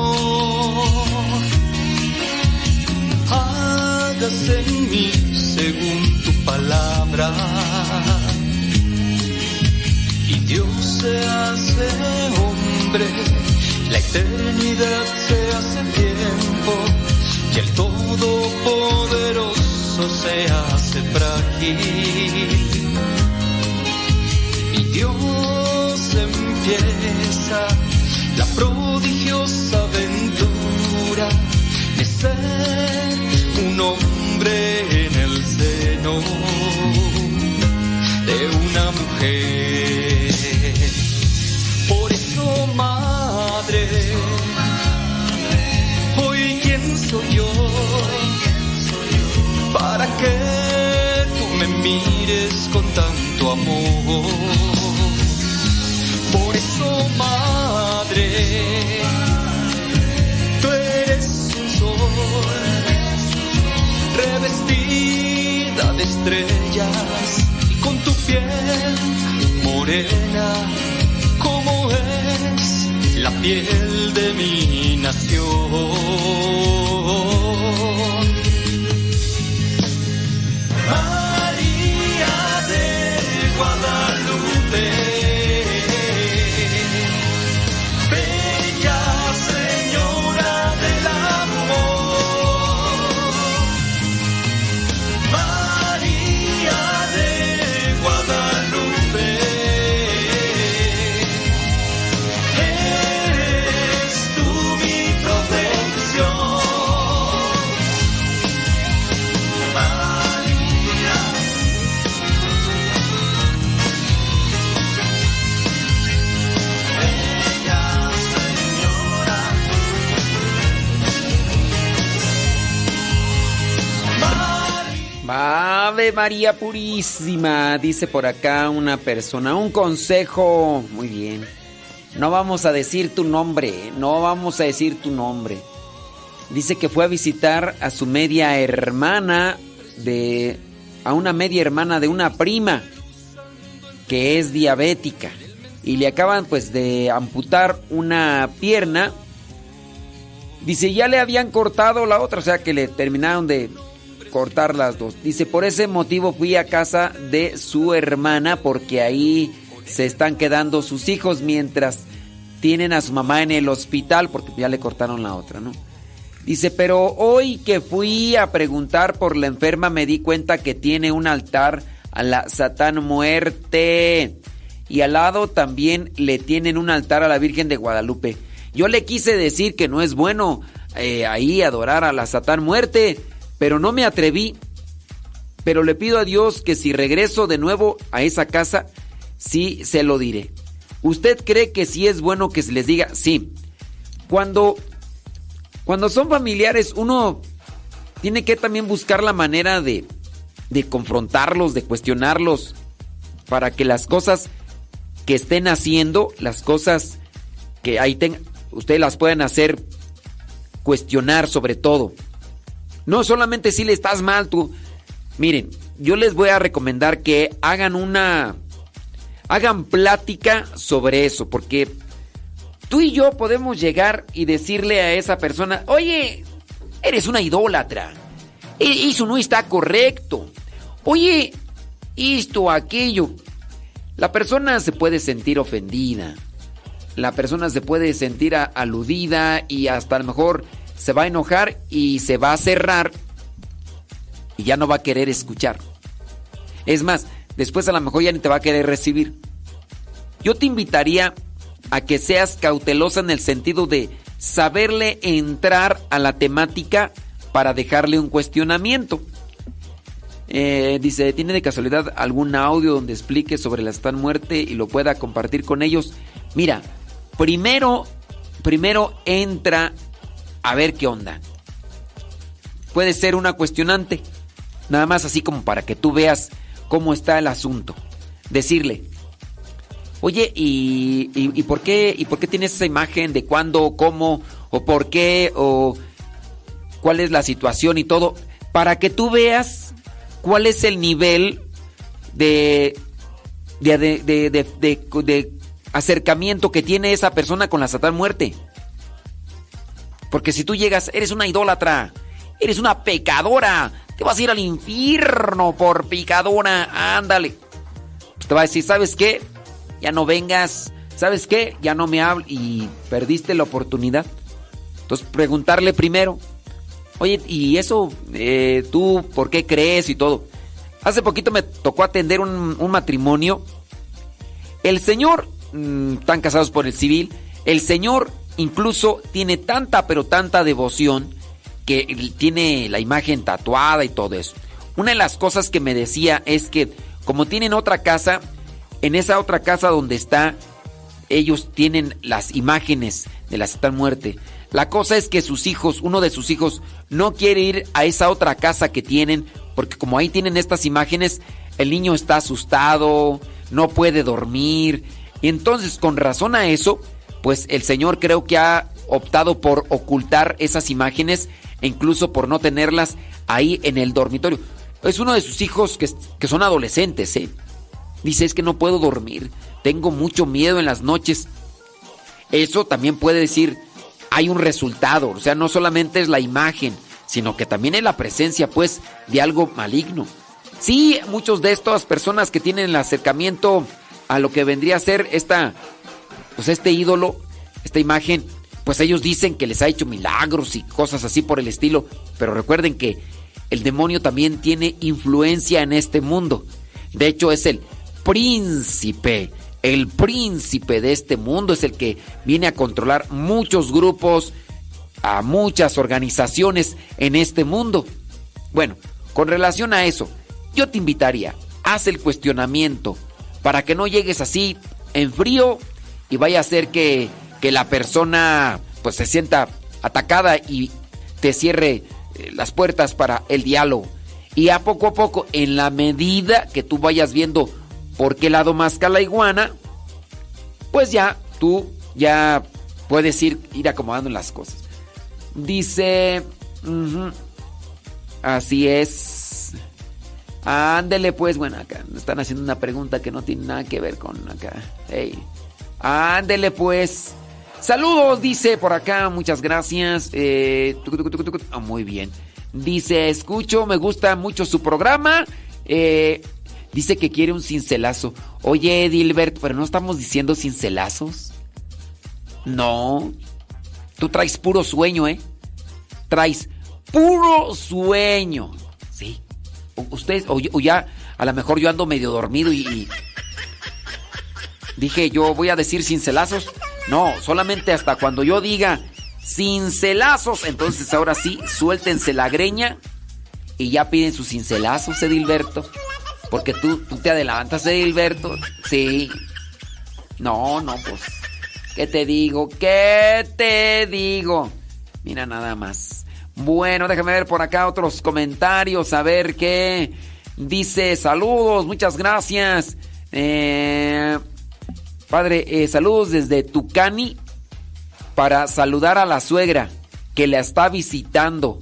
Hágase en mí según tu palabra. Y Dios se hace hombre, la eternidad se hace tiempo, y el Todopoderoso se hace frágil. Y Dios empieza la prodigiosa aventura de ser un hombre Por eso, madre, hoy quién soy yo para que tú me mires con tanto amor. Por eso, madre, tú eres un sol revestida de estrellas como es la piel de mi nación. María Purísima, dice por acá una persona. Un consejo. Muy bien. No vamos a decir tu nombre, ¿eh? no vamos a decir tu nombre. Dice que fue a visitar a su media hermana de. a una media hermana de una prima que es diabética. Y le acaban pues de amputar una pierna. Dice, ya le habían cortado la otra, o sea que le terminaron de cortar las dos. Dice, por ese motivo fui a casa de su hermana porque ahí se están quedando sus hijos mientras tienen a su mamá en el hospital porque ya le cortaron la otra, ¿no? Dice, pero hoy que fui a preguntar por la enferma me di cuenta que tiene un altar a la Satán muerte y al lado también le tienen un altar a la Virgen de Guadalupe. Yo le quise decir que no es bueno eh, ahí adorar a la Satán muerte, pero no me atreví. Pero le pido a Dios que si regreso de nuevo a esa casa, sí se lo diré. ¿Usted cree que sí es bueno que se les diga? Sí. Cuando cuando son familiares, uno tiene que también buscar la manera de, de confrontarlos, de cuestionarlos, para que las cosas que estén haciendo, las cosas que ahí ten, ustedes las puedan hacer, cuestionar sobre todo. No solamente si le estás mal tú. Miren, yo les voy a recomendar que hagan una hagan plática sobre eso, porque tú y yo podemos llegar y decirle a esa persona, oye, eres una idólatra, eso no está correcto, oye, esto, aquello. La persona se puede sentir ofendida, la persona se puede sentir aludida y hasta a lo mejor se va a enojar y se va a cerrar y ya no va a querer escuchar. Es más, después a lo mejor ya ni te va a querer recibir. Yo te invitaría a que seas cautelosa en el sentido de saberle entrar a la temática para dejarle un cuestionamiento. Eh, dice, ¿tiene de casualidad algún audio donde explique sobre la están muerte y lo pueda compartir con ellos? Mira, primero, primero entra a ver qué onda. Puede ser una cuestionante, nada más así como para que tú veas cómo está el asunto. Decirle, oye, ¿y, por qué, ¿y por qué tienes esa imagen de cuándo, cómo, o por qué, o cuál es la situación y todo? Para que tú veas cuál es el nivel de, de, de, de acercamiento que tiene esa persona con la Satán muerte. Porque si tú llegas, eres una idólatra, eres una pecadora, te vas a ir al infierno por picadora, ándale. Te va a decir, ¿sabes qué? Ya no vengas, ¿sabes qué? Ya no me hables y perdiste la oportunidad. Entonces preguntarle primero, oye, ¿y eso eh, tú por qué crees y todo? Hace poquito me tocó atender un, matrimonio. El señor, mm, están casados por el civil, el señor incluso tiene tanta pero tanta devoción que tiene la imagen tatuada y todo eso. Una de las cosas que me decía es que como tienen otra casa, en esa otra casa donde está, ellos tienen las imágenes de la Santa Muerte. La cosa es que sus hijos, uno de sus hijos, no quiere ir a esa otra casa que tienen, porque como ahí tienen estas imágenes, el niño está asustado, no puede dormir. Y entonces, con razón a eso, pues el Señor creo que ha optado por ocultar esas imágenes e incluso por no tenerlas ahí en el dormitorio. Es uno de sus hijos que, que son adolescentes, ¿eh? Dice, es que no puedo dormir, tengo mucho miedo en las noches. Eso también puede decir, hay un resultado, o sea, no solamente es la imagen, sino que también es la presencia, pues, de algo maligno. Sí, muchos de estas personas que tienen el acercamiento a lo que vendría a ser esta, pues este ídolo, esta imagen, pues ellos dicen que les ha hecho milagros y cosas así por el estilo, pero recuerden que el demonio también tiene influencia en este mundo. De hecho, es el príncipe, el príncipe de este mundo, es el que viene a controlar muchos grupos, a muchas organizaciones en este mundo. Bueno, con relación a eso, yo te invitaría, haz el cuestionamiento para que no llegues así en frío y vaya a ser que que la persona pues se sienta atacada y te cierre eh, las puertas para el diálogo. Y a poco a poco, en la medida que tú vayas viendo por qué lado más la iguana, pues ya tú ya puedes ir, ir acomodando las cosas. Dice, así es. Ándele pues, bueno, acá están haciendo una pregunta que no tiene nada que ver con acá. Hey. Ándele pues. Saludos, dice por acá, muchas gracias. Eh, ah, muy bien. Dice, escucho, me gusta mucho su programa. Eh, dice que quiere un cincelazo. Oye, Dilbert, pero no estamos diciendo cincelazos. No. Tú traes puro sueño, ¿eh? Traes puro sueño. Sí. Ustedes, o, ya, a lo mejor yo ando medio dormido y... Dije, yo voy a decir cincelazos. No, solamente hasta cuando yo diga cincelazos, entonces ahora sí, suéltense la greña y ya piden sus cincelazos, Edilberto. Porque tú, tú te adelantas, Edilberto. Sí. No, no, pues. ¿Qué te digo? ¿Qué te digo? Mira nada más. Bueno, déjame ver por acá otros comentarios, a ver qué dice. Saludos, muchas gracias. Eh, padre, eh, saludos desde Tucani para saludar a la suegra que la está visitando.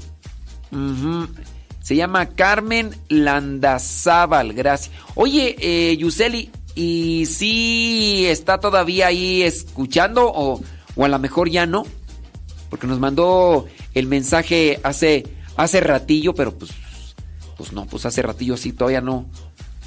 Se llama Carmen Landazábal, gracias. Oye, eh, Yuseli, ¿y si está todavía ahí escuchando o, o a lo mejor ya no? Porque nos mandó el mensaje hace, hace ratillo, pero pues, pues no, pues hace ratillo sí, todavía no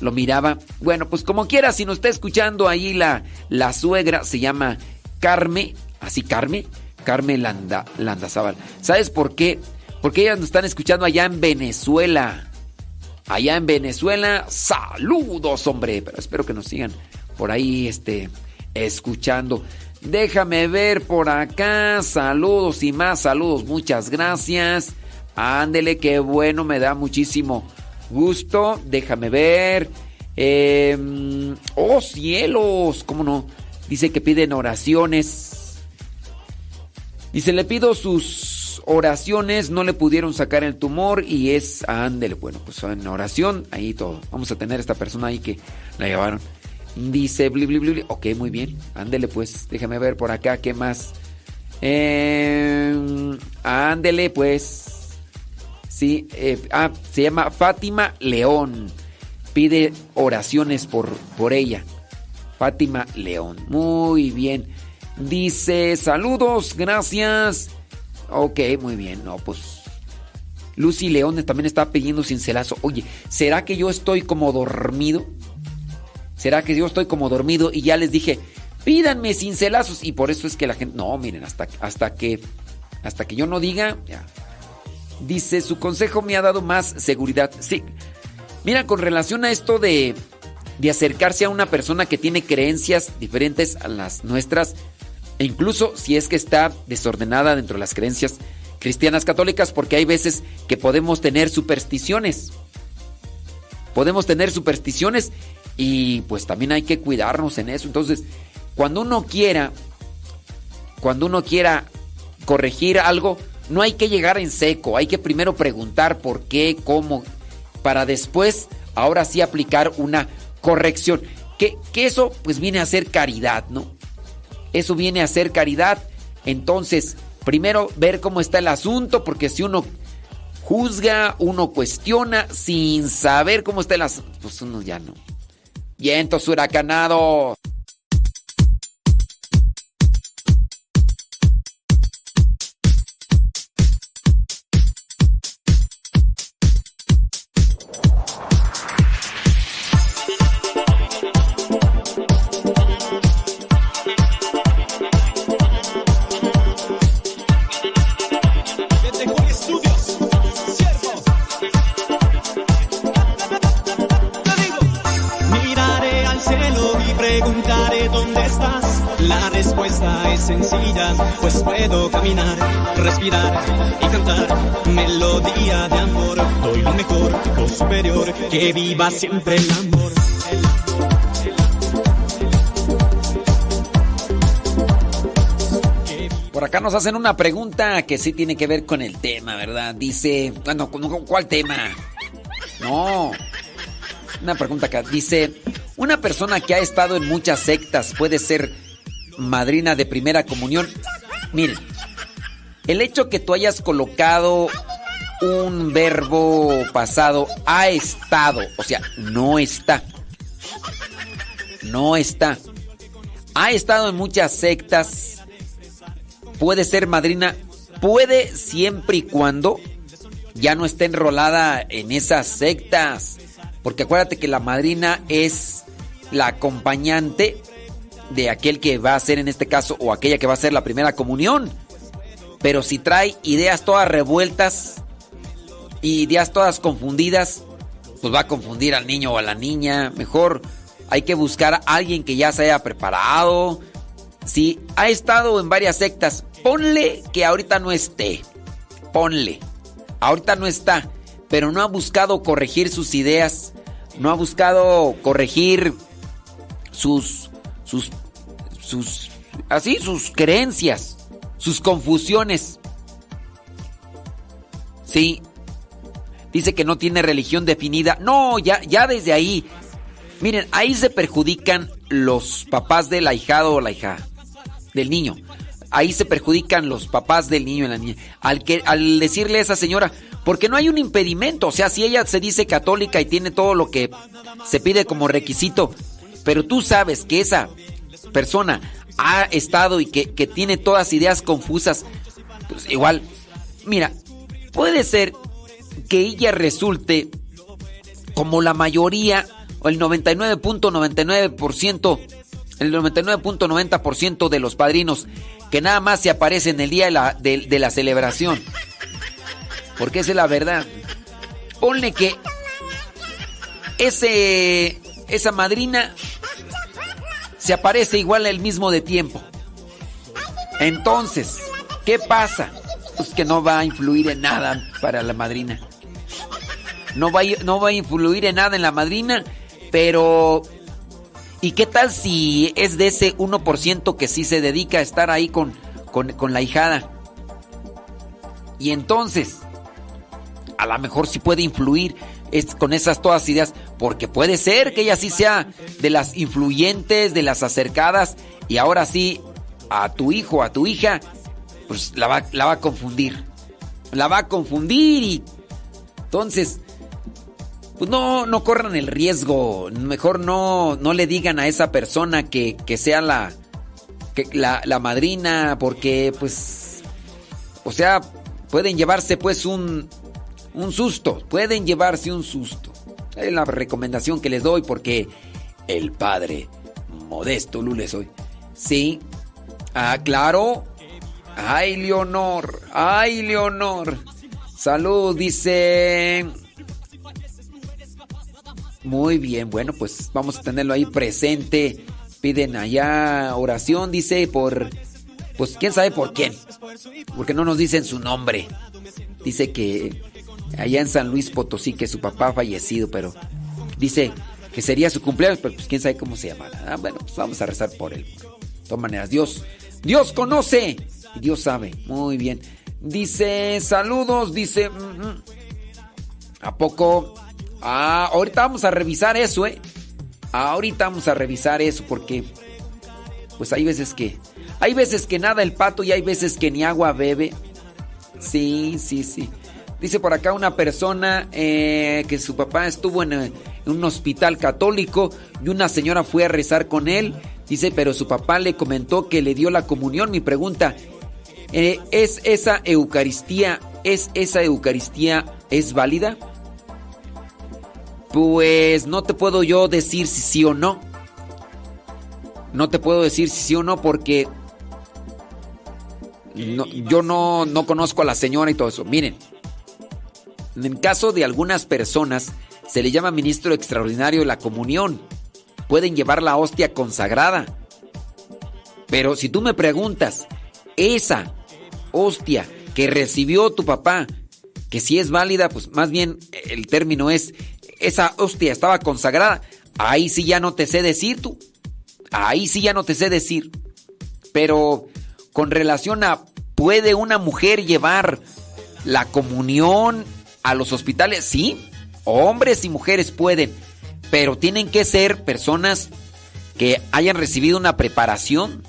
lo miraba. Bueno, pues como quiera, si nos está escuchando ahí la, la suegra, se llama Carme, así Carme, Carme Landa, Landazábal. ¿Sabes por qué? Porque ellas nos están escuchando allá en Venezuela. Allá en Venezuela, saludos, hombre. Pero espero que nos sigan por ahí, este, escuchando. Déjame ver por acá. Saludos y más saludos. Muchas gracias. Ándele, qué bueno, me da muchísimo gusto. Déjame ver. Eh, oh, cielos, ¿cómo no? Dice que piden oraciones. Dice, le pido sus oraciones, no le pudieron sacar el tumor y es, ándele, bueno, pues en oración, ahí todo. Vamos a tener a esta persona ahí que la llevaron. Dice, bli, ok, muy bien, ándele pues, déjame ver por acá, ¿qué más? Eh, ándele pues. Sí, eh, ah, se llama Fátima León. Pide oraciones por, por ella. Fátima León. Muy bien. Dice, saludos, gracias. Ok, muy bien. No, pues. Lucy León también está pidiendo cincelazo. Oye, ¿será que yo estoy como dormido? ¿Será que yo estoy como dormido y ya les dije, pídanme cincelazos? Y por eso es que la gente. No, miren, hasta, hasta que. Hasta que yo no diga. Ya. Dice, su consejo me ha dado más seguridad. Sí. Mira, con relación a esto de, de acercarse a una persona que tiene creencias diferentes a las nuestras, e incluso si es que está desordenada dentro de las creencias cristianas católicas, porque hay veces que podemos tener supersticiones. Podemos tener supersticiones y pues también hay que cuidarnos en eso. Entonces, cuando uno quiera, cuando uno quiera corregir algo, no hay que llegar en seco, hay que primero preguntar por qué, cómo, para después, ahora sí aplicar una corrección. Que, que eso pues viene a ser caridad, ¿no? Eso viene a ser caridad. Entonces, primero ver cómo está el asunto, porque si uno juzga, uno cuestiona sin saber cómo está el asunto, pues uno ya no. Vientos huracanados. Que viva siempre el amor. Por acá nos hacen una pregunta que sí tiene que ver con el tema, ¿verdad? Dice, bueno, ¿con- ¿cuál tema? No. Una pregunta acá. Dice, una persona que ha estado en muchas sectas puede ser madrina de primera comunión. Miren, el hecho que tú hayas colocado un verbo pasado ha estado, o sea, no está. No está. Ha estado en muchas sectas puede ser madrina, puede siempre y cuando ya no esté enrolada en esas sectas. Porque acuérdate que la madrina es la acompañante de aquel que va a ser en este caso o aquella que va a ser la primera comunión. Pero si trae ideas todas revueltas y ideas todas confundidas, pues va a confundir al niño o a la niña. Mejor hay que buscar a alguien que ya se haya preparado, si ha estado en varias sectas, ponle que ahorita no esté. Ponle. Ahorita no está. Pero no ha buscado corregir sus ideas. No ha buscado corregir sus. sus. sus. así, sus creencias. Sus confusiones. Sí. Dice que no tiene religión definida. No, ya, ya desde ahí. Miren, ahí se perjudican los papás del ahijado o la hija del niño. Ahí se perjudican los papás del niño y la niña. Al, que, al decirle a esa señora, porque no hay un impedimento. O sea, si ella se dice católica y tiene todo lo que se pide como requisito, pero tú sabes que esa persona ha estado y que, que tiene todas ideas confusas, pues igual, mira, puede ser que ella resulte como la mayoría o el 99.99%, el 99.90% de los padrinos que nada más se aparecen el día de la, de, de la celebración. Porque esa es la verdad. Ponle que ese, esa madrina se aparece igual el mismo de tiempo. Entonces, ¿qué pasa? Pues que no va a influir en nada para la madrina. No va, a, no va a influir en nada en la madrina, pero... ¿Y qué tal si es de ese 1% que sí se dedica a estar ahí con, con, con la hijada? Y entonces, a lo mejor sí puede influir es, con esas todas ideas, porque puede ser que ella sí sea de las influyentes, de las acercadas, y ahora sí, a tu hijo, a tu hija, pues la va, la va a confundir. La va a confundir y entonces, pues no, no corran el riesgo. Mejor no, no le digan a esa persona que, que sea la, la, la madrina, porque pues, o sea, pueden llevarse pues un, un susto, pueden llevarse un susto. Es la recomendación que les doy porque el padre modesto Lule soy. Sí. Ah, claro. Ay, Leonor. Ay, Leonor. Salud, dice. Muy bien, bueno, pues vamos a tenerlo ahí presente. Piden allá oración, dice, por... Pues quién sabe por quién. Porque no nos dicen su nombre. Dice que allá en San Luis Potosí, que su papá ha fallecido, pero dice que sería su cumpleaños, pero pues quién sabe cómo se llamará. Ah, bueno, pues vamos a rezar por él. De todas maneras, Dios, Dios conoce Dios sabe. Muy bien. Dice, saludos, dice. ¿a poco? Ah, ahorita vamos a revisar eso, ¿eh? Ahorita vamos a revisar eso porque, pues hay veces que, hay veces que nada el pato y hay veces que ni agua bebe. Sí, sí, sí. Dice por acá una persona eh, que su papá estuvo en, en, un hospital católico y una señora fue a rezar con él. Dice, pero su papá le comentó que le dio la comunión. Mi pregunta, eh, ¿es esa Eucaristía, es esa Eucaristía, es válida? Pues no te puedo yo decir si sí o no. No te puedo decir si sí o no porque no, yo no, no conozco a la señora y todo eso. Miren, en caso de algunas personas se le llama ministro extraordinario la comunión. Pueden llevar la hostia consagrada. Pero si tú me preguntas, esa hostia que recibió tu papá, que si es válida, pues más bien el término es, esa hostia estaba consagrada, ahí sí ya no te sé decir tú. Ahí sí ya no te sé decir. Pero con relación a, ¿puede una mujer llevar la comunión a los hospitales? Sí, hombres y mujeres pueden, pero tienen que ser personas que hayan recibido una preparación,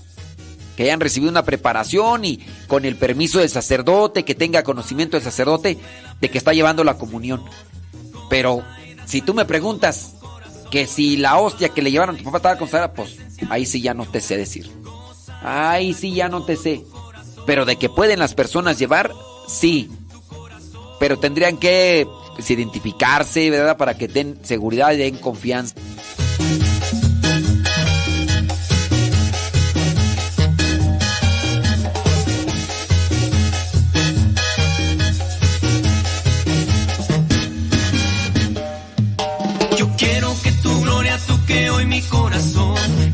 que hayan recibido una preparación y con el permiso del sacerdote, que tenga conocimiento del sacerdote de que está llevando la comunión. Pero si tú me preguntas que si la hostia que le llevaron a tu papá estaba consagrada, pues ahí sí ya no te sé decir. Ahí sí ya no te sé. Pero de que pueden las personas llevar, sí. Pero tendrían que pues, identificarse, ¿verdad? Para que den seguridad y den confianza.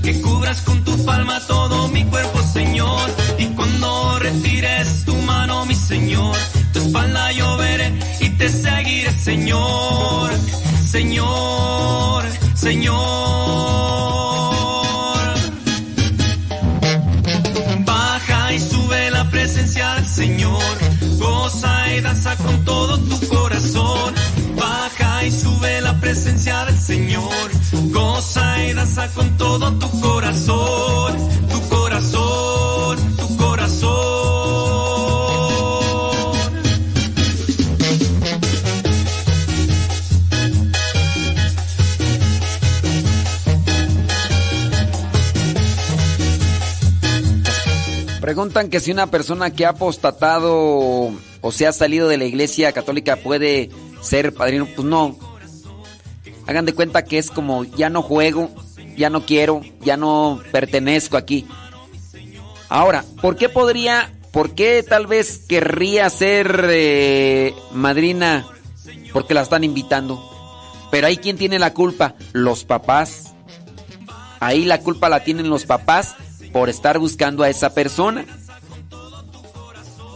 Que cubras con tu palma todo mi cuerpo, Señor. Y cuando retires tu mano, mi Señor, tu espalda yo veré y te seguiré, Señor, Señor, Señor. Baja y sube la presencia del Señor, goza y danza con todo abraza con todo tu corazón, tu corazón, tu corazón. Preguntan que si una persona que ha apostatado o se ha salido de la iglesia católica puede ser padrino. Pues no. Hagan de cuenta que es como ya no juego, ya no quiero, ya no pertenezco aquí. Ahora, ¿por qué podría, por qué tal vez querría ser eh, madrina? Porque la están invitando. Pero ahí quién tiene la culpa? Los papás. Ahí la culpa la tienen los papás por estar buscando a esa persona.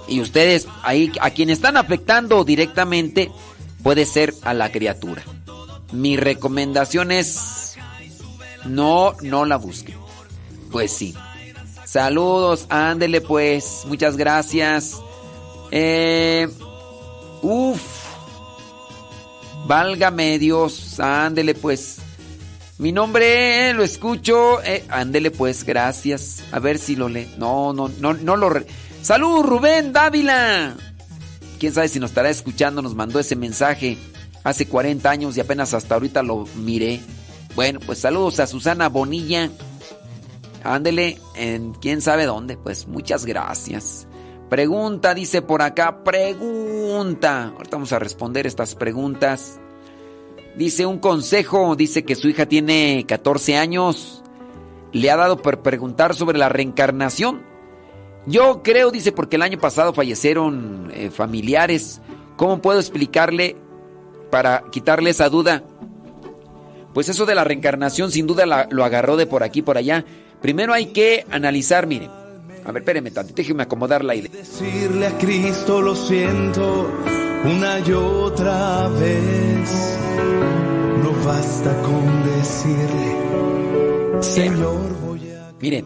Y ustedes, ahí, a quien están afectando directamente, puede ser a la criatura. Mi recomendación es, no, no la busquen. Pues sí. Saludos, ándele pues, muchas gracias. Eh, uf, válgame Dios, ándele pues. Mi nombre, eh, lo escucho. Eh, ándele pues, gracias. A ver si lo lee. No, no, no, no lo... Re... ¡Salud, Rubén Dávila! Quién sabe si nos estará escuchando, nos mandó ese mensaje hace 40 años y apenas hasta ahorita lo miré. Bueno, pues saludos a Susana Bonilla. Ándele en quién sabe dónde. Pues muchas gracias. Pregunta, dice por acá, pregunta. Ahorita vamos a responder estas preguntas. Dice un consejo, dice que su hija tiene 14 años. Le ha dado por preguntar sobre la reencarnación. Yo creo, dice, porque el año pasado fallecieron eh, familiares. ¿Cómo puedo explicarle para quitarle esa duda? Pues eso de la reencarnación sin duda la- lo agarró de por aquí por allá. Primero hay que analizar, mire. A ver, espéreme tantito, déjeme acomodar la idea. Decirle a Cristo lo siento una y otra vez. No basta con decirle, Señor, voy a... Miren,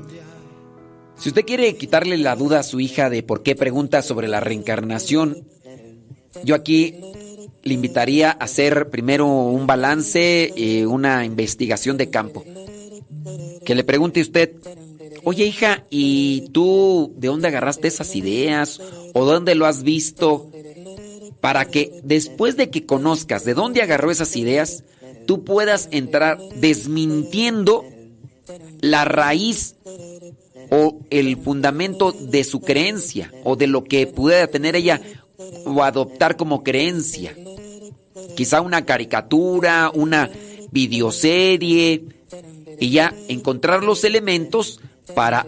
si usted quiere quitarle la duda a su hija de por qué pregunta sobre la reencarnación, yo aquí le invitaría a hacer primero un balance, eh, una investigación de campo. Que le pregunte usted, oye hija, ¿y tú de dónde agarraste esas ideas? ¿O dónde lo has visto? Para que después de que conozcas de dónde agarró esas ideas, tú puedas entrar desmintiendo la raíz o el fundamento de su creencia o de lo que pudiera tener ella o adoptar como creencia. Quizá una caricatura, una videoserie y ya encontrar los elementos para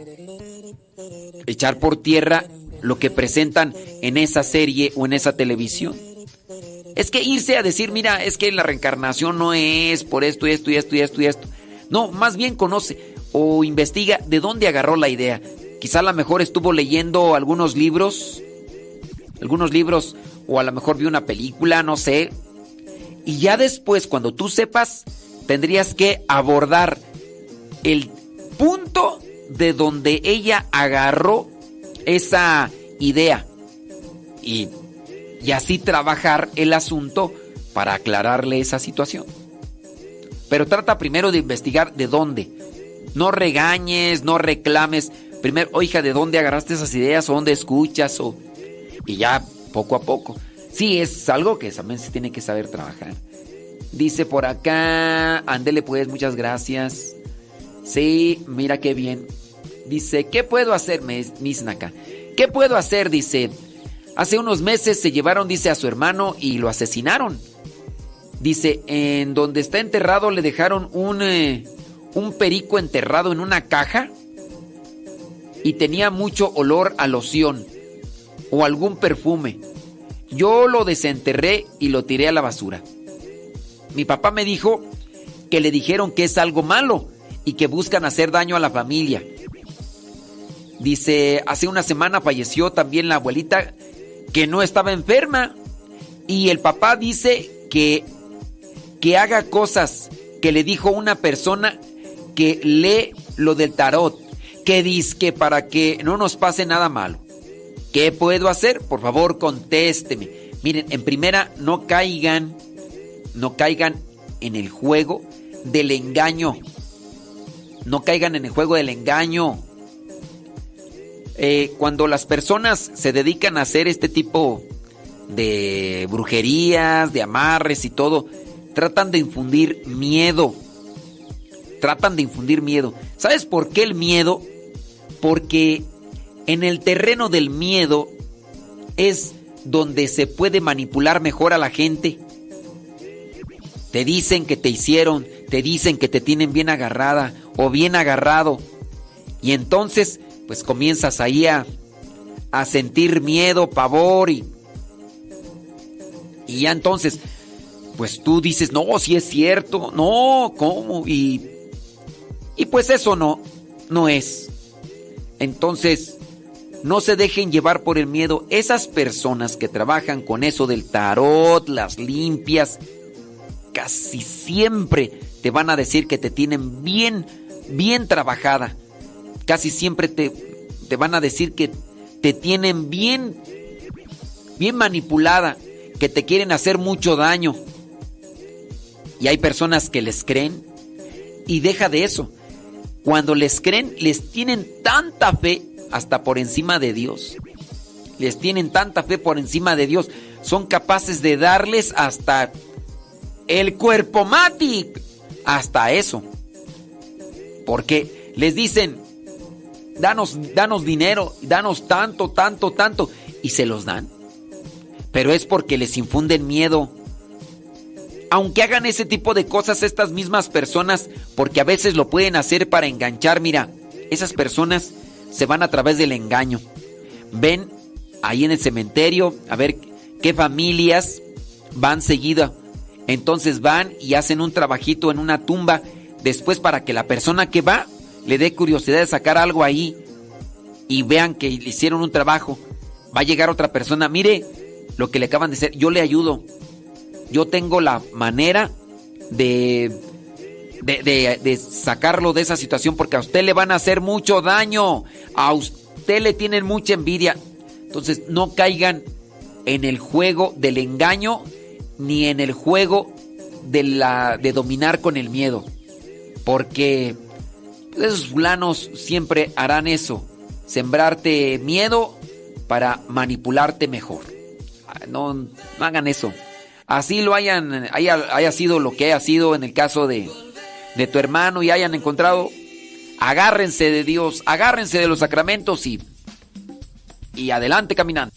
echar por tierra lo que presentan en esa serie o en esa televisión. Es que irse a decir, mira, es que la reencarnación no es por esto y esto y esto y esto y esto. No, más bien conoce o investiga de dónde agarró la idea. Quizá a lo mejor estuvo leyendo algunos libros, algunos libros, o a lo mejor vio una película, no sé. Y ya después, cuando tú sepas, tendrías que abordar el punto de donde ella agarró esa idea. Y, y así trabajar el asunto para aclararle esa situación. Pero trata primero de investigar de dónde. No regañes, no reclames. Primero, "Oh, hija, ¿de dónde agarraste esas ideas? ¿O dónde escuchas? O... Y ya, poco a poco. Sí, es algo que también se tiene que saber trabajar. Dice por acá, ándele pues, muchas gracias. Sí, mira qué bien. Dice, ¿qué puedo hacer? Acá. ¿Qué puedo hacer? Dice, hace unos meses se llevaron, dice, a su hermano y lo asesinaron. Dice, en donde está enterrado le dejaron un, eh, un perico enterrado en una caja y tenía mucho olor a loción o algún perfume. Yo lo desenterré y lo tiré a la basura. Mi papá me dijo que le dijeron que es algo malo y que buscan hacer daño a la familia. Dice, hace una semana falleció también la abuelita que no estaba enferma y el papá dice que que haga cosas que le dijo una persona que lee lo del tarot, que dice que para que no nos pase nada malo. ¿Qué puedo hacer? Por favor, contésteme. Miren, en primera, no caigan, no caigan en el juego del engaño. No caigan en el juego del engaño. Eh, cuando las personas se dedican a hacer este tipo de brujerías, de amarres y todo, tratan de infundir miedo. Tratan de infundir miedo. ¿Sabes por qué el miedo? Porque en el terreno del miedo es donde se puede manipular mejor a la gente. Te dicen que te hicieron, te dicen que te tienen bien agarrada o bien agarrado. Y entonces, pues comienzas ahí a, a sentir miedo, pavor y... Y ya entonces, pues tú dices, no, si es cierto, no, ¿cómo? Y, y pues eso no, no es. Entonces, no se dejen llevar por el miedo. Esas personas que trabajan con eso del tarot, las limpias, casi siempre te van a decir que te tienen bien, bien trabajada. Casi siempre te, te van a decir que te tienen bien, bien manipulada, que te quieren hacer mucho daño. Y hay personas que les creen y deja de eso. Cuando les creen, les tienen tanta fe hasta por encima de Dios. Les tienen tanta fe por encima de Dios. Son capaces de darles hasta el cuerpo matic. Hasta eso. Porque les dicen, danos, danos dinero, danos tanto, tanto, tanto. Y se los dan. Pero es porque les infunden miedo. Aunque hagan ese tipo de cosas estas mismas personas, porque a veces lo pueden hacer para enganchar, mira, esas personas se van a través del engaño. Ven ahí en el cementerio a ver qué familias van seguido. Entonces van y hacen un trabajito en una tumba después para que la persona que va le dé curiosidad de sacar algo ahí y vean que le hicieron un trabajo. Va a llegar otra persona, mire lo que le acaban de hacer, yo le ayudo yo tengo la manera de, de, sacarlo de esa situación porque a usted le van a hacer mucho daño, a usted le tienen mucha envidia. Entonces no caigan en el juego del engaño ni en el juego de, la, de dominar con el miedo. Porque esos fulanos siempre harán eso, sembrarte miedo para manipularte mejor. No, no hagan eso así lo hayan, haya, sido lo que haya sido en el caso de, de tu hermano y hayan encontrado, agárrense de Dios, agárrense de los sacramentos y, y adelante caminando.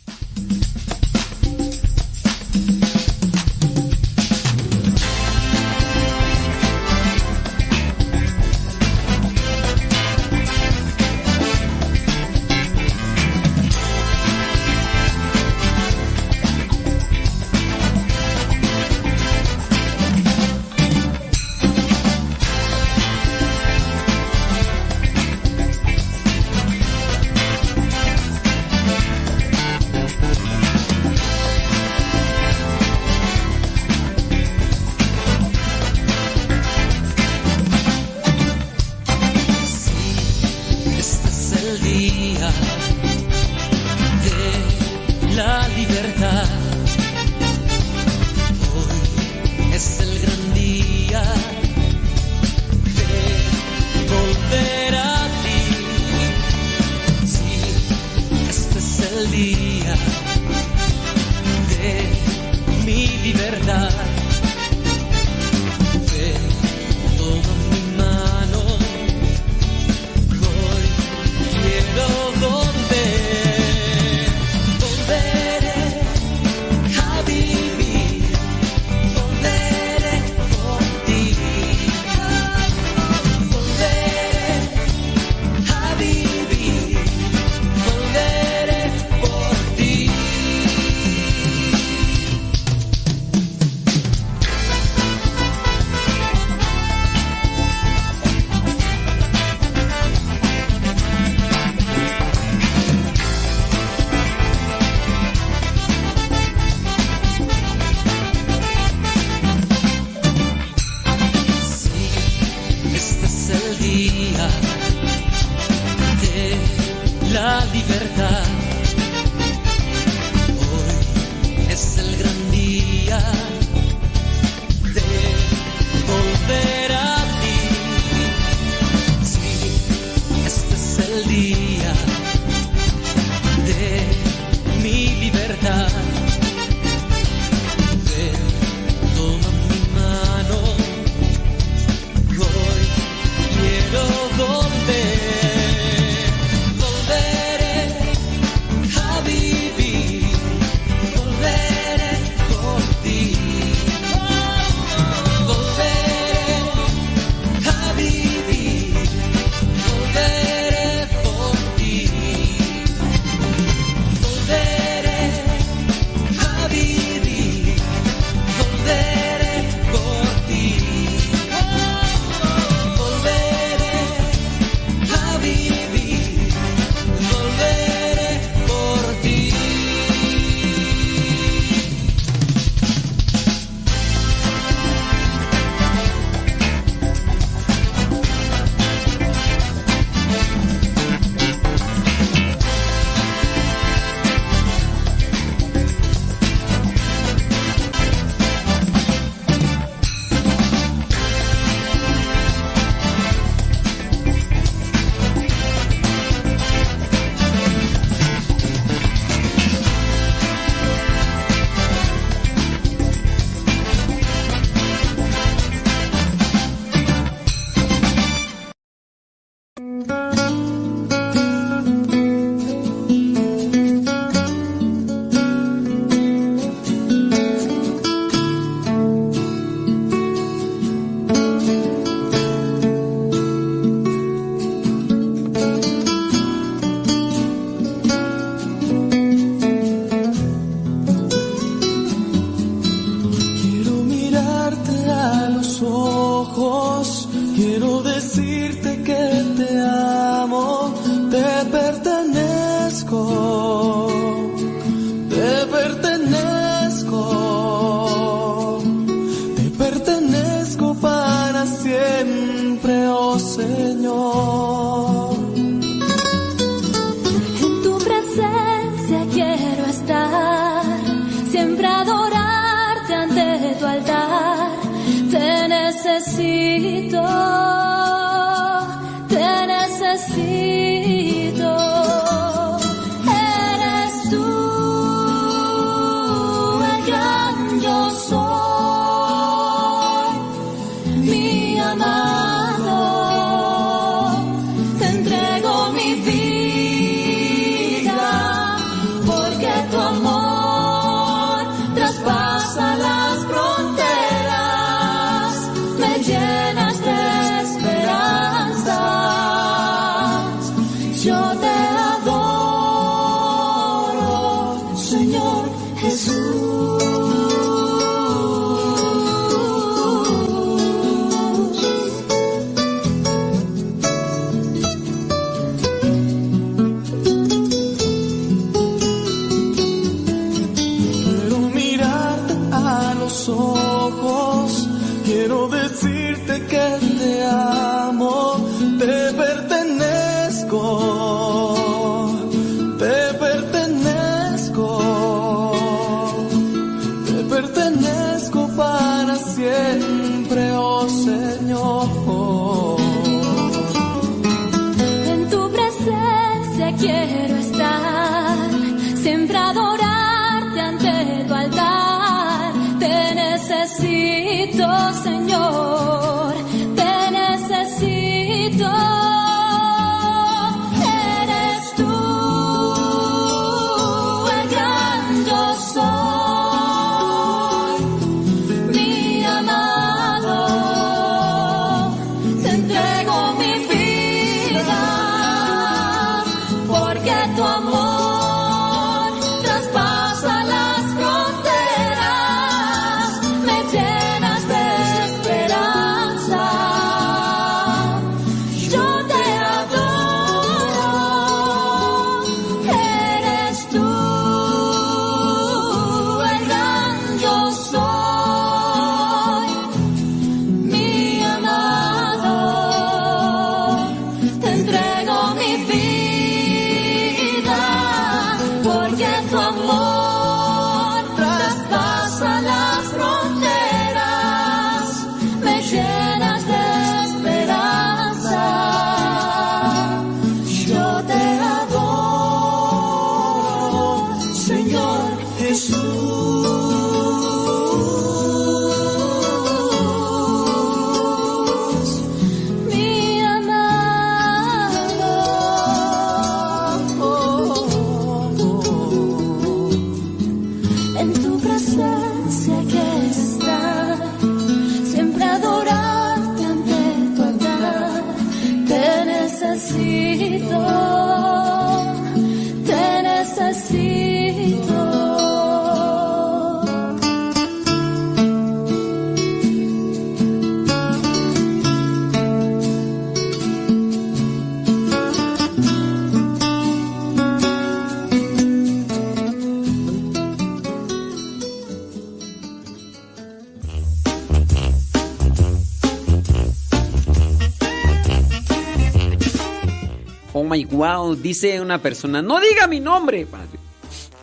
Dice una persona, no diga mi nombre, padre.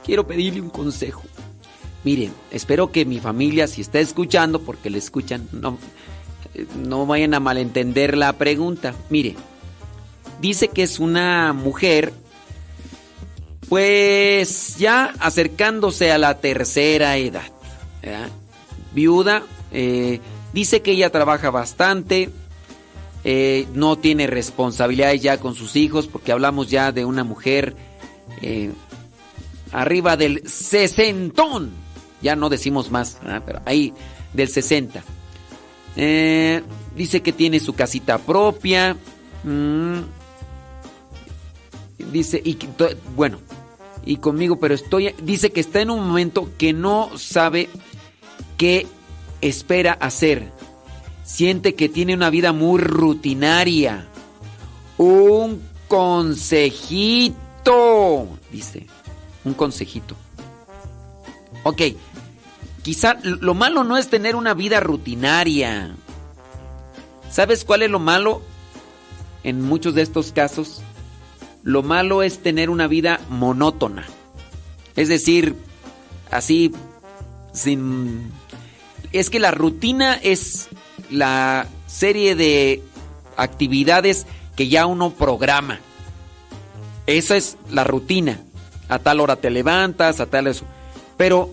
Quiero pedirle un consejo. Miren, espero que mi familia, si está escuchando, porque le escuchan, no, eh, no vayan a malentender la pregunta. Mire, dice que es una mujer, pues ya acercándose a la tercera edad. Viuda, eh, dice que ella trabaja bastante, eh, no tiene responsabilidades ya con sus hijos, porque hablamos ya de una mujer eh, arriba del sesentón. Ya no decimos más, pero ahí del 60. Eh, dice que tiene su casita propia. mm, dice, y bueno, y conmigo, pero estoy. Dice que está en un momento que no sabe qué espera hacer. Siente que tiene una vida muy rutinaria. Un consejito. dice. Un consejito. Ok, quizá lo malo no es tener una vida rutinaria. ¿Sabes cuál es lo malo en muchos de estos casos? Lo malo es tener una vida monótona. Es decir, así, sin... Es que la rutina es la serie de actividades que ya uno programa. Esa es la rutina. A tal hora te levantas, a tal eso. Pero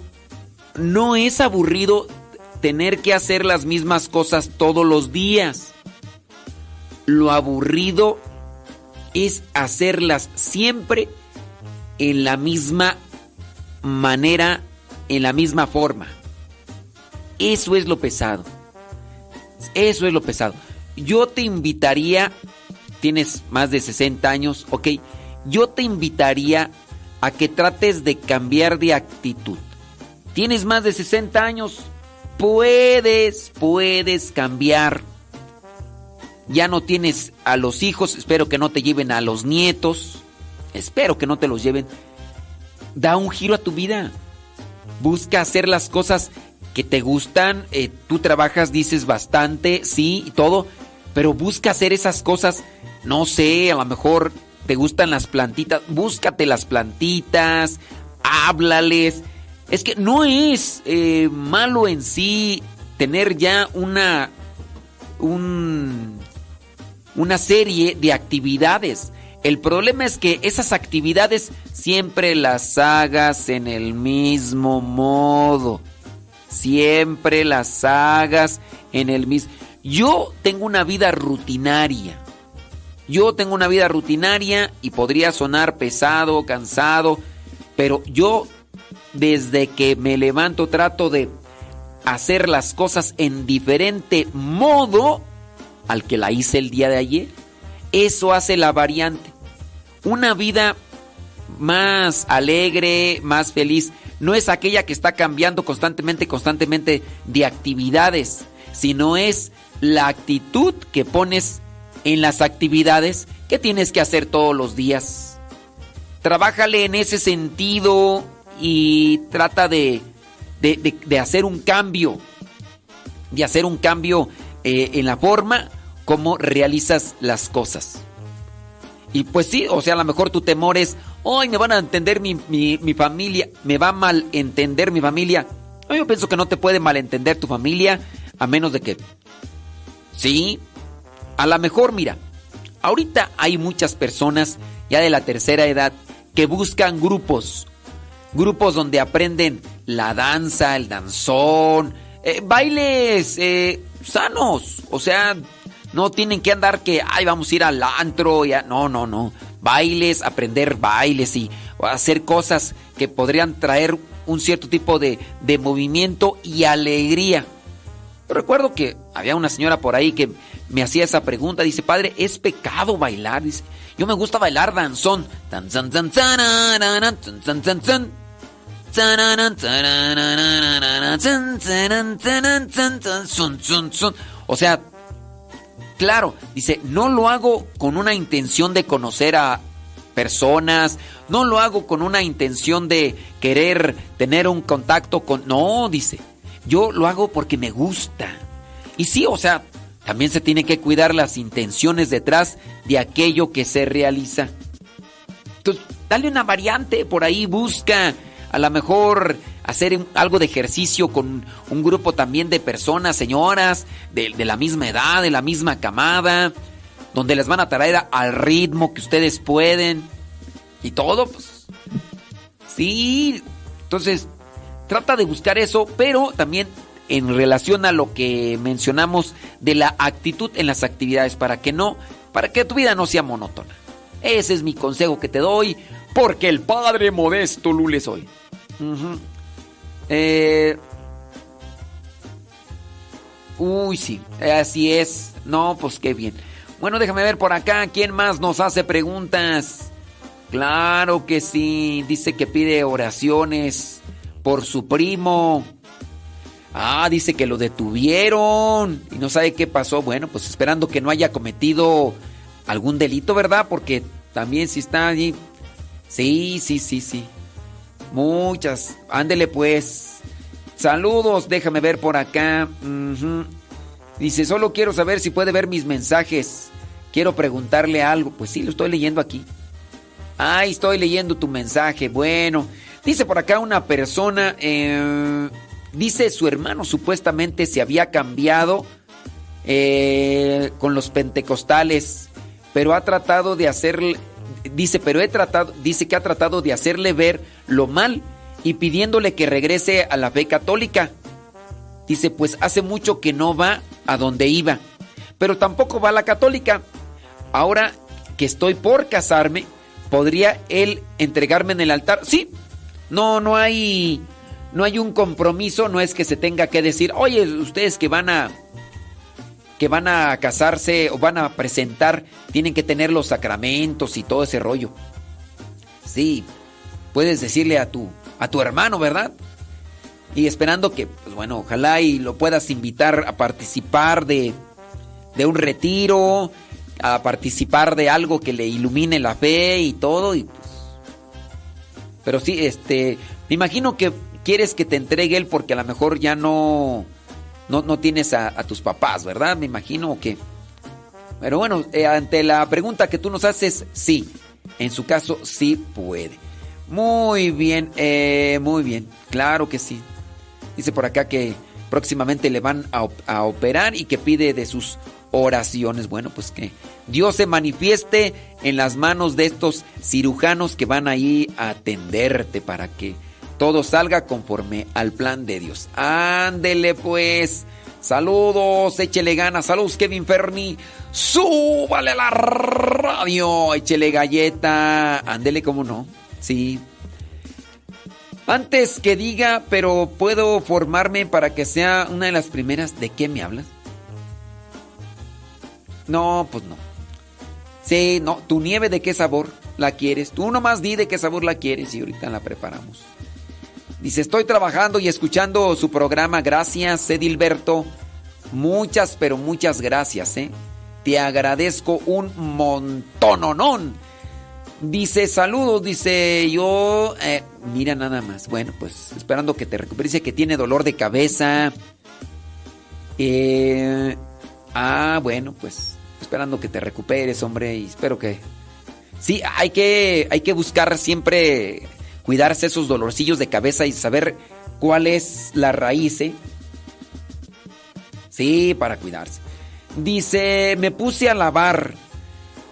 no es aburrido tener que hacer las mismas cosas todos los días. Lo aburrido es hacerlas siempre en la misma manera, en la misma forma. Eso es lo pesado. Eso es lo pesado. Yo te invitaría, tienes más de 60 años, ok, yo te invitaría a que trates de cambiar de actitud. Tienes más de 60 años, puedes, puedes cambiar. Ya no tienes a los hijos, espero que no te lleven a los nietos, espero que no te los lleven. Da un giro a tu vida. Busca hacer las cosas que te gustan, eh, tú trabajas, dices bastante, sí, y todo, pero busca hacer esas cosas, no sé, a lo mejor te gustan las plantitas, búscate las plantitas, háblales. Es que no es eh, malo en sí tener ya una, un, una serie de actividades. El problema es que esas actividades siempre las hagas en el mismo modo. Siempre las hagas en el mismo... Yo tengo una vida rutinaria. Yo tengo una vida rutinaria y podría sonar pesado, cansado, pero yo desde que me levanto trato de hacer las cosas en diferente modo al que la hice el día de ayer. Eso hace la variante. Una vida más alegre, más feliz, no es aquella que está cambiando constantemente, constantemente de actividades, sino es la actitud que pones en las actividades que tienes que hacer todos los días. Trabájale en ese sentido y trata de, de, hacer un cambio, de hacer un cambio eh, en la forma como realizas las cosas. Y pues sí, o sea, a lo mejor tu temor es, hoy me van a entender mi, mi, familia, me va a mal entender mi familia. Yo pienso que no te puede malentender tu familia, a menos de que Sí, a lo mejor, mira, ahorita hay muchas personas ya de la tercera edad que buscan grupos, grupos donde aprenden la danza, el danzón, eh, bailes eh, sanos, o sea, no tienen que andar que, ay, vamos a ir al antro, ya, no, no, no, bailes, aprender bailes y hacer cosas que podrían traer un cierto tipo de, de movimiento y alegría recuerdo que había una señora por ahí que me hacía esa pregunta. Dice, padre, ¿es pecado bailar? Dice, yo me gusta bailar danzón. O sea, claro, dice, no lo hago con una intención de conocer a personas, no lo hago con una intención de querer tener un contacto con... No, dice, yo lo hago porque me gusta. Y sí, o sea, también se tiene que cuidar las intenciones detrás de aquello que se realiza. Entonces, dale una variante por ahí, busca a lo mejor hacer algo de ejercicio con un grupo también de personas, señoras, de, la misma edad, de la misma camada, donde les van a traer al ritmo que ustedes pueden y todo, pues. Sí, entonces Trata de buscar eso, pero también en relación a lo que mencionamos de la actitud en las actividades para que no, para que tu vida no sea monótona. Ese es mi consejo que te doy, porque el Padre Modesto Lule soy. Eh, uy, sí, así es. No, pues qué bien. Bueno, déjame ver por acá quién más nos hace preguntas. Claro que sí, dice que pide oraciones por su primo. Ah, dice que lo detuvieron y no sabe qué pasó. Bueno, pues esperando que no haya cometido algún delito, ¿verdad? Porque también si está allí Sí, sí, sí, sí. Muchas. Ándele pues. Saludos, déjame ver por acá. Dice, solo quiero saber si puede ver mis mensajes. Quiero preguntarle algo. Pues sí, lo estoy leyendo aquí. Ay, estoy leyendo tu mensaje. Bueno, dice por acá una persona, eh, dice su hermano supuestamente se había cambiado eh, con los pentecostales, pero ha tratado de hacerle, dice, pero he tratado, dice que ha tratado de hacerle ver lo mal y pidiéndole que regrese a la fe católica. Dice, pues hace mucho que no va a donde iba, pero tampoco va a la católica. Ahora que estoy por casarme, ¿podría él entregarme en el altar? Sí. No, no hay no hay un compromiso, no es que se tenga que decir, "Oye, ustedes que van a que van a casarse o van a presentar, tienen que tener los sacramentos y todo ese rollo." Sí, puedes decirle a tu a tu hermano, ¿verdad? Y esperando que, pues bueno, ojalá y lo puedas invitar a participar de, de un retiro, a participar de algo que le ilumine la fe y todo. Y pues, pero sí, este, me imagino que quieres que te entregue él porque a lo mejor ya no, no, no tienes a, tus papás, ¿verdad? Me imagino que. Pero bueno, eh, ante la pregunta que tú nos haces, sí. En su caso, sí puede. Muy bien, eh, muy bien. Claro que sí. Dice por acá que próximamente le van a, a operar y que pide de sus oraciones. Bueno, pues que Dios se manifieste en las manos de estos cirujanos que van ahí a atenderte para que todo salga conforme al plan de Dios. Ándele pues. Saludos, échele ganas. Saludos, Kevin Ferni. Súbale a la radio. Échele galleta. Ándele, como no. Sí. Antes que diga, pero puedo formarme para que sea una de las primeras. ¿De qué me hablas? No, pues no. Sí, no. ¿Tu nieve de qué sabor la quieres? Tú nomás di de qué sabor la quieres y ahorita la preparamos. Dice, estoy trabajando y escuchando su programa. Gracias, Edilberto. Muchas, pero muchas gracias, ¿eh? Te agradezco un montononón. Dice, saludos, dice, yo... eh, mira nada más. Bueno, pues esperando que te recuperes. Dice que tiene dolor de cabeza. Eh, ah, bueno, pues esperando que te recuperes, hombre, y espero que... Sí, hay que, hay que buscar siempre cuidarse esos dolorcillos de cabeza y saber cuál es la raíz, ¿eh? Sí, para cuidarse. Dice, me puse a lavar.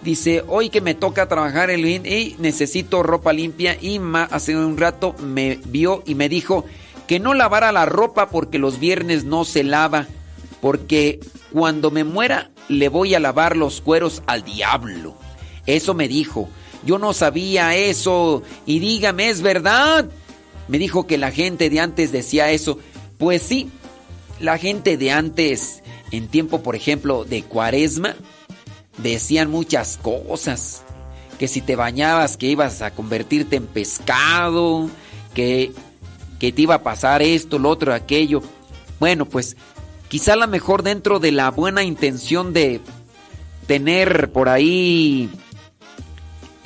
Dice, hoy que me toca trabajar el y necesito ropa limpia y ma- hace un rato me vio y me dijo que no lavara la ropa porque los viernes no se lava, porque cuando me muera le voy a lavar los cueros al diablo. Eso me dijo. Yo no sabía eso y dígame, ¿es verdad? Me dijo que la gente de antes decía eso. Pues sí, la gente de antes, en tiempo, por ejemplo, de cuaresma, decían muchas cosas. Que si te bañabas, que ibas a convertirte en pescado, que, que te iba a pasar esto, lo otro, aquello. Bueno, pues quizá a lo mejor dentro de la buena intención de tener por ahí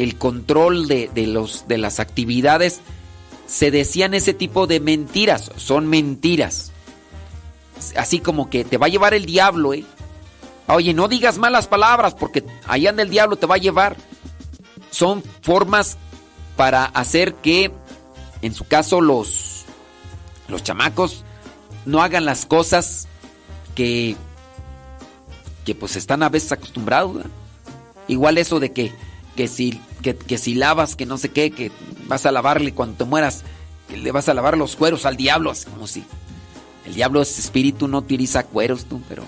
el control de, de los, de las actividades, se decían ese tipo de mentiras. Son mentiras. Así como que te va a llevar el diablo, ¿eh? Oye, no digas malas palabras porque ahí anda el diablo, te va a llevar. Son formas para hacer que, en su caso, los, los chamacos no hagan las cosas que, que pues están a veces acostumbrados. Igual eso de que, que, si, que, que si lavas, que no sé qué, que vas a lavarle cuando te mueras, que le vas a lavar los cueros al diablo, así como si el diablo es espíritu, no utiliza cueros tú, pero...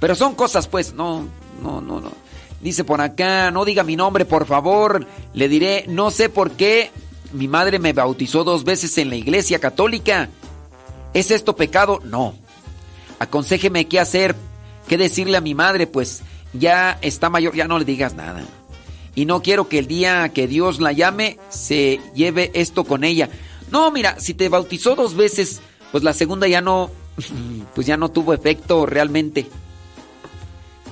Pero son cosas, pues, no, no, no, no. Dice por acá, no diga mi nombre, por favor. Le diré, no sé por qué mi madre me bautizó dos veces en la iglesia católica. ¿Es esto pecado? No. Aconséjeme qué hacer, qué decirle a mi madre, pues ya está mayor, ya no le digas nada. Y no quiero que el día que Dios la llame se lleve esto con ella. No, mira, si te bautizó dos veces, pues la segunda ya no, pues ya no tuvo efecto realmente.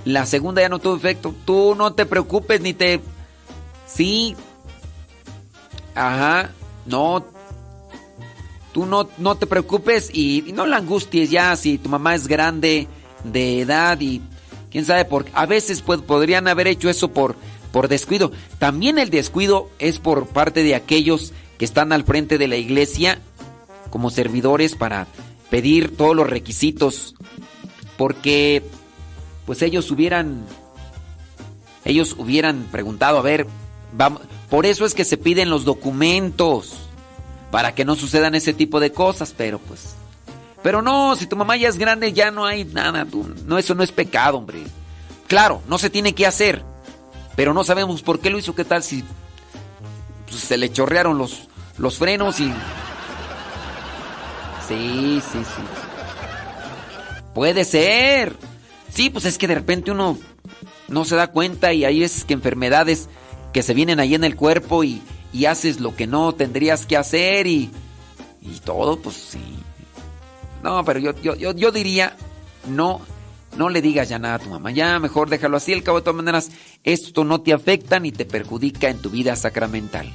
La segunda ya no tuvo efecto. Tú no te preocupes ni te... Sí. Ajá, no, tú no, no te preocupes y, no la angusties ya si tu mamá es grande de edad y quién sabe por a veces pues, podrían haber hecho eso por, por descuido. También el descuido es por parte de aquellos que están al frente de la iglesia como servidores para pedir todos los requisitos porque pues ellos hubieran ellos hubieran preguntado, a ver, por eso es que se piden los documentos para que no sucedan ese tipo de cosas, pero pues pero no, si tu mamá ya es grande ya no hay nada, no eso no es pecado, hombre. Claro, no se tiene que hacer, pero no sabemos por qué lo hizo, qué tal si pues, se le chorrearon los los frenos y Sí, sí, sí. Puede ser. Sí, pues es que de repente uno no se da cuenta y hay es que enfermedades que se vienen ahí en el cuerpo y, y haces lo que no tendrías que hacer y, y todo, pues sí. No, pero yo, yo, yo, yo diría, no, no le digas ya nada a tu mamá, ya mejor déjalo así, al cabo de todas maneras, esto no te afecta ni te perjudica en tu vida sacramental.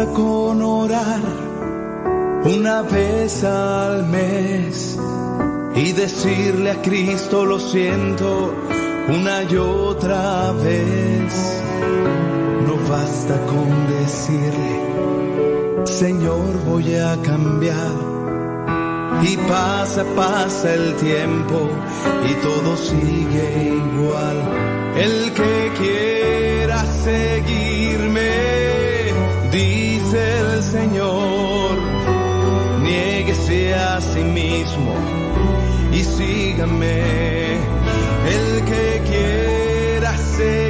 Basta con orar una vez al mes y decirle a Cristo lo siento una y otra vez. No basta con decirle, Señor voy a cambiar. Y pasa, pasa el tiempo y todo sigue igual. El que quiera seguirme, Señor, niéguese a sí mismo y sígame. El que quiera seguirme,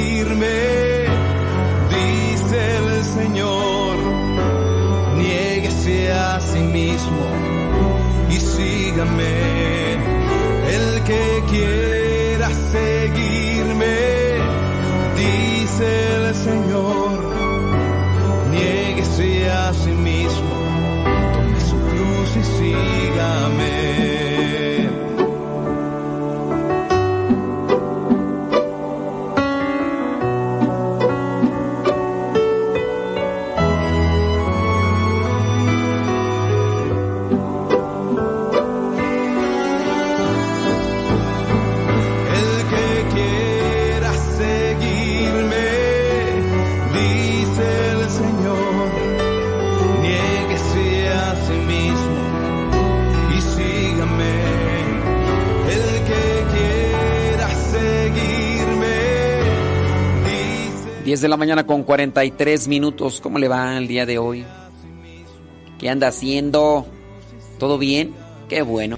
mismo y sígame. El que quiera seguirme, dice el Señor, niéguese a sí mismo, tome su cruz y sígame. 10 de la mañana con 43 minutos. ¿Cómo le va el día de hoy? ¿Qué anda haciendo? ¿Todo bien? Qué bueno.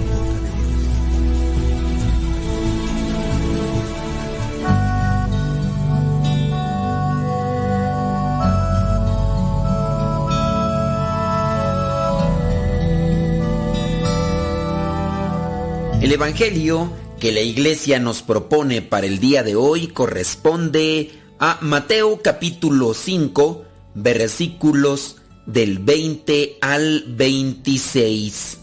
El Evangelio que la iglesia nos propone para el día de hoy corresponde a Mateo capítulo 5, versículos del 20 al 26.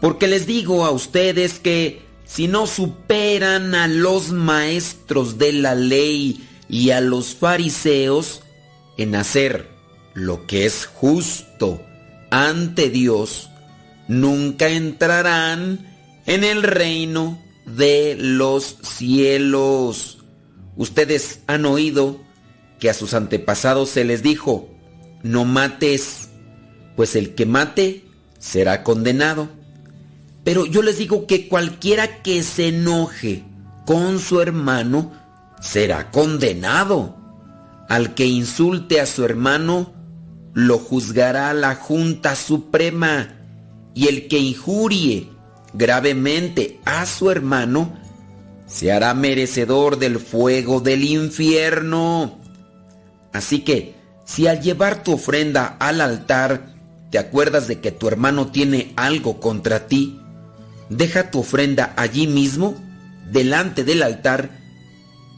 Porque les digo a ustedes que si no superan a los maestros de la ley y a los fariseos en hacer lo que es justo ante Dios, nunca entrarán en el reino de los cielos. Ustedes han oído que a sus antepasados se les dijo, no mates, pues el que mate será condenado. Pero yo les digo que cualquiera que se enoje con su hermano será condenado. Al que insulte a su hermano, lo juzgará la Junta Suprema. Y el que injurie gravemente a su hermano, se hará merecedor del fuego del infierno. Así que, si al llevar tu ofrenda al altar, te acuerdas de que tu hermano tiene algo contra ti, deja tu ofrenda allí mismo, delante del altar,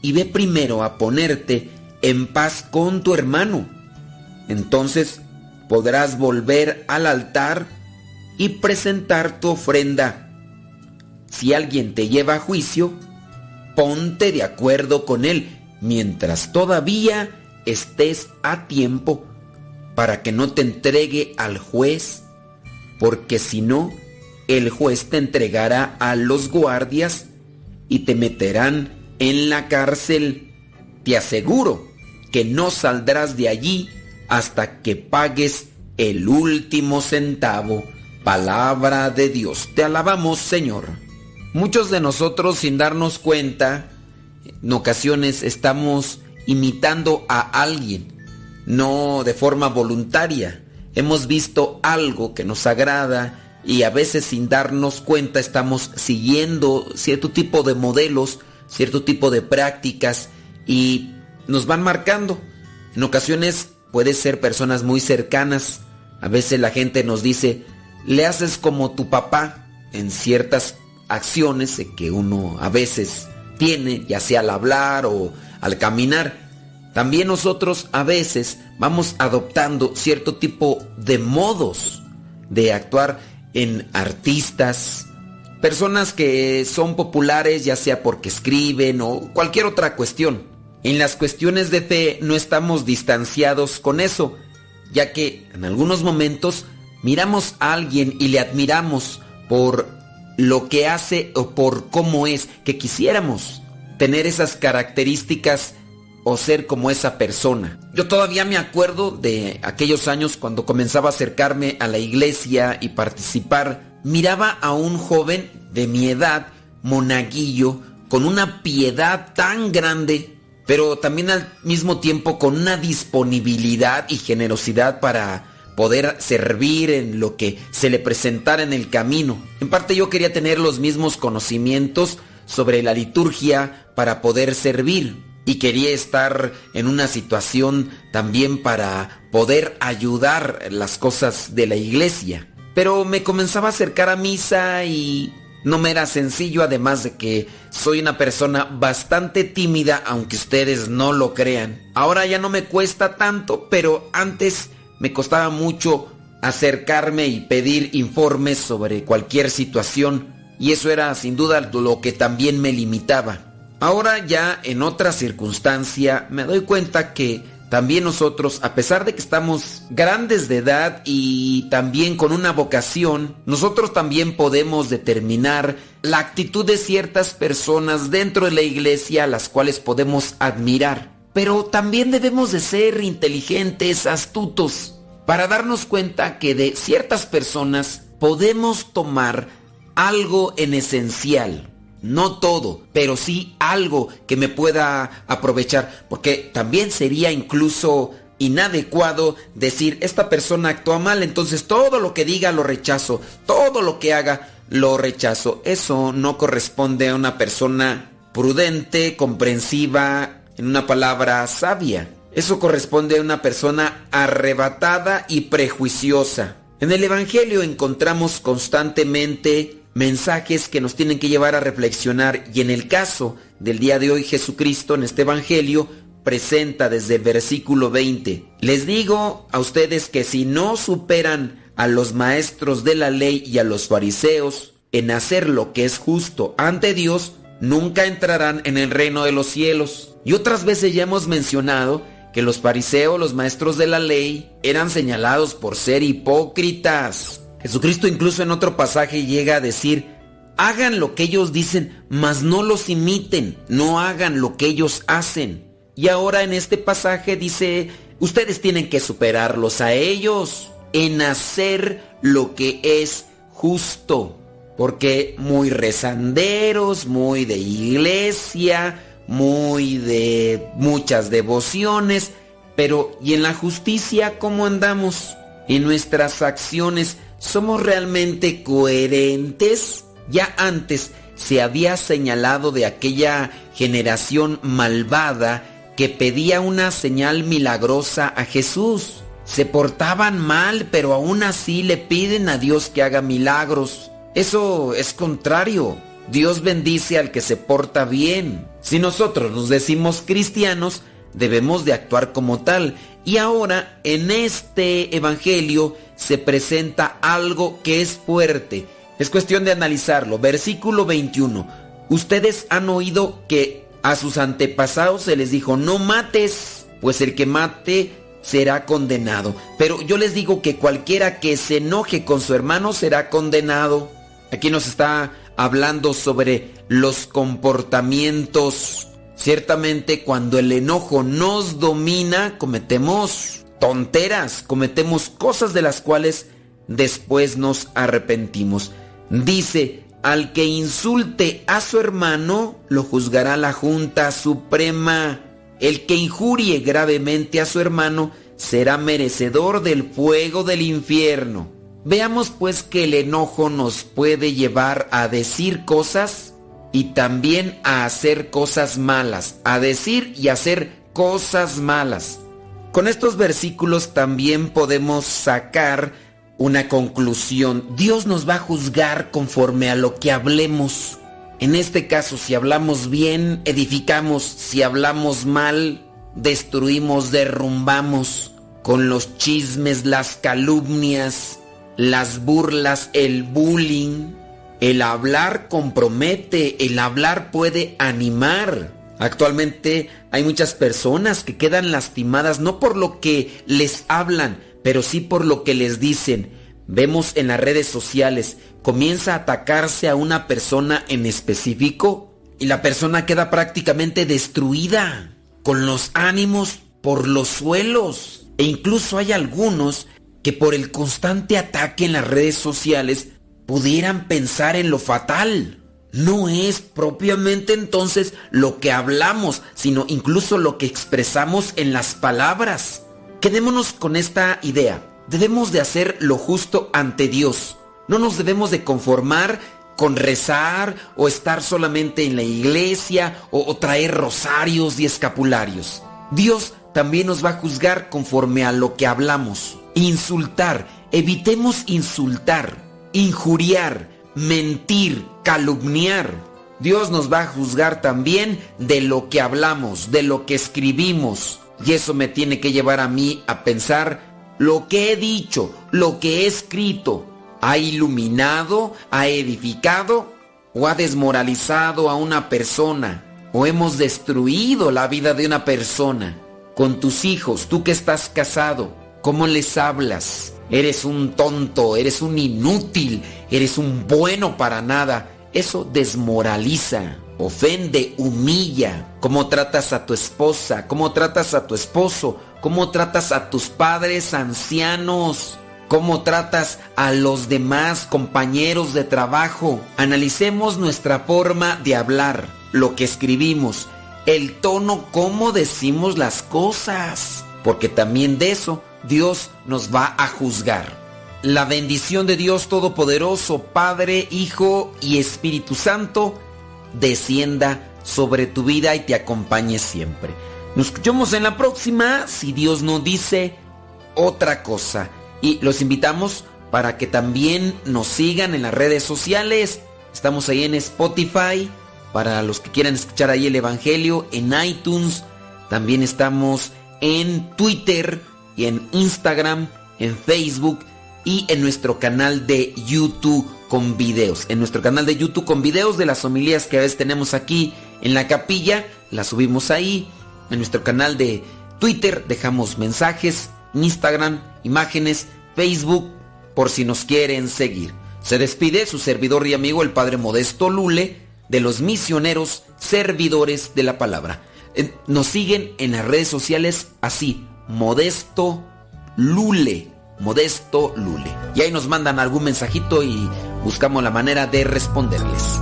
y ve primero a ponerte en paz con tu hermano. Entonces podrás volver al altar y presentar tu ofrenda. Si alguien te lleva a juicio, ponte de acuerdo con él mientras todavía estés a tiempo para que no te entregue al juez, porque si no, el juez te entregará a los guardias y te meterán en la cárcel. Te aseguro que no saldrás de allí hasta que pagues el último centavo. Palabra de Dios. Te alabamos, Señor. Muchos de nosotros, sin darnos cuenta, en ocasiones estamos imitando a alguien, no de forma voluntaria. Hemos visto algo que nos agrada y a veces sin darnos cuenta estamos siguiendo cierto tipo de modelos, cierto tipo de prácticas y nos van marcando. En ocasiones puede ser personas muy cercanas. A veces la gente nos dice, le haces como tu papá en ciertas acciones que uno a veces tiene, ya sea al hablar o al caminar. También nosotros a veces vamos adoptando cierto tipo de modos de actuar en artistas, personas que son populares ya sea porque escriben o cualquier otra cuestión. En las cuestiones de fe no estamos distanciados con eso, ya que en algunos momentos miramos a alguien y le admiramos por lo que hace o por cómo es, que quisiéramos tener esas características o ser como esa persona. Yo todavía me acuerdo de aquellos años cuando comenzaba a acercarme a la iglesia y participar. Miraba a un joven de mi edad, monaguillo, con una piedad tan grande, pero también al mismo tiempo con una disponibilidad y generosidad para poder servir en lo que se le presentara en el camino. En parte yo quería tener los mismos conocimientos sobre la liturgia para poder servir y quería estar en una situación también para poder ayudar las cosas de la iglesia. Pero me comenzaba a acercar a misa y no me era sencillo, además de que soy una persona bastante tímida, aunque ustedes no lo crean. Ahora ya no me cuesta tanto, pero antes me costaba mucho acercarme y pedir informes sobre cualquier situación, y eso era sin duda lo que también me limitaba. Ahora ya en otra circunstancia me doy cuenta que también nosotros, a pesar de que estamos grandes de edad y también con una vocación, nosotros también podemos determinar la actitud de ciertas personas dentro de la iglesia a las cuales podemos admirar. Pero también debemos de ser inteligentes, astutos, para darnos cuenta que de ciertas personas podemos tomar algo en esencial. No todo, pero sí algo que me pueda aprovechar, porque también sería incluso inadecuado decir, esta persona actúa mal, entonces todo lo que diga lo rechazo, todo lo que haga lo rechazo. Eso no corresponde a una persona prudente, comprensiva, en una palabra sabia. Eso corresponde a una persona arrebatada y prejuiciosa. En el Evangelio encontramos constantemente mensajes que nos tienen que llevar a reflexionar y en el caso del día de hoy Jesucristo en este Evangelio presenta desde el versículo 20. Les digo a ustedes que si no superan a los maestros de la ley y a los fariseos en hacer lo que es justo ante Dios, nunca entrarán en el reino de los cielos. Y otras veces ya hemos mencionado que los fariseos, los maestros de la ley, eran señalados por ser hipócritas. Jesucristo incluso en otro pasaje llega a decir, hagan lo que ellos dicen, mas no los imiten, no hagan lo que ellos hacen. Y ahora en este pasaje dice, ustedes tienen que superarlos a ellos en hacer lo que es justo. Porque muy rezanderos, muy de iglesia, muy de muchas devociones, pero ¿y en la justicia cómo andamos? En nuestras acciones ¿Somos realmente coherentes? Ya antes se había señalado de aquella generación malvada que pedía una señal milagrosa a Jesús. Se portaban mal, pero aún así le piden a Dios que haga milagros. Eso es contrario. Dios bendice al que se porta bien. Si nosotros nos decimos cristianos, debemos de actuar como tal. Y ahora en este Evangelio se presenta algo que es fuerte. Es cuestión de analizarlo. Versículo 21. Ustedes han oído que a sus antepasados se les dijo, no mates, pues el que mate será condenado. Pero yo les digo que cualquiera que se enoje con su hermano será condenado. Aquí nos está hablando sobre los comportamientos. Ciertamente cuando el enojo nos domina, cometemos tonteras, cometemos cosas de las cuales después nos arrepentimos. Dice, al que insulte a su hermano, lo juzgará la Junta Suprema. El que injurie gravemente a su hermano será merecedor del fuego del infierno. Veamos pues que el enojo nos puede llevar a decir cosas y también a hacer cosas malas, a decir y hacer cosas malas. Con estos versículos también podemos sacar una conclusión. Dios nos va a juzgar conforme a lo que hablemos. En este caso, si hablamos bien, edificamos. Si hablamos mal, destruimos, derrumbamos. Con los chismes, las calumnias, las burlas, el bullying. El hablar compromete, el hablar puede animar. Actualmente hay muchas personas que quedan lastimadas no por lo que les hablan, pero sí por lo que les dicen. Vemos en las redes sociales, comienza a atacarse a una persona en específico y la persona queda prácticamente destruida, con los ánimos por los suelos. E incluso hay algunos que por el constante ataque en las redes sociales pudieran pensar en lo fatal. No es propiamente entonces lo que hablamos, sino incluso lo que expresamos en las palabras. Quedémonos con esta idea. Debemos de hacer lo justo ante Dios. No nos debemos de conformar con rezar o estar solamente en la iglesia o, traer rosarios y escapularios. Dios también nos va a juzgar conforme a lo que hablamos. Insultar. Evitemos insultar, injuriar, mentir, calumniar. Dios nos va a juzgar también de lo que hablamos, de lo que escribimos. Y eso me tiene que llevar a mí a pensar lo que he dicho, lo que he escrito, ha iluminado, ha edificado o ha desmoralizado a una persona o hemos destruido la vida de una persona. Con tus hijos, tú que estás casado, ¿cómo les hablas? Eres un tonto, eres un inútil, eres un bueno para nada. Eso desmoraliza, ofende, humilla. ¿Cómo tratas a tu esposa? ¿Cómo tratas a tu esposo? ¿Cómo tratas a tus padres ancianos? ¿Cómo tratas a los demás compañeros de trabajo? Analicemos nuestra forma de hablar, lo que escribimos, el tono, cómo decimos las cosas. Porque también de eso Dios nos va a juzgar. La bendición de Dios Todopoderoso, Padre, Hijo y Espíritu Santo, descienda sobre tu vida y te acompañe siempre. Nos escuchamos en la próxima, si Dios no dice otra cosa. Y los invitamos para que también nos sigan en las redes sociales. Estamos ahí en Spotify, para los que quieran escuchar ahí el Evangelio, en iTunes. También estamos en Twitter y en Instagram, en Facebook y en nuestro canal de YouTube con videos. En nuestro canal de YouTube con videos de las homilías que a veces tenemos aquí en la capilla, las subimos ahí. En nuestro canal de Twitter dejamos mensajes, Instagram, imágenes, Facebook, por si nos quieren seguir. Se despide su servidor y amigo el Padre Modesto Lule de los misioneros servidores de la palabra. Nos siguen en las redes sociales así, Modesto Lule. Modesto Lule. Y ahí nos mandan algún mensajito y buscamos la manera de responderles.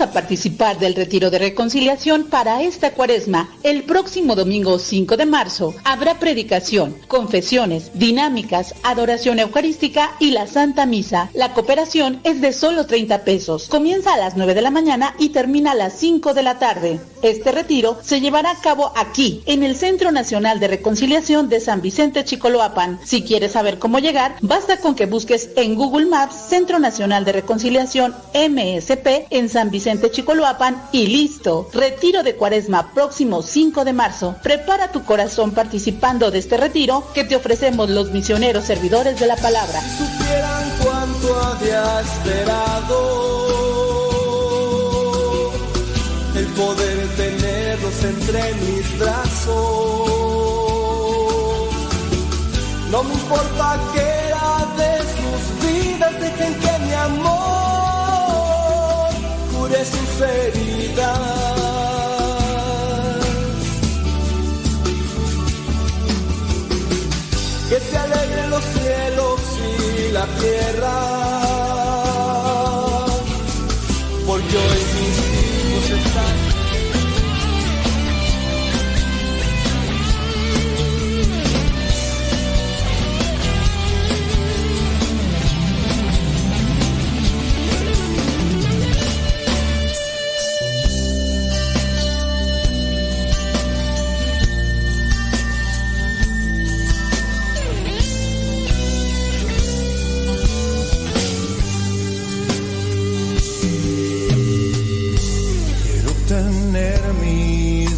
A participar del retiro de reconciliación para esta cuaresma. El próximo domingo 5 de marzo habrá predicación, confesiones, dinámicas, adoración eucarística y la Santa Misa. La cooperación es de solo 30 pesos. Comienza a las 9 de la mañana y termina a las 5 de la tarde. Este retiro se llevará a cabo aquí, en el Centro Nacional de Reconciliación de San Vicente Chicoloapan. Si quieres saber cómo llegar, basta con que busques en Google Maps Centro Nacional de Reconciliación MSP en San Vicente Chicoloapan y listo. Retiro de Cuaresma próximo 5 de marzo. Prepara tu corazón participando de este retiro que te ofrecemos los misioneros servidores de la palabra. supieran cuánto había esperado el poder tenerlos entre mis brazos. No me importa que era de sus vidas, dejen que mi amor cure sus heridas. Que se alegren los cielos y la tierra.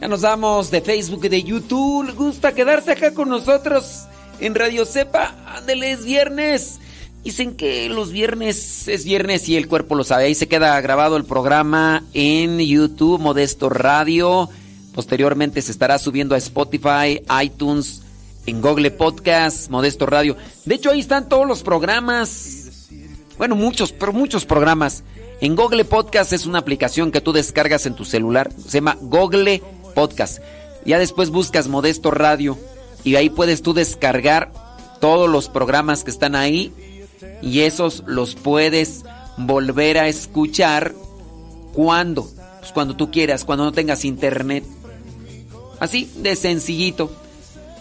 Ya nos damos de Facebook y de YouTube. ¿Le gusta quedarse acá con nosotros en Radio Cepa? Ándele, es viernes. Dicen que los viernes es viernes y el cuerpo lo sabe. Ahí se queda grabado el programa en YouTube, Modesto Radio. Posteriormente se estará subiendo a Spotify, iTunes, en Google Podcast, Modesto Radio. De hecho, ahí están todos los programas. Bueno, muchos, pero muchos programas. En Google Podcast es una aplicación que tú descargas en tu celular. Se llama Google Podcast. Ya después buscas Modesto Radio y ahí puedes tú descargar todos los programas que están ahí y esos los puedes volver a escuchar cuando, pues cuando tú quieras, cuando no tengas internet. Así de sencillito.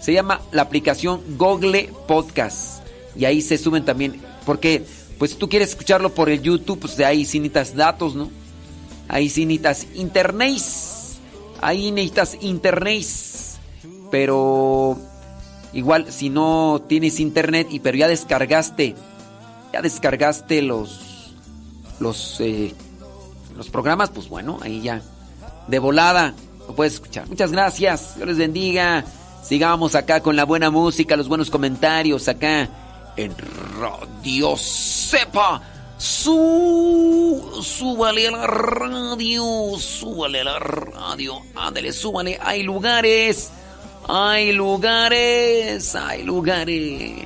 Se llama la aplicación Google Podcast y ahí se suben también porque pues si tú quieres escucharlo por el YouTube, pues de ahí sí necesitas datos, ¿no? Ahí sí necesitas internet. Ahí necesitas internet. Pero igual si no tienes internet y pero ya descargaste ya descargaste los los eh, los programas, pues bueno, ahí ya de volada lo puedes escuchar. Muchas gracias. Dios les bendiga. Sigamos acá con la buena música, los buenos comentarios acá en Radio Sepa. Su, súbale a la radio, súbale a la radio, ándale, súbale. Hay lugares, hay lugares, hay lugares.